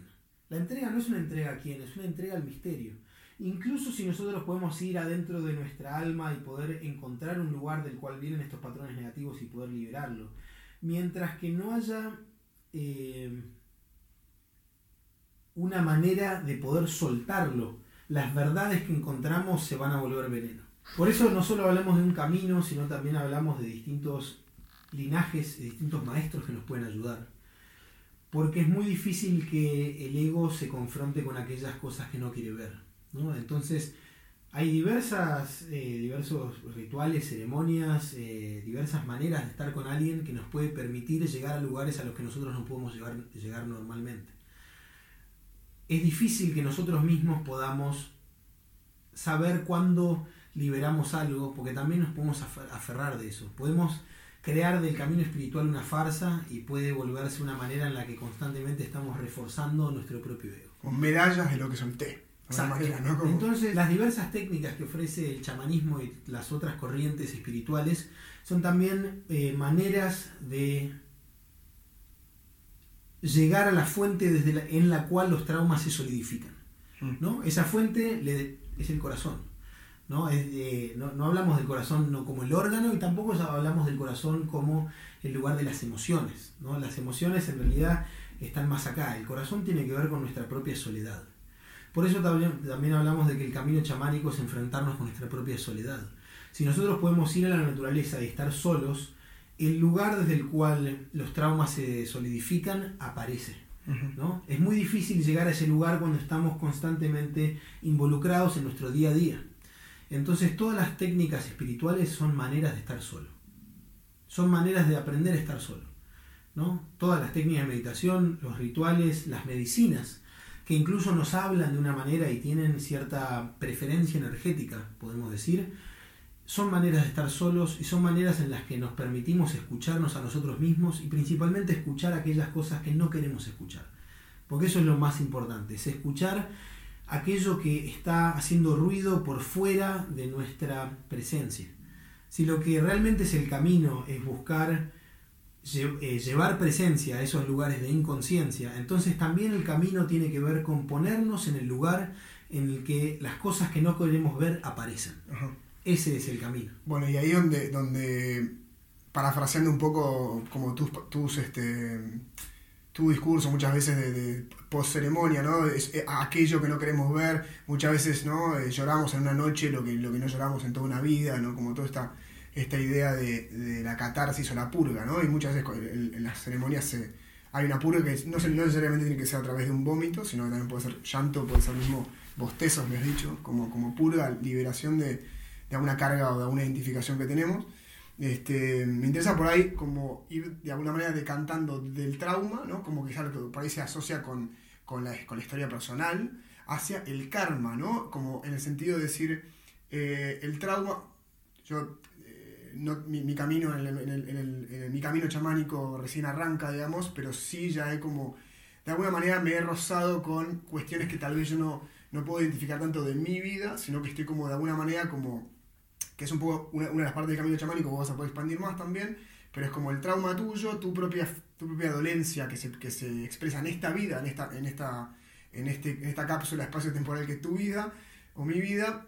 La entrega no es una entrega a quién, es una entrega al misterio. Incluso si nosotros podemos ir adentro de nuestra alma y poder encontrar un lugar del cual vienen estos patrones negativos y poder liberarlo mientras que no haya eh, una manera de poder soltarlo, las verdades que encontramos se van a volver veneno. Por eso no solo hablamos de un camino, sino también hablamos de distintos linajes, de distintos maestros que nos pueden ayudar. Porque es muy difícil que el ego se confronte con aquellas cosas que no quiere ver. Entonces, hay diversas, eh, diversos rituales, ceremonias, eh, diversas maneras de estar con alguien que nos puede permitir llegar a lugares a los que nosotros no podemos llegar, llegar normalmente. Es difícil que nosotros mismos podamos saber cuándo liberamos algo, porque también nos podemos aferrar de eso. Podemos crear del camino espiritual una farsa y puede volverse una manera en la que constantemente estamos reforzando nuestro propio ego. Con medallas de lo que solté. Entonces, las diversas técnicas que ofrece el chamanismo y las otras corrientes espirituales son también eh, maneras de llegar a la fuente desde en la cual los traumas se solidifican. Mm. ¿no? Esa fuente le- es el corazón. ¿no? Es de- no, no hablamos del corazón no como el órgano y tampoco hablamos del corazón como el lugar de las emociones. ¿no? Las emociones en realidad están más acá. El corazón tiene que ver con nuestra propia soledad. Por eso también, también hablamos de que el camino chamánico es enfrentarnos con nuestra propia soledad. Si nosotros podemos ir a la naturaleza y estar solos, el lugar desde el cual los traumas se solidifican aparece. ¿no? Es muy difícil llegar a ese lugar cuando estamos constantemente involucrados en nuestro día a día. Entonces todas las técnicas espirituales son maneras de estar solo. Son maneras de aprender a estar solo. ¿no? Todas las técnicas de meditación, los rituales, las medicinas, que incluso nos hablan de una manera y tienen cierta preferencia energética, podemos decir, son maneras de estar solos y son maneras en las que nos permitimos escucharnos a nosotros mismos y principalmente escuchar aquellas cosas que no queremos escuchar. Porque eso es lo más importante, es escuchar aquello que está haciendo ruido por fuera de nuestra presencia. Si lo que realmente es el camino es buscar llevar presencia a esos lugares de inconsciencia, entonces también el camino tiene que ver con ponernos en el lugar en el que las cosas que no queremos ver aparecen. Ajá. Ese es el camino. Bueno, y ahí donde, donde parafraseando un poco como tus, tus este, tu discurso muchas veces de, de post ceremonia, ¿no? Es, eh, aquello que no queremos ver, muchas veces, ¿no? Eh, lloramos en una noche lo que, lo que no lloramos en toda una vida, ¿no? Como toda esta, esta idea de, la catarsis o la purga, ¿no? Y muchas veces en, las ceremonias hay una purga que no, no necesariamente tiene que ser a través de un vómito, sino que también puede ser llanto, puede ser mismo bostezos, me has dicho, como, como purga, liberación de, de alguna carga o de alguna identificación que tenemos. Este, me interesa por ahí como ir de alguna manera decantando del trauma, ¿no? como que que por ahí se asocia con, con, la, con la historia personal, hacia el karma, ¿no? como en el sentido de decir, eh, el trauma, yo, no, mi, mi camino en, el, mi camino chamánico recién arranca, digamos, pero sí ya he como, de alguna manera me he rozado con cuestiones que tal vez yo no, no puedo identificar tanto de mi vida, sino que estoy como de alguna manera como que es un poco una, una de las partes del camino chamánico que vas a poder expandir más también, pero es como el trauma tuyo, tu propia, tu propia dolencia que se, que se expresa en esta vida, en esta, en esta, en este, en esta cápsula espacio-temporal que es tu vida o mi vida,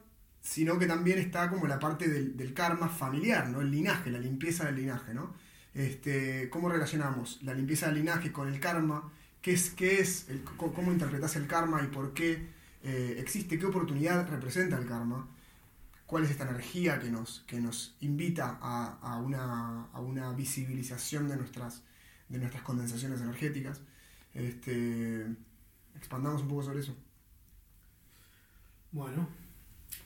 sino que también está como la parte del, karma familiar, ¿no? El linaje, la limpieza del linaje, ¿no? Este, ¿Cómo relacionamos la limpieza del linaje con el karma? ¿Qué es, qué es cómo interpretas el karma y por qué eh, existe? ¿Qué oportunidad representa el karma? cuál es esta energía que nos, que nos invita a, a una, a una visibilización de nuestras, de nuestras condensaciones energéticas. Este, expandamos un poco sobre eso. Bueno,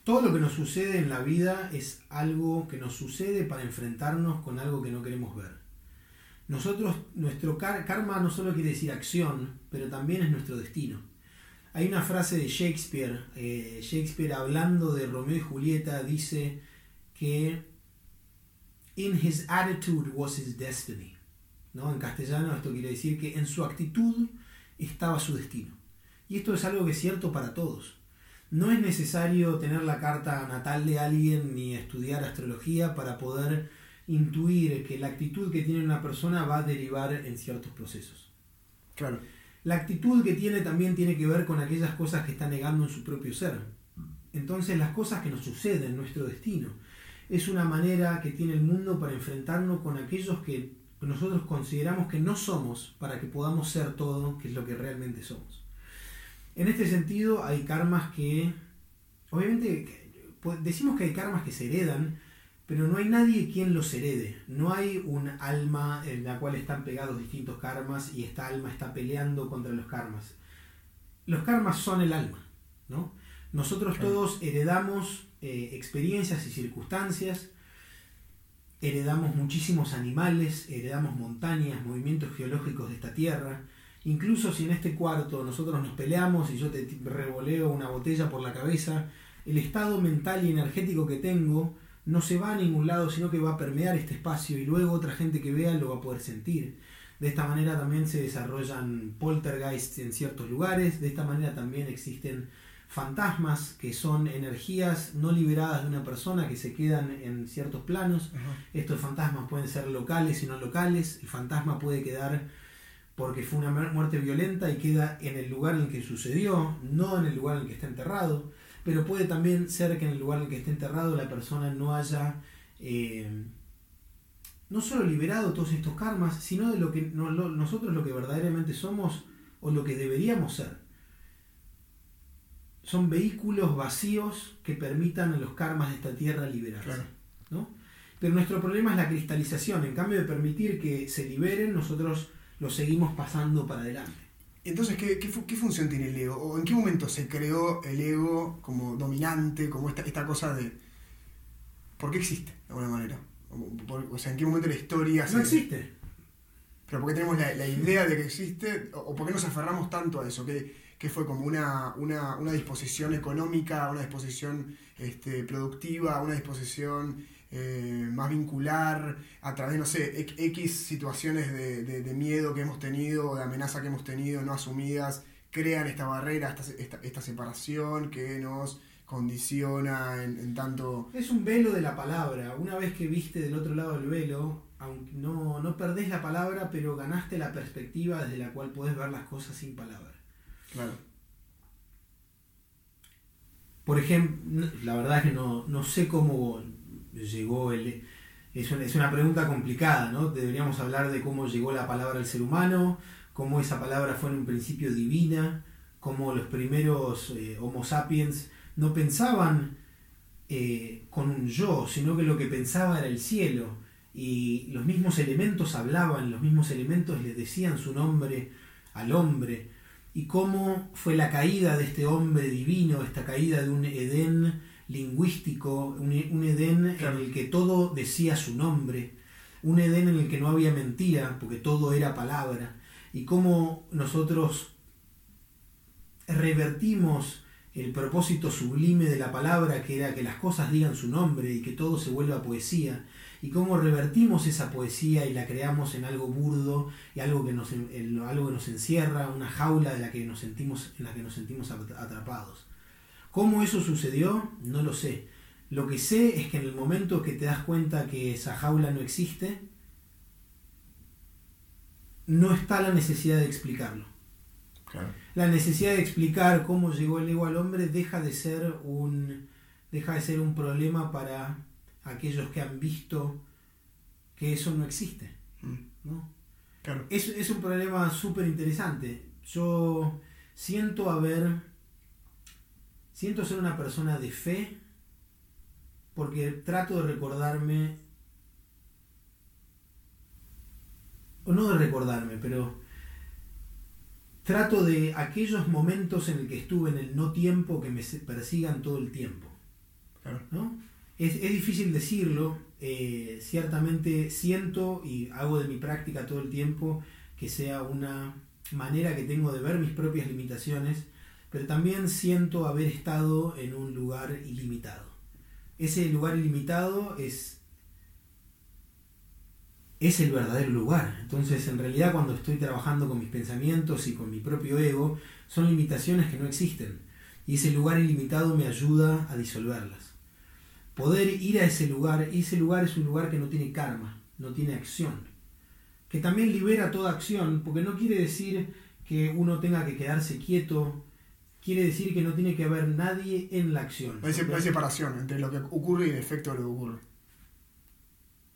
todo lo que nos sucede en la vida es algo que nos sucede para enfrentarnos con algo que no queremos ver. Nosotros, nuestro kar- karma no solo quiere decir acción, pero también es nuestro destino. Hay una frase de Shakespeare, eh, Shakespeare hablando de Romeo y Julieta dice que in his attitude was his destiny. ¿no? En castellano esto quiere decir que en su actitud estaba su destino. Y esto es algo que es cierto para todos. No es necesario tener la carta natal de alguien ni estudiar astrología para poder intuir que la actitud que tiene una persona va a derivar en ciertos procesos. Claro. La actitud que tiene también tiene que ver con aquellas cosas que está negando en su propio ser. Entonces las cosas que nos suceden, nuestro destino, es una manera que tiene el mundo para enfrentarnos con aquellos que nosotros consideramos que no somos para que podamos ser todo, que es lo que realmente somos. En este sentido hay karmas que, obviamente, pues, decimos que hay karmas que se heredan, pero no hay nadie quien los herede. No hay un alma en la cual están pegados distintos karmas y esta alma está peleando contra los karmas. Los karmas son el alma, ¿no? Nosotros Claro. todos heredamos eh, experiencias y circunstancias, heredamos muchísimos animales, heredamos montañas, movimientos geológicos de esta tierra. Incluso si en este cuarto nosotros nos peleamos y yo te revoleo una botella por la cabeza, el estado mental y energético que tengo no se va a ningún lado, sino que va a permear este espacio y luego otra gente que vea lo va a poder sentir. De esta manera también se desarrollan poltergeists en ciertos lugares, de esta manera también existen fantasmas que son energías no liberadas de una persona que se quedan en ciertos planos. Ajá. Estos fantasmas pueden ser locales y no locales. El fantasma puede quedar porque fue una muerte violenta y queda en el lugar en el que sucedió, no en el lugar en el que está enterrado, pero puede también ser que en el lugar en el que esté enterrado la persona no haya eh, no solo liberado todos estos karmas, sino de lo que nosotros lo que verdaderamente somos o lo que deberíamos ser. Son vehículos vacíos que permitan a los karmas de esta tierra liberarse. ¿no? Pero nuestro problema es la cristalización. En cambio de permitir que se liberen, nosotros lo seguimos pasando para adelante. Entonces, ¿qué, qué, función tiene el ego? ¿O en qué momento se creó el ego como dominante, como esta, esta cosa de... ¿Por qué existe, de alguna manera? O sea, ¿en qué momento la historia... No existe. Pero ¿por qué tenemos la, idea de que existe? ¿O por qué nos aferramos tanto a eso? ¿Qué, fue como una, una, una, disposición económica, una disposición este, productiva, una disposición eh, más vincular a través, no sé, X situaciones de, miedo que hemos tenido o de amenaza que hemos tenido no asumidas, crean esta barrera, esta, esta, separación que nos condiciona en, tanto... Es un velo de la palabra. Una vez que viste del otro lado del velo, aunque no, no perdés la palabra, pero ganaste la perspectiva desde la cual podés ver las cosas sin palabra. Claro. Por ejemplo, la verdad es que no, no sé cómo llegó el... Es una, es una pregunta complicada, ¿no? Deberíamos hablar de cómo llegó la palabra al ser humano, cómo esa palabra fue en un principio divina, cómo los primeros eh, Homo sapiens no pensaban eh, con un yo, sino que lo que pensaba era el cielo. Y los mismos elementos hablaban, los mismos elementos le decían su nombre al hombre. Y cómo fue la caída de este hombre divino, esta caída de un Edén lingüístico, un, Edén en el que todo decía su nombre, un Edén en el que no había mentira, porque todo era palabra, y cómo nosotros revertimos el propósito sublime de la palabra, que era que las cosas digan su nombre y que todo se vuelva poesía, y cómo revertimos esa poesía y la creamos en algo burdo y algo que nos, algo que nos encierra, una jaula de la que nos sentimos, en la que nos sentimos atrapados. ¿Cómo eso sucedió? No lo sé. Lo que sé es que en el momento que te das cuenta que esa jaula no existe, no está la necesidad de explicarlo. La necesidad de explicar cómo llegó el ego al hombre deja de ser un, deja de ser un problema para aquellos que han visto que eso no existe. Mm. Es, es un problema súper interesante. Yo siento haber Siento ser una persona de fe porque trato de recordarme, o no de recordarme, pero trato de aquellos momentos en el que estuve en el no tiempo que me persigan todo el tiempo. ¿no? Es, difícil decirlo, eh, ciertamente siento y hago de mi práctica todo el tiempo que sea una manera que tengo de ver mis propias limitaciones pero también siento haber estado en un lugar ilimitado. Ese lugar ilimitado es, es el verdadero lugar. Entonces, en realidad, cuando estoy trabajando con mis pensamientos y con mi propio ego, son limitaciones que no existen. Y ese lugar ilimitado me ayuda a disolverlas. Poder ir a ese lugar, y ese lugar es un lugar que no tiene karma, no tiene acción. Que también libera toda acción, porque no quiere decir que uno tenga que quedarse quieto quiere decir que no tiene que haber nadie en la acción. No hay, separación entre lo que ocurre y el efecto de lo que ocurre.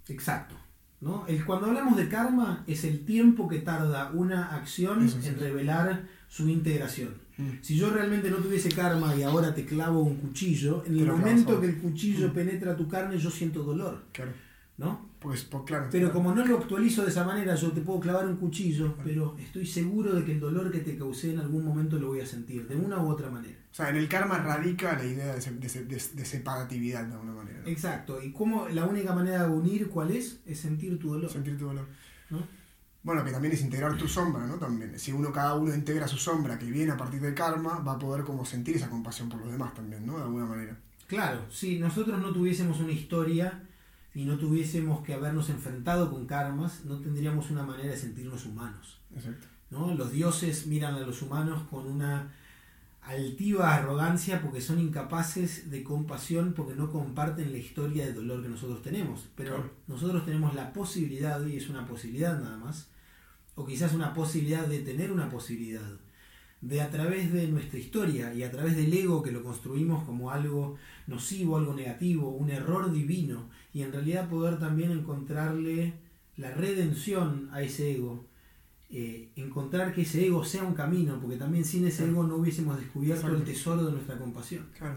Exacto. ¿no? El, cuando hablamos de karma es el tiempo que tarda una acción en revelar su integración. Mm. Si yo realmente no tuviese karma y ahora te clavo un cuchillo, en el momento que el cuchillo mm. penetra tu carne yo siento dolor. Claro. ¿No? Pues, pues, claro. Pero como no lo actualizo de esa manera, yo te puedo clavar un cuchillo, pero estoy seguro de que el dolor que te causé en algún momento lo voy a sentir, de una u otra manera. O sea, en el karma radica la idea de, separatividad de alguna manera. Exacto. ¿Y cómo la única manera de unir cuál es? Es sentir tu dolor. Sentir tu dolor. Bueno, que también es integrar tu sombra, ¿no? También. Si uno, cada uno integra su sombra que viene a partir del karma, va a poder como sentir esa compasión por los demás también, ¿no? De alguna manera. Claro, si nosotros no tuviésemos una historia y no tuviésemos que habernos enfrentado con karmas, no tendríamos una manera de sentirnos humanos. ¿no? Los dioses miran a los humanos con una altiva arrogancia porque son incapaces de compasión porque no comparten la historia de dolor que nosotros tenemos. Pero nosotros tenemos la posibilidad, y es una posibilidad nada más, o quizás una posibilidad de tener una posibilidad, de a través de nuestra historia y a través del ego que lo construimos como algo nocivo, algo negativo, un error divino, y en realidad poder también encontrarle la redención a ese ego, eh, encontrar que ese ego sea un camino, porque también sin ese ego no hubiésemos descubierto el tesoro de nuestra compasión. Claro.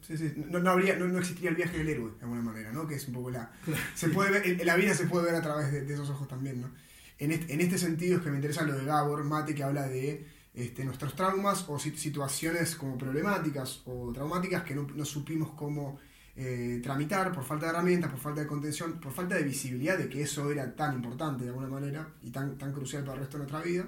Sí, sí. No, habría, no, existiría el viaje del héroe, de alguna manera, ¿no? Que es un poco la... Se puede ver, la vida se puede ver a través de, esos ojos también, ¿no? En este, en este, sentido es que me interesa lo de Gabor Mate, que habla de este, nuestros traumas o situaciones como problemáticas o traumáticas que no, no supimos cómo eh, tramitar por falta de herramientas, por falta de contención, por falta de visibilidad de que eso era tan importante de alguna manera y tan, tan crucial para el resto de nuestra vida.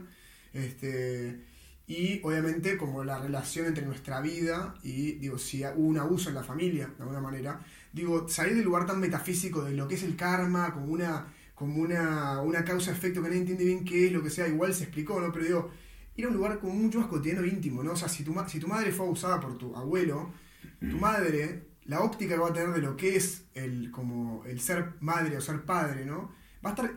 Este, y obviamente como la relación entre nuestra vida y digo, si hubo un abuso en la familia, de alguna manera, digo, salir del lugar tan metafísico de lo que es el karma, como una, como una, una causa-efecto que nadie entiende bien qué es, lo que sea, igual se explicó, ¿no? Pero digo, ir a un lugar como mucho más cotidiano íntimo, ¿no? O sea, si tu, si tu madre fue abusada por tu abuelo, tu madre la óptica que va a tener de lo que es el, como el ser madre o ser padre, ¿no? Va a estar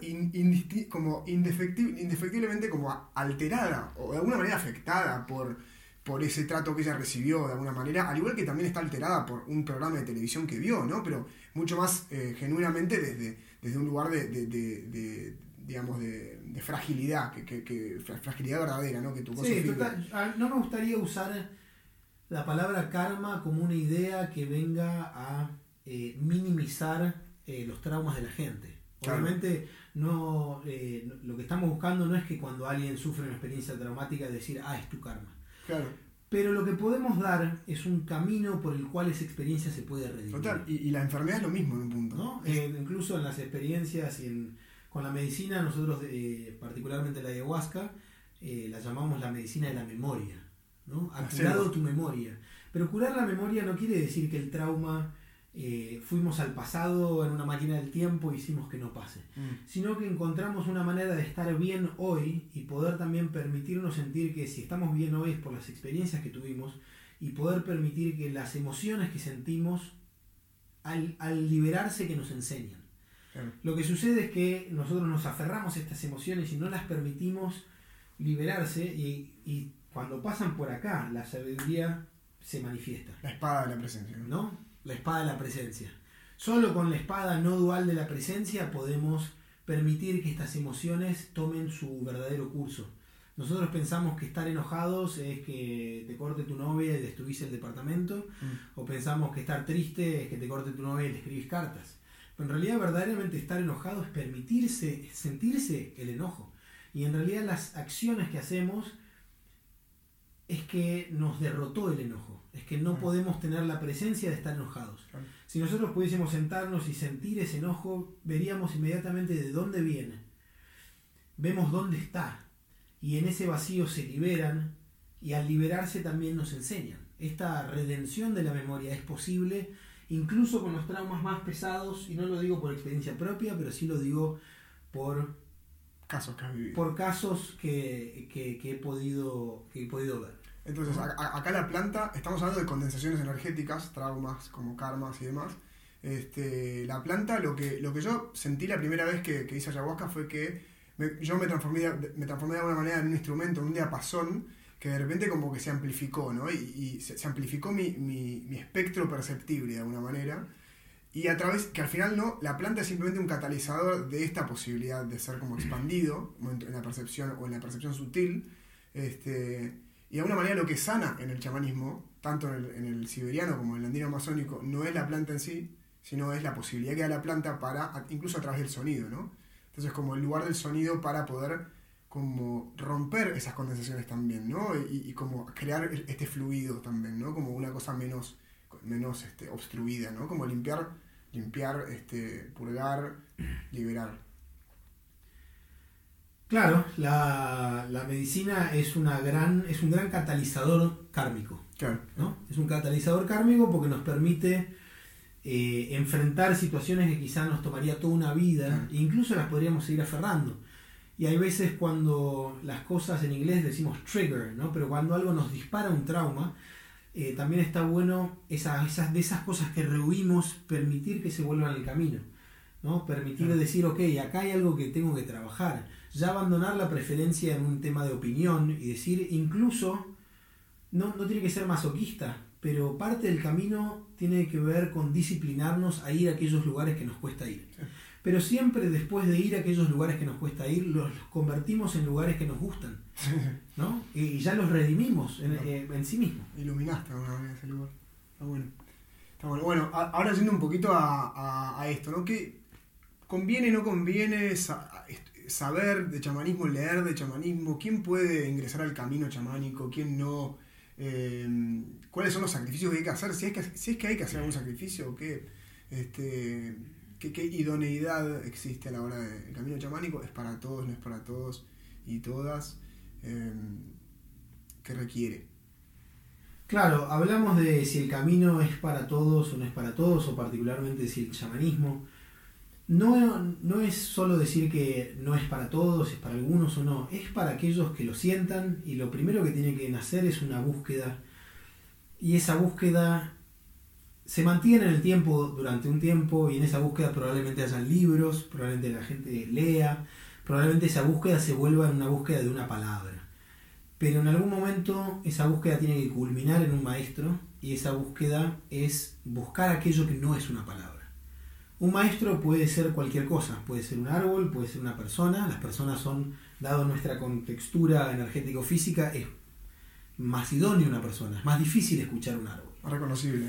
como indefectiblemente como alterada o de alguna manera afectada por, por ese trato que ella recibió de alguna manera, al igual que también está alterada por un programa de televisión que vio, ¿no? Pero mucho más eh, genuinamente desde, desde un lugar de, de, digamos, de, fragilidad, que, fragilidad verdadera, ¿no? Que tu sí, ah, no me gustaría usar la palabra karma como una idea que venga a eh, minimizar eh, los traumas de la gente. Obviamente no, eh, lo que estamos buscando no es que cuando alguien sufre una experiencia traumática decir, ah, es tu karma. Claro. Pero lo que podemos dar es un camino por el cual esa experiencia se puede redimir. Total, y, la enfermedad es lo mismo en un punto. ¿No? incluso en las experiencias y con la medicina, nosotros, particularmente la ayahuasca, la llamamos la medicina de la memoria. ¿No? Ha curado tu memoria. Pero curar la memoria no quiere decir que el trauma eh, fuimos al pasado en una máquina del tiempo y hicimos que no pase, mm. sino que encontramos una manera de estar bien hoy y poder también permitirnos sentir que si estamos bien hoy es por las experiencias que tuvimos y poder permitir que las emociones que sentimos al, liberarse que nos enseñan. Lo que sucede es que nosotros nos aferramos a estas emociones y no las permitimos liberarse y, y cuando pasan por acá, la sabiduría se manifiesta. La espada de la presencia. ¿No? La espada de la presencia. Solo con la espada no dual de la presencia podemos permitir que estas emociones tomen su verdadero curso. Nosotros pensamos que estar enojados es que te corte tu novia y destruís el departamento, mm. o pensamos que estar triste es que te corte tu novia y le escribís cartas. Pero en realidad verdaderamente estar enojado es permitirse, sentirse el enojo. Y en realidad las acciones que hacemos es que nos derrotó el enojo, es que no podemos tener la presencia de estar enojados. Si nosotros pudiésemos sentarnos y sentir ese enojo, veríamos inmediatamente de dónde viene, vemos dónde está, y en ese vacío se liberan, y al liberarse también nos enseñan. Esta redención de la memoria es posible incluso con los traumas más pesados, y no lo digo por experiencia propia, pero sí lo digo por casos que Por casos que, he podido, que he podido ver. Entonces, acá la planta, estamos hablando de condensaciones energéticas, traumas como karmas y demás. Este, la planta, lo que, lo que yo sentí la primera vez que, hice ayahuasca fue que yo me transformé, me transformé de alguna manera en un instrumento, en un diapasón, que de repente como que se amplificó, ¿no? Y, se, amplificó mi, mi, mi, espectro perceptible de alguna manera. Y a través, que al final no, la planta es simplemente un catalizador de esta posibilidad de ser como expandido en la percepción o en la percepción sutil. Este, y de alguna manera lo que sana en el chamanismo, tanto en el, siberiano como en el andino amazónico, no es la planta en sí, sino es la posibilidad que da la planta para, incluso a través del sonido, ¿no? Entonces como el lugar del sonido para poder como romper esas condensaciones también, ¿no? Y, y como crear este fluido también, ¿no? Como una cosa menos, menos este, obstruida, ¿no? Como limpiar limpiar, este, purgar, liberar. Claro, la, medicina es, una gran, es un gran catalizador kármico. Claro. ¿no? Es un catalizador kármico porque nos permite eh, enfrentar situaciones que quizás nos tomaría toda una vida, e incluso las podríamos seguir aferrando. Y hay veces cuando las cosas en inglés decimos trigger, ¿no? pero cuando algo nos dispara un trauma, eh, también está bueno esas, esas, de esas cosas que rehuimos, permitir que se vuelvan al camino. ¿no? Permitir decir, ok, acá hay algo que tengo que trabajar. Ya abandonar la preferencia en un tema de opinión y decir, incluso, no, no tiene que ser masoquista, pero parte del camino tiene que ver con disciplinarnos a ir a aquellos lugares que nos cuesta ir. Pero siempre después de ir a aquellos lugares que nos cuesta ir, los convertimos en lugares que nos gustan. ¿no? Y ya los redimimos en, eh, en sí mismos. Iluminaste alguna ese lugar. Está bueno. Está bueno. Bueno, ahora yendo un poquito a, a, esto, ¿no? ¿Qué conviene, no conviene saber de chamanismo, leer de chamanismo? ¿Quién puede ingresar al camino chamánico? ¿Quién no? Eh, ¿Cuáles son los sacrificios que hay que hacer? Si, que, si es que hay que hacer algún sacrificio o qué. Este, ¿Qué, idoneidad existe a la hora del camino chamánico? ¿Es para todos, no es para todos y todas? Em, ¿Qué requiere? Claro, hablamos de si el camino es para todos o no es para todos, o particularmente si el chamanismo. No, no es solo decir que no es para todos, es para algunos o no, es para aquellos que lo sientan y lo primero que tiene que nacer es una búsqueda. Y esa búsqueda se mantiene en el tiempo durante un tiempo y en esa búsqueda probablemente haya libros, probablemente la gente lea, probablemente esa búsqueda se vuelva en una búsqueda de una palabra. Pero en algún momento esa búsqueda tiene que culminar en un maestro y esa búsqueda es buscar aquello que no es una palabra. Un maestro puede ser cualquier cosa, puede ser un árbol, puede ser una persona, las personas son, dado nuestra contextura energético-física, es más idóneo una persona, es más difícil escuchar un árbol. Más reconocible,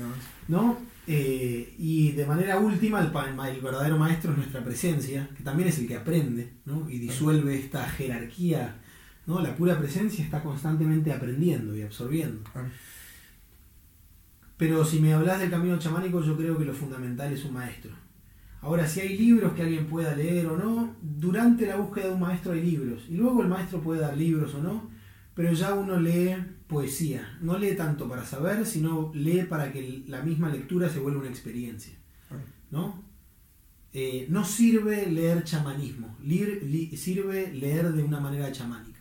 ¿no? Eh, y de manera última, el, el, verdadero maestro es nuestra presencia, que también es el que aprende ¿no? y disuelve esta jerarquía. ¿no? La pura presencia está constantemente aprendiendo y absorbiendo. Pero si me hablas del camino chamánico, yo creo que lo fundamental es un maestro. Ahora, si hay libros que alguien pueda leer o no, durante la búsqueda de un maestro hay libros. Y luego el maestro puede dar libros o no, pero ya uno lee poesía. No lee tanto para saber, sino lee para que la misma lectura se vuelva una experiencia. ¿No? Eh, no sirve leer chamanismo, sirve leer de una manera chamánica.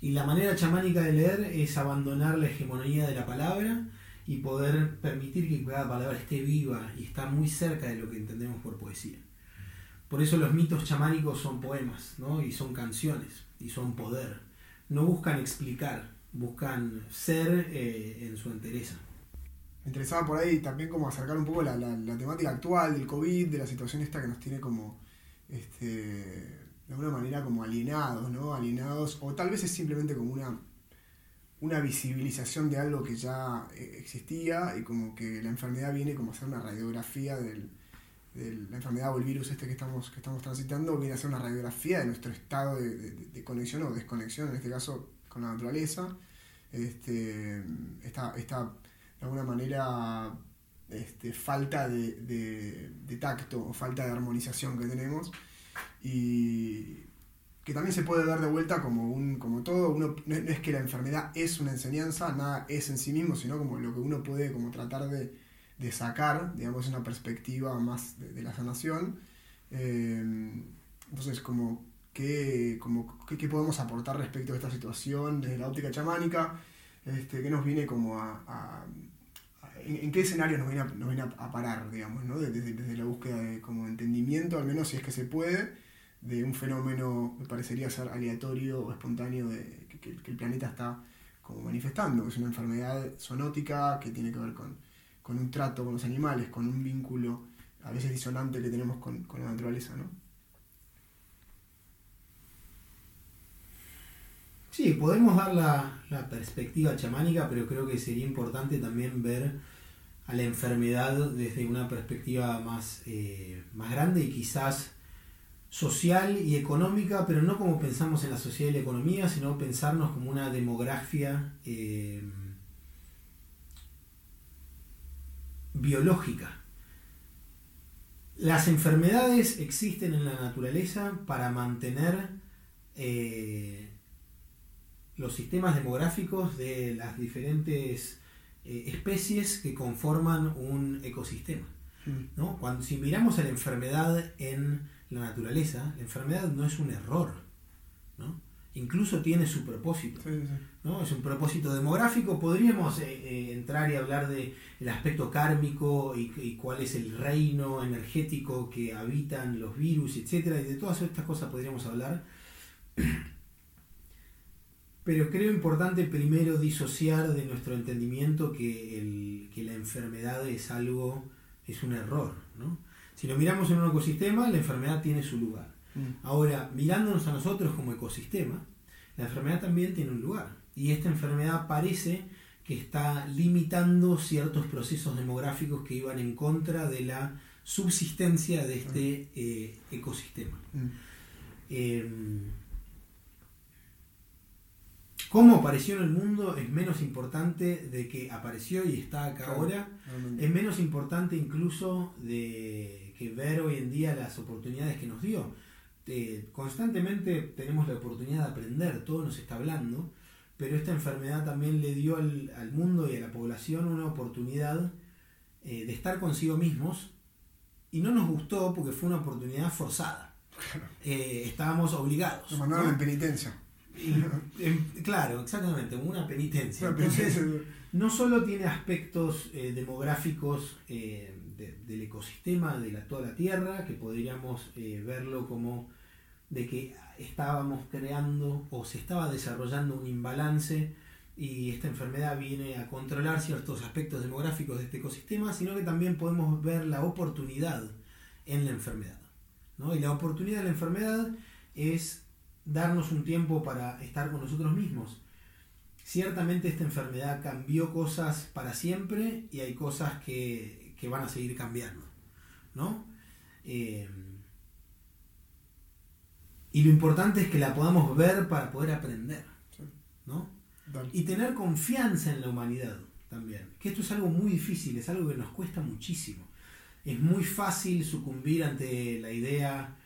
Y la manera chamánica de leer es abandonar la hegemonía de la palabra y poder permitir que cada palabra esté viva y está muy cerca de lo que entendemos por poesía. Por eso los mitos chamánicos son poemas, ¿no? Y son canciones, y son poder. No buscan explicar, buscan ser eh, en su entereza. Me interesaba por ahí también como acercar un poco la, temática actual del COVID, de la situación esta que nos tiene como, este, de alguna manera como alienados, ¿no? Alienados, o tal vez es simplemente como una, una visibilización de algo que ya eh, existía y como que la enfermedad viene como a ser una radiografía del, de la enfermedad o el virus este que estamos, que estamos transitando, viene a ser una radiografía de nuestro estado de conexión o desconexión, en este caso con la naturaleza, este, esta, de alguna manera este, falta de, tacto o falta de armonización que tenemos. Y que también se puede dar de vuelta como un como todo uno no es que la enfermedad es una enseñanza nada es en sí mismo sino como lo que uno puede como tratar de, sacar digamos una perspectiva más de, la sanación. Eh, entonces como qué, como, qué, podemos aportar respecto a esta situación desde la óptica chamánica, este, qué nos viene como a... en, qué escenario nos viene a, nos viene a, parar, digamos, ¿no? desde, desde, la búsqueda de como entendimiento, al menos si es que se puede, de un fenómeno que parecería ser aleatorio o espontáneo de, que, el planeta está como manifestando. Es una enfermedad zoonótica que tiene que ver con, con un trato con los animales, con un vínculo a veces disonante que tenemos con, con la naturaleza, ¿no? Sí, podemos dar la, perspectiva chamánica, pero creo que sería importante también ver a la enfermedad desde una perspectiva más, eh, más grande y quizás social y económica, pero no como pensamos en la sociedad y la economía, sino pensarnos como una demografía eh, biológica. Las enfermedades existen en la naturaleza para mantener eh, los sistemas demográficos de las diferentes eh, especies que conforman un ecosistema. Mm. ¿no? Cuando, si miramos a la enfermedad en la naturaleza, la enfermedad no es un error, ¿no? incluso tiene su propósito. ¿no? Es un propósito demográfico. Podríamos eh, eh, entrar y hablar del el aspecto kármico y, y, cuál es el reino energético que habitan los virus, etc. Y de todas estas cosas podríamos hablar *clears throat* Pero creo importante primero disociar de nuestro entendimiento que, el, que la enfermedad es algo, es un error. ¿no? Si lo miramos en un ecosistema, la enfermedad tiene su lugar. Mm. Ahora, mirándonos a nosotros como ecosistema, la enfermedad también tiene un lugar. Y esta enfermedad parece que está limitando ciertos procesos demográficos que iban en contra de la subsistencia de este eh, ecosistema. Mm. Eh, cómo apareció en el mundo es menos importante de que apareció y está acá ahora. Es menos importante incluso de que ver hoy en día las oportunidades que nos dio. Eh, constantemente tenemos la oportunidad de aprender, todo nos está hablando, pero esta enfermedad también le dio al, al mundo y a la población una oportunidad eh, de estar consigo mismos y no nos gustó porque fue una oportunidad forzada. Eh, estábamos obligados. Nos mandaron ¿no? en penitencia. Y, claro, exactamente, una penitencia. Entonces, no solo tiene aspectos demográficos de- del ecosistema de la, toda la Tierra, que podríamos eh, verlo como de que estábamos creando o se estaba desarrollando un imbalance y esta enfermedad viene a controlar ciertos aspectos demográficos de este ecosistema, sino que también podemos ver la oportunidad en la enfermedad. ¿no? Y la oportunidad de la enfermedad es darnos un tiempo para estar con nosotros mismos. Ciertamente esta enfermedad cambió cosas para siempre y hay cosas que, que van a seguir cambiando. ¿no? Eh, y lo importante es que la podamos ver para poder aprender. ¿no? Y tener confianza en la humanidad también. Que esto es algo muy difícil, es algo que nos cuesta muchísimo. Es muy fácil sucumbir ante la idea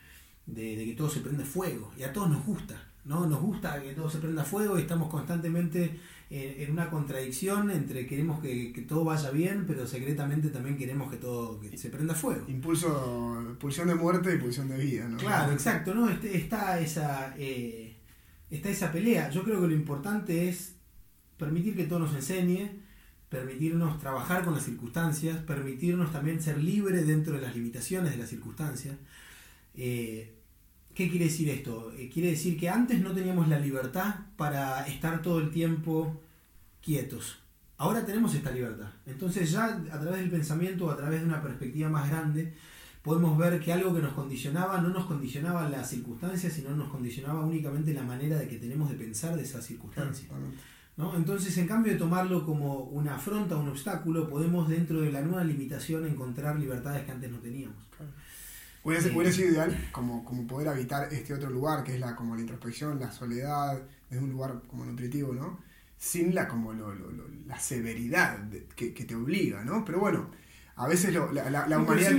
de, de que todo se prende fuego. Y a todos nos gusta, ¿no? Nos gusta que todo se prenda fuego y estamos constantemente en, en una contradicción entre queremos que, que todo vaya bien, pero secretamente también queremos que todo que se prenda fuego. Impulso, pulsión de muerte y pulsión de vida, ¿no? Claro, exacto, ¿no? Este- está, esa, eh, está esa pelea. Yo creo que lo importante es permitir que todo nos enseñe, permitirnos trabajar con las circunstancias, permitirnos también ser libres dentro de las limitaciones de las circunstancias. Eh, ¿Qué quiere decir esto? Eh, quiere decir que antes no teníamos la libertad para estar todo el tiempo quietos. Ahora tenemos esta libertad. Entonces ya a través del pensamiento, a través de una perspectiva más grande, podemos ver que algo que nos condicionaba no nos condicionaba las circunstancias, sino nos condicionaba únicamente la manera de que tenemos de pensar de esas circunstancias. Entonces, en cambio de tomarlo como una afronta, un obstáculo, podemos dentro de la nueva limitación encontrar libertades que antes no teníamos. Hubiera, hubiera sido ideal como, como poder habitar este otro lugar, que es la, como la introspección, la soledad, desde un lugar como nutritivo, ¿no? Sin la, como lo- lo- lo- la severidad de- que, que te obliga, ¿no? Pero bueno, a veces lo- la, la- humanidad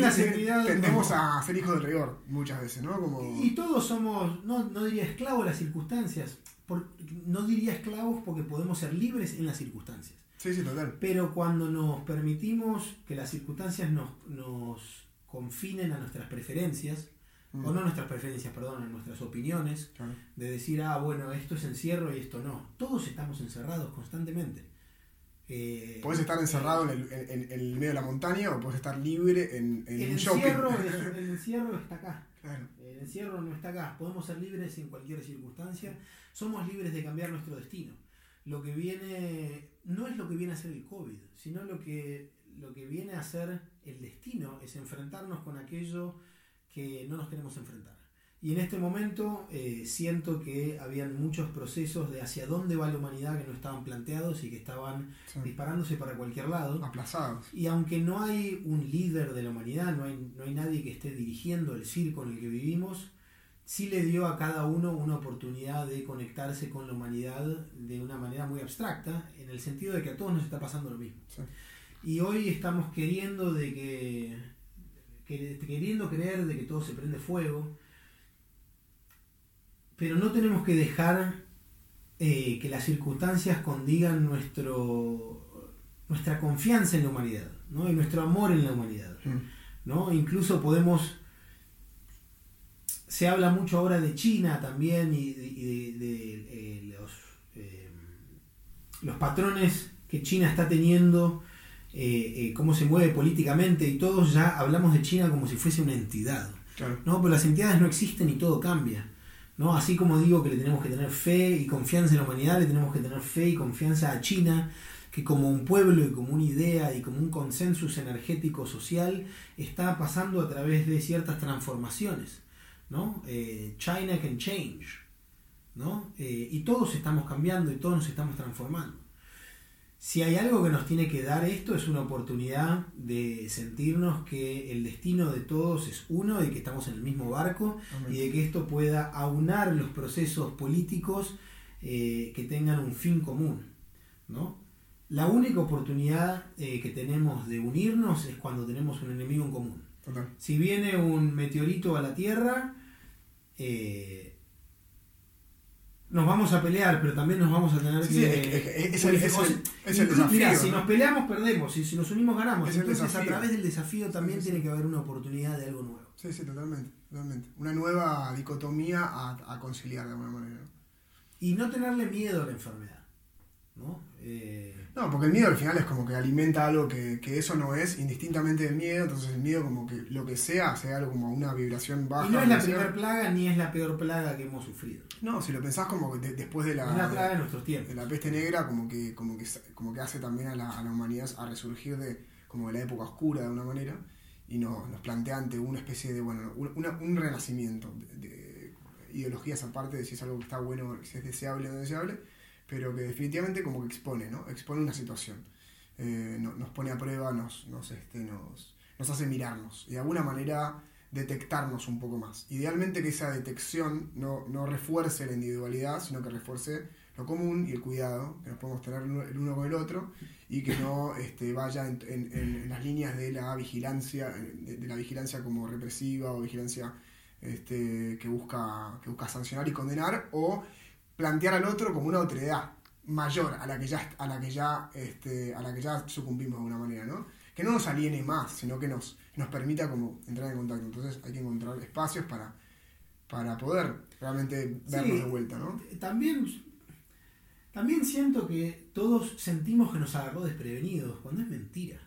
la tendemos no. a ser hijos del rigor muchas veces, ¿no? Como, Y todos somos, no, no diría esclavos de las circunstancias, por- no diría esclavos porque podemos ser libres en las circunstancias. sí, sí, total. Pero cuando nos permitimos que las circunstancias nos, nos confinen a nuestras preferencias, Mm, o no nuestras preferencias, perdón, a nuestras opiniones, claro. de decir, ah, bueno, esto es encierro y esto no. Todos estamos encerrados constantemente. Eh, Podés estar encerrado en el, en- en el medio de la montaña o podés estar libre en, en el, un shopping. encierro, es- *laughs* el encierro está acá. Claro. El encierro no está acá. Podemos ser libres en cualquier circunstancia. Somos libres de cambiar nuestro destino. Lo que viene no es lo que viene a ser el COVID, sino lo que, lo que viene a ser el destino, es enfrentarnos con aquello que no nos queremos enfrentar. Y en este momento eh, siento que habían muchos procesos de hacia dónde va la humanidad que no estaban planteados y que estaban Sí. disparándose para cualquier lado. Aplazados. Y aunque no hay un líder de la humanidad, no hay, no hay nadie que esté dirigiendo el circo en el que vivimos, sí le dio a cada uno una oportunidad de conectarse con la humanidad de una manera muy abstracta, en el sentido de que a todos nos está pasando lo mismo. Sí. Y hoy estamos queriendo de que, que- queriendo creer de que todo se prende fuego, pero no tenemos que dejar eh, que las circunstancias condigan nuestro, nuestra confianza en la humanidad, ¿no? y nuestro amor en la humanidad. Mm, ¿no? Incluso podemos. Se habla mucho ahora de China también y de, y de- de, eh, los, eh, los patrones que China está teniendo, eh, eh, cómo se mueve políticamente y todos ya hablamos de China como si fuese una entidad. Claro. No, pero las entidades no existen y todo cambia. ¿no? Así como digo que le tenemos que tener fe y confianza en la humanidad, le tenemos que tener fe y confianza a China, que como un pueblo y como una idea y como un consensus energético social está pasando a través de ciertas transformaciones. ¿no? Eh, China can change. ¿no? Y todos estamos cambiando y todos nos estamos transformando. Si hay algo que nos tiene que dar esto es una oportunidad de sentirnos que el destino de todos es uno y que estamos en el mismo barco y de que esto pueda aunar los procesos políticos eh, que tengan un fin común. ¿no? La única oportunidad eh, que tenemos de unirnos es cuando tenemos un enemigo en común. Si viene un meteorito a la Tierra, eh, nos vamos a pelear, pero también nos vamos a tener que. es, el, desafío. si nos peleamos, perdemos. Y si nos unimos, ganamos. Entonces, a través del desafío también tiene que haber una oportunidad de algo nuevo. Sí, sí, totalmente. totalmente. Una nueva dicotomía a, conciliar de alguna manera. Y no tenerle miedo a la enfermedad. ¿no? Eh, no, porque el miedo al final es como que alimenta algo que, eso no es, indistintamente del miedo, entonces el miedo como que lo que sea, sea algo como una vibración baja. Y no es la primera plaga ni es la peor plaga que hemos sufrido. No, si lo pensás como que después de la, de, la peste negra, como que, como que, como que hace también a la, humanidad a resurgir de, como de la época oscura de una manera, y nos, nos plantea ante una especie de, bueno, un renacimiento de, ideologías aparte de si es algo que está bueno, si es deseable o no deseable pero que definitivamente como que expone, ¿no? Expone una situación. Eh, nos pone a prueba, nos, nos, este, nos, nos hace mirarnos y de alguna manera detectarnos un poco más. Idealmente que esa detección no, no refuerce la individualidad, sino que refuerce lo común y el cuidado que nos podemos tener el uno con el otro y que no este, vaya en, en, las líneas de la vigilancia, de, de, la vigilancia como represiva o vigilancia este, que, busca, que busca sancionar y condenar o plantear al otro como una autoridad mayor a la que ya, a la que ya, este, a la que ya sucumbimos de alguna manera, ¿no? Que no nos aliene más, sino que nos, nos permita como entrar en contacto. Entonces hay que encontrar espacios para, para poder realmente vernos de vuelta, ¿no? También, también siento que todos sentimos que nos agarró desprevenidos, cuando es mentira.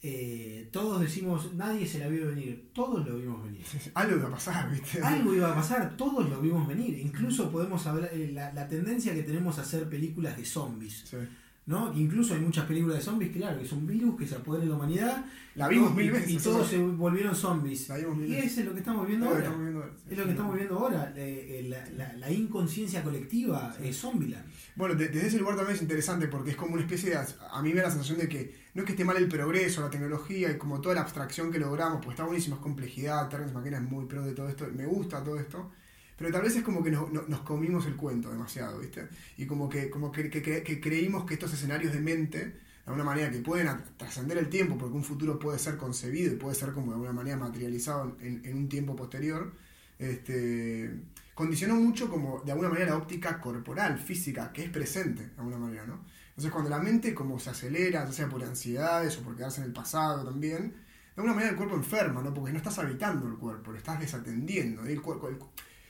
Eh, todos decimos, nadie se la vio venir, todos lo vimos venir. *laughs* Algo iba a pasar, ¿viste? Algo iba a *laughs* pasar, todos lo vimos venir. Incluso podemos hablar, eh, la, la tendencia que tenemos a hacer películas de zombies. ¿No? incluso hay muchas películas de zombies, claro, que es un virus que se apodera de la humanidad. La vimos mil veces. Y, todos se volvieron zombies. y ese es lo que estamos viendo ahora. es lo que estamos viendo ahora. Eh, la, inconsciencia colectiva es Zombieland. Bueno, desde ese lugar también es interesante porque es como una especie de... A mí me da la sensación de que no es que esté mal el progreso, la tecnología y como toda la abstracción que logramos, pues está buenísima, es complejidad, Terrence McKenna es muy pro de todo esto, me gusta todo esto pero tal vez es como que nos comimos el cuento demasiado, ¿viste? Y como que, como que, creímos que estos escenarios de mente, de alguna manera que pueden trascender el tiempo, porque un futuro puede ser concebido y puede ser como de alguna manera materializado en, un tiempo posterior, este, condicionó mucho como de alguna manera la óptica corporal, física, que es presente de alguna manera, ¿no? Entonces cuando la mente como se acelera, ya sea por ansiedades o por quedarse en el pasado también, de alguna manera el cuerpo enferma, ¿no? Porque no estás habitando el cuerpo, lo estás desatendiendo. El cuerpo,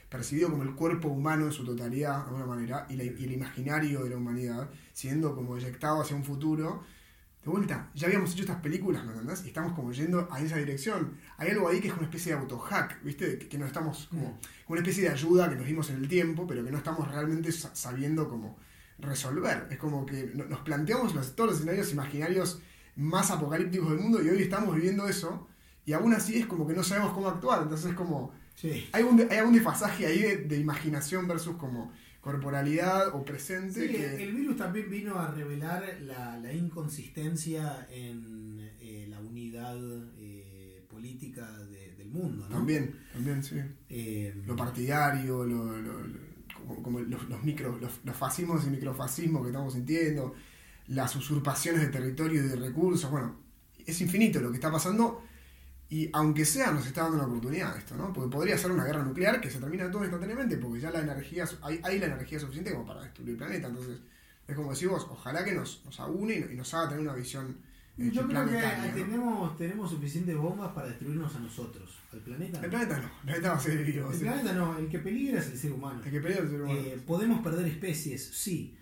percibido como el cuerpo humano en su totalidad, de alguna manera, y, el imaginario de la humanidad, siendo como eyectado hacia un futuro. De vuelta, ya habíamos hecho estas películas, ¿me entendés? Y estamos como yendo a esa dirección. Hay algo ahí que es una especie de auto-hack, ¿viste? Que, no estamos como, mm. una especie de ayuda que nos dimos en el tiempo, pero que no estamos realmente sabiendo cómo resolver. Es como que nos planteamos todos los escenarios imaginarios más apocalípticos del mundo y hoy estamos viviendo eso y aún así es como que no sabemos cómo actuar. Entonces es como hay, un, hay algún desfasaje ahí de, imaginación versus como corporalidad o presente. Sí, el virus también vino a revelar la, inconsistencia en eh, la unidad eh, política del mundo. ¿no? También, también, sí. Eh, lo partidario, lo, como, los, los, micro, los, fascismos y microfascismos que estamos sintiendo, las usurpaciones de territorio y de recursos. Bueno, es infinito lo que está pasando y aunque sea, nos está dando una oportunidad esto, ¿no? Porque podría ser una guerra nuclear que se termina todo instantáneamente, porque ya la energía, hay, hay la energía suficiente como para destruir el planeta. Entonces, es como decís vos, ojalá que nos, nos aúne y nos haga tener una visión. Este, Yo creo que tenemos, tenemos suficientes bombas para destruirnos a nosotros. Al planeta. El planeta no, el planeta va a ser vivo. El planeta no, el que peligra es el ser humano. El que peligra es el ser humano. Eh, podemos perder especies, sí.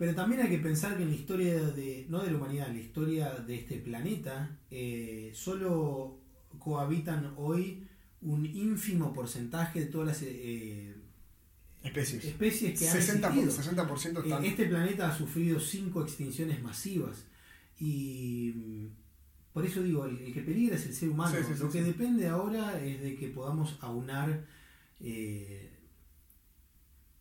Pero también hay que pensar que en la historia de, no de la humanidad, en la historia de este planeta, eh, solo cohabitan hoy un ínfimo porcentaje de todas las eh, especies. especies que 60%, han existido. 60% están... Eh, Este planeta ha sufrido cinco extinciones masivas y mm, por eso digo, el, el que peligra es el ser humano. Sí, sí, sí, Lo que depende ahora es de que podamos aunar eh,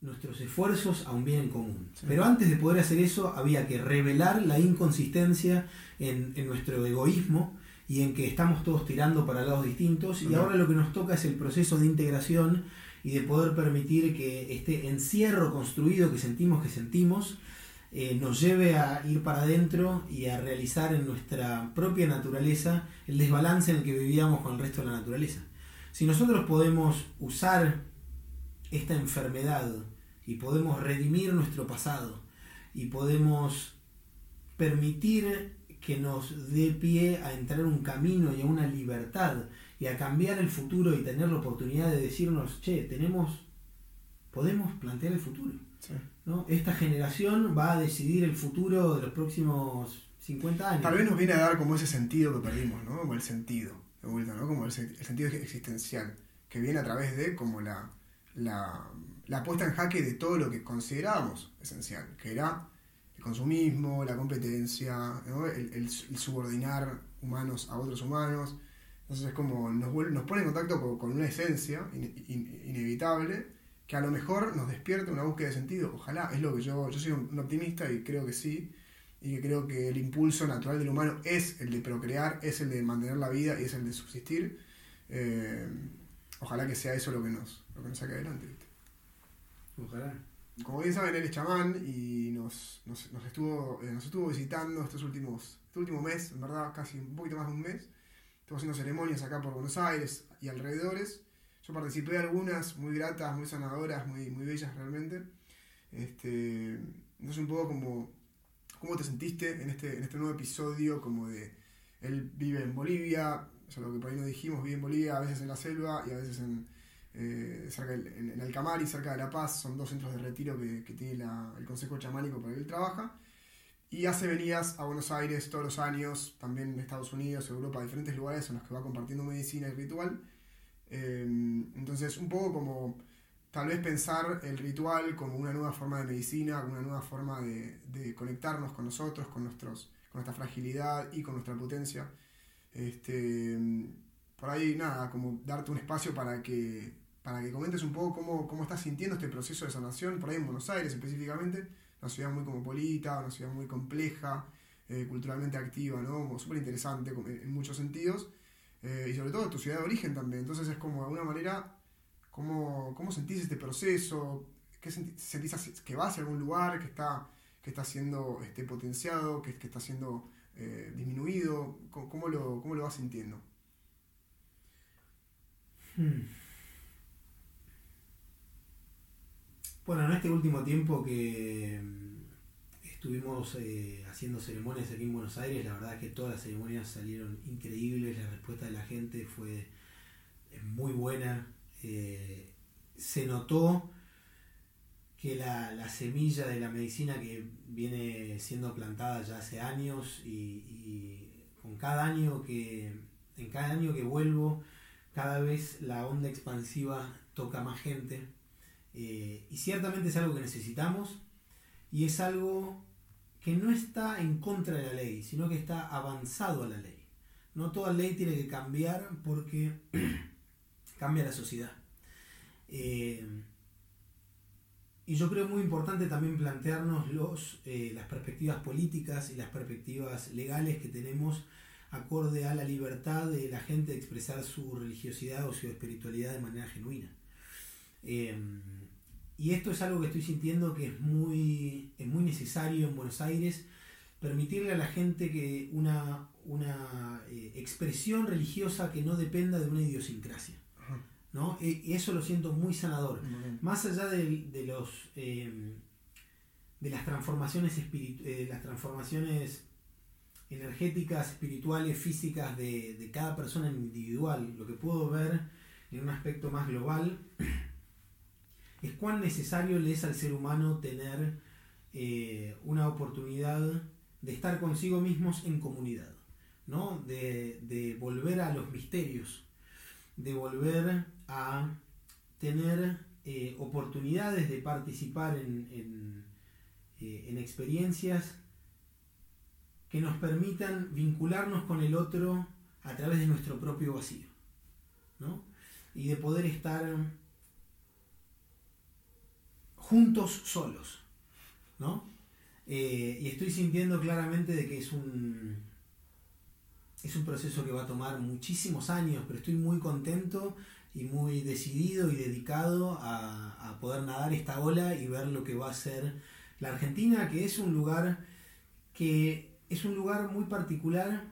nuestros esfuerzos a un bien en común. Sí. Pero antes de poder hacer eso había que revelar la inconsistencia en, en nuestro egoísmo y en que estamos todos tirando para lados distintos y ahora lo que nos toca es el proceso de integración y de poder permitir que este encierro construido que sentimos que sentimos eh, nos lleve a ir para adentro y a realizar en nuestra propia naturaleza el desbalance en el que vivíamos con el resto de la naturaleza. Si nosotros podemos usar esta enfermedad y podemos redimir nuestro pasado y podemos permitir que nos dé pie a entrar un camino y a una libertad y a cambiar el futuro y tener la oportunidad de decirnos, che, tenemos, podemos plantear el futuro. Sí. ¿no? Esta generación va a decidir el futuro de los próximos 50 años. Tal vez nos viene a dar como ese sentido que perdimos, ¿no? Como el sentido, de vuelta, ¿no? Como el, el sentido existencial, que viene a través de como la, la, la puesta en jaque de todo lo que considerábamos esencial, que era el consumismo, la competencia, el, subordinar humanos a otros humanos. Entonces es como nos, vuel- nos pone en contacto con, una esencia in- in- inevitable que a lo mejor nos despierta una búsqueda de sentido. Ojalá, es lo que yo, yo soy un, optimista y creo que sí, y que creo que el impulso natural del humano es el de procrear, es el de mantener la vida y es el de subsistir. Eh, ojalá que sea eso lo que nos, lo que nos saque adelante. Ojalá. Como bien saben, él es chamán y nos, nos, nos estuvo, eh, nos estuvo visitando estos últimos, este último mes, en verdad, casi un poquito más de un mes. Estuvo haciendo ceremonias acá por Buenos Aires y alrededores. Yo participé de algunas muy gratas, muy sanadoras, muy, muy bellas realmente. Este, entonces un poco como, ¿cómo te sentiste en este, en este nuevo episodio? Como de, él vive en Bolivia, o sea, lo que por ahí no dijimos, vive en Bolivia, a veces en la selva y a veces en, eh, cerca del- en, en Alcamar y cerca de La Paz, son dos centros de retiro que, que tiene la- el Consejo Chamánico para que él trabaja. Y hace venidas a Buenos Aires todos los años, también en Estados Unidos, Europa, diferentes lugares en los que va compartiendo medicina y ritual. Eh, entonces, un poco como tal vez pensar el ritual como una nueva forma de medicina, una nueva forma de, de conectarnos con nosotros, con, nuestros, con nuestra fragilidad y con nuestra potencia. Este, por ahí, nada, como darte un espacio para que, para que comentes un poco cómo, cómo estás sintiendo este proceso de sanación, por ahí en Buenos Aires específicamente, una ciudad muy cosmopolita, una ciudad muy compleja, eh, culturalmente activa, ¿no? Como súper interesante como en muchos sentidos, eh, y sobre todo tu ciudad de origen también. Entonces es como de alguna manera, ¿cómo, cómo sentís este proceso? ¿Qué sentís que va hacia algún lugar, que está, que está siendo este, potenciado, que, que está siendo eh, disminuido? ¿Cómo, cómo lo, ¿Cómo lo vas sintiendo? Hmm. Bueno, en este último tiempo que mm, estuvimos eh, haciendo ceremonias aquí en Buenos Aires, la verdad es que todas las ceremonias salieron increíbles, la respuesta de la gente fue eh, muy buena. eh, se notó que la, la semilla de la medicina que viene siendo plantada ya hace años y, y con cada año que en cada año que vuelvo cada vez la onda expansiva toca más gente eh, y ciertamente es algo que necesitamos y es algo que no está en contra de la ley, sino que está avanzado a la ley. No toda ley tiene que cambiar porque *clears throat* cambia la sociedad. Eh, y yo creo muy importante también plantearnos los, eh, las perspectivas políticas y las perspectivas legales que tenemos acorde a la libertad de la gente de expresar su religiosidad o su espiritualidad de manera genuina. Eh, y esto es algo que estoy sintiendo que es muy, es muy necesario en Buenos Aires, permitirle a la gente que una, una eh, expresión religiosa que no dependa de una idiosincrasia. ¿no? E- Y eso lo siento muy sanador. Más allá de, de los eh, de las transformaciones espiritu- eh, las transformaciones energéticas, espirituales, físicas de, de cada persona individual, lo que puedo ver en un aspecto más global *clears throat* es cuán necesario le es al ser humano tener eh, una oportunidad de estar consigo mismos en comunidad, ¿no? de, de volver a los misterios, de volver a tener eh, oportunidades de participar en, eh, en, experiencias que nos permitan vincularnos con el otro a través de nuestro propio vacío. ¿no? Y de poder estar juntos solos. ¿no? Eh, y estoy sintiendo claramente de que es un, es un proceso que va a tomar muchísimos años, pero estoy muy contento y muy decidido y dedicado a, poder nadar esta ola y ver lo que va a ser la Argentina, que es un lugar que es un lugar muy particular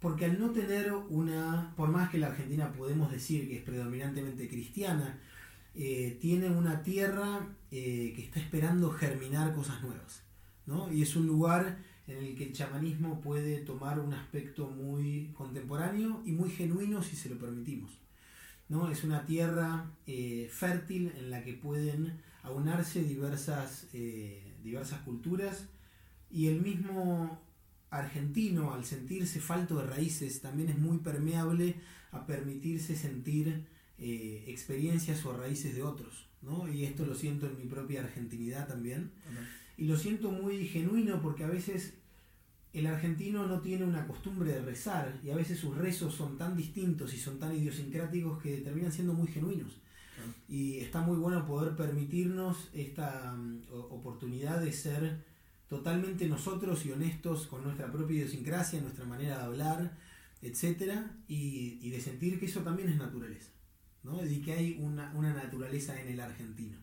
porque al no tener una, por más que la Argentina podemos decir que es predominantemente cristiana, eh, tiene una tierra eh, que está esperando germinar cosas nuevas. ¿no? Y es un lugar en el que el chamanismo puede tomar un aspecto muy contemporáneo y muy genuino si se lo permitimos. ¿no? Es una tierra eh, fértil en la que pueden aunarse diversas, diversas culturas y el mismo argentino al sentirse falto de raíces también es muy permeable a permitirse sentir eh, experiencias o raíces de otros. ¿no? Y esto lo siento en mi propia argentinidad también. Y lo siento muy genuino porque a veces el argentino no tiene una costumbre de rezar y a veces sus rezos son tan distintos y son tan idiosincráticos que terminan siendo muy genuinos. Y está muy bueno poder permitirnos esta mm, oportunidad de ser totalmente nosotros y honestos con nuestra propia idiosincrasia, nuestra manera de hablar, etc. Y, de sentir que eso también es naturaleza. ¿no? Y que hay una, naturaleza en el argentino.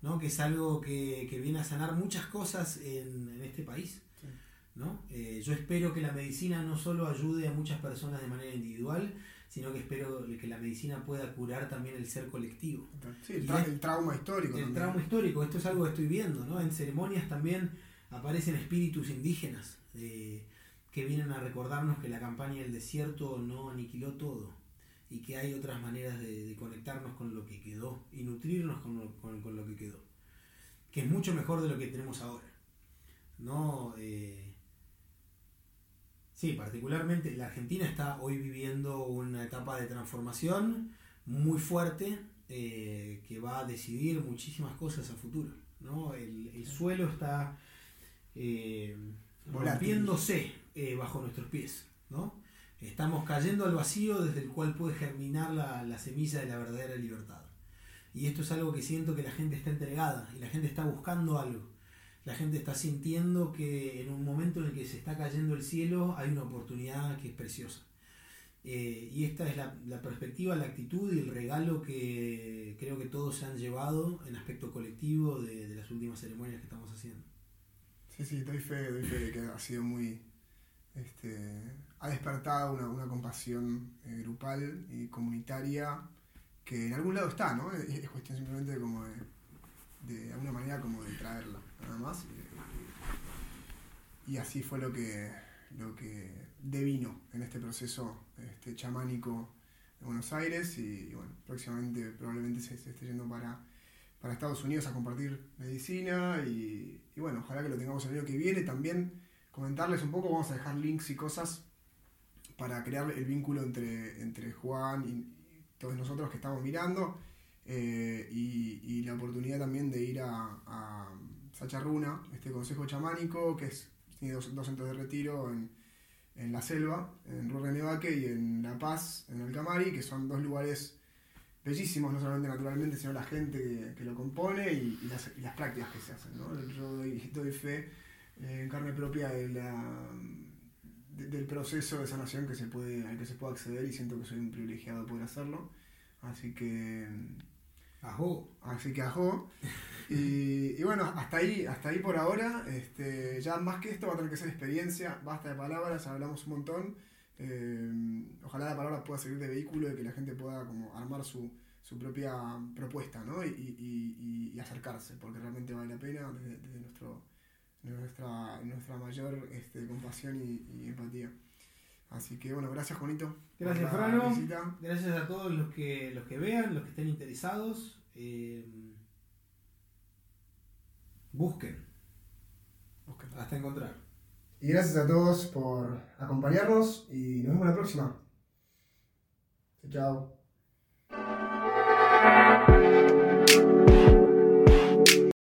¿no? Que es algo que, viene a sanar muchas cosas en, en este país. ¿no? Eh, yo espero que la medicina no solo ayude a muchas personas de manera individual, sino que espero que la medicina pueda curar también el ser colectivo. el, trauma histórico. El trauma histórico, esto es algo que estoy viendo, ¿no? En ceremonias también aparecen espíritus indígenas eh, que vienen a recordarnos que la campaña del desierto no aniquiló todo y que hay otras maneras de, conectarnos con lo que quedó y nutrirnos con lo, con, lo, que quedó, que es mucho mejor de lo que tenemos ahora. ¿no? Eh, Sí, particularmente la Argentina está hoy viviendo una etapa de transformación muy fuerte eh, que va a decidir muchísimas cosas a futuro. ¿no? El, suelo está eh, rompiéndose eh, bajo nuestros pies. ¿no? Estamos cayendo al vacío desde el cual puede germinar la, la semilla de la verdadera libertad. Y esto es algo que siento que la gente está entregada y la gente está buscando algo la gente está sintiendo que en un momento en el que se está cayendo el cielo hay una oportunidad que es preciosa. Eh, y esta es la, perspectiva, la actitud y el regalo que creo que todos se han llevado en aspecto colectivo de, las últimas ceremonias que estamos haciendo. Sí, sí, doy fe, doy fe de que ha sido muy... Este, ha despertado una, compasión eh, grupal y comunitaria que en algún lado está, ¿no? Es, cuestión simplemente como de, de alguna manera como de traerla nada más. Y, así fue lo que, lo que devino en este proceso este, chamánico de Buenos Aires y, bueno, próximamente probablemente se, esté yendo para, para Estados Unidos a compartir medicina y, bueno, ojalá que lo tengamos el año que viene. También comentarles un poco, vamos a dejar links y cosas para crear el vínculo entre, entre Juan y, todos nosotros que estamos mirando eh, y, la oportunidad también de ir a Sacharruna, este consejo chamánico, que tiene dos, centros de retiro en, la selva, en Nevaque y en La Paz, en Alcamari, que son dos lugares bellísimos, no solamente naturalmente, sino la gente que, lo compone y, las, prácticas que se hacen. Yo *laughs* doy, fe eh, en carne propia de la, del proceso de sanación que se puede, al que se puede acceder y siento que soy un privilegiado de poder hacerlo. Así que Así que ajo. Y, bueno, hasta ahí, hasta ahí por ahora. Este, ya más que esto va a tener que ser experiencia, basta de palabras, hablamos un montón. Eh, ojalá la palabra pueda servir de vehículo y que la gente pueda como armar su, propia propuesta ¿no? y, acercarse, porque realmente vale la pena desde, nuestro, nuestra, nuestra mayor este, compasión y empatía. Así que bueno, gracias Juanito. Gracias Frano. Gracias a todos los que, los que vean, los que estén interesados. Eh, busquen. busquen. Hasta encontrar. Y gracias a todos por acompañarnos y nos vemos la próxima. Chao.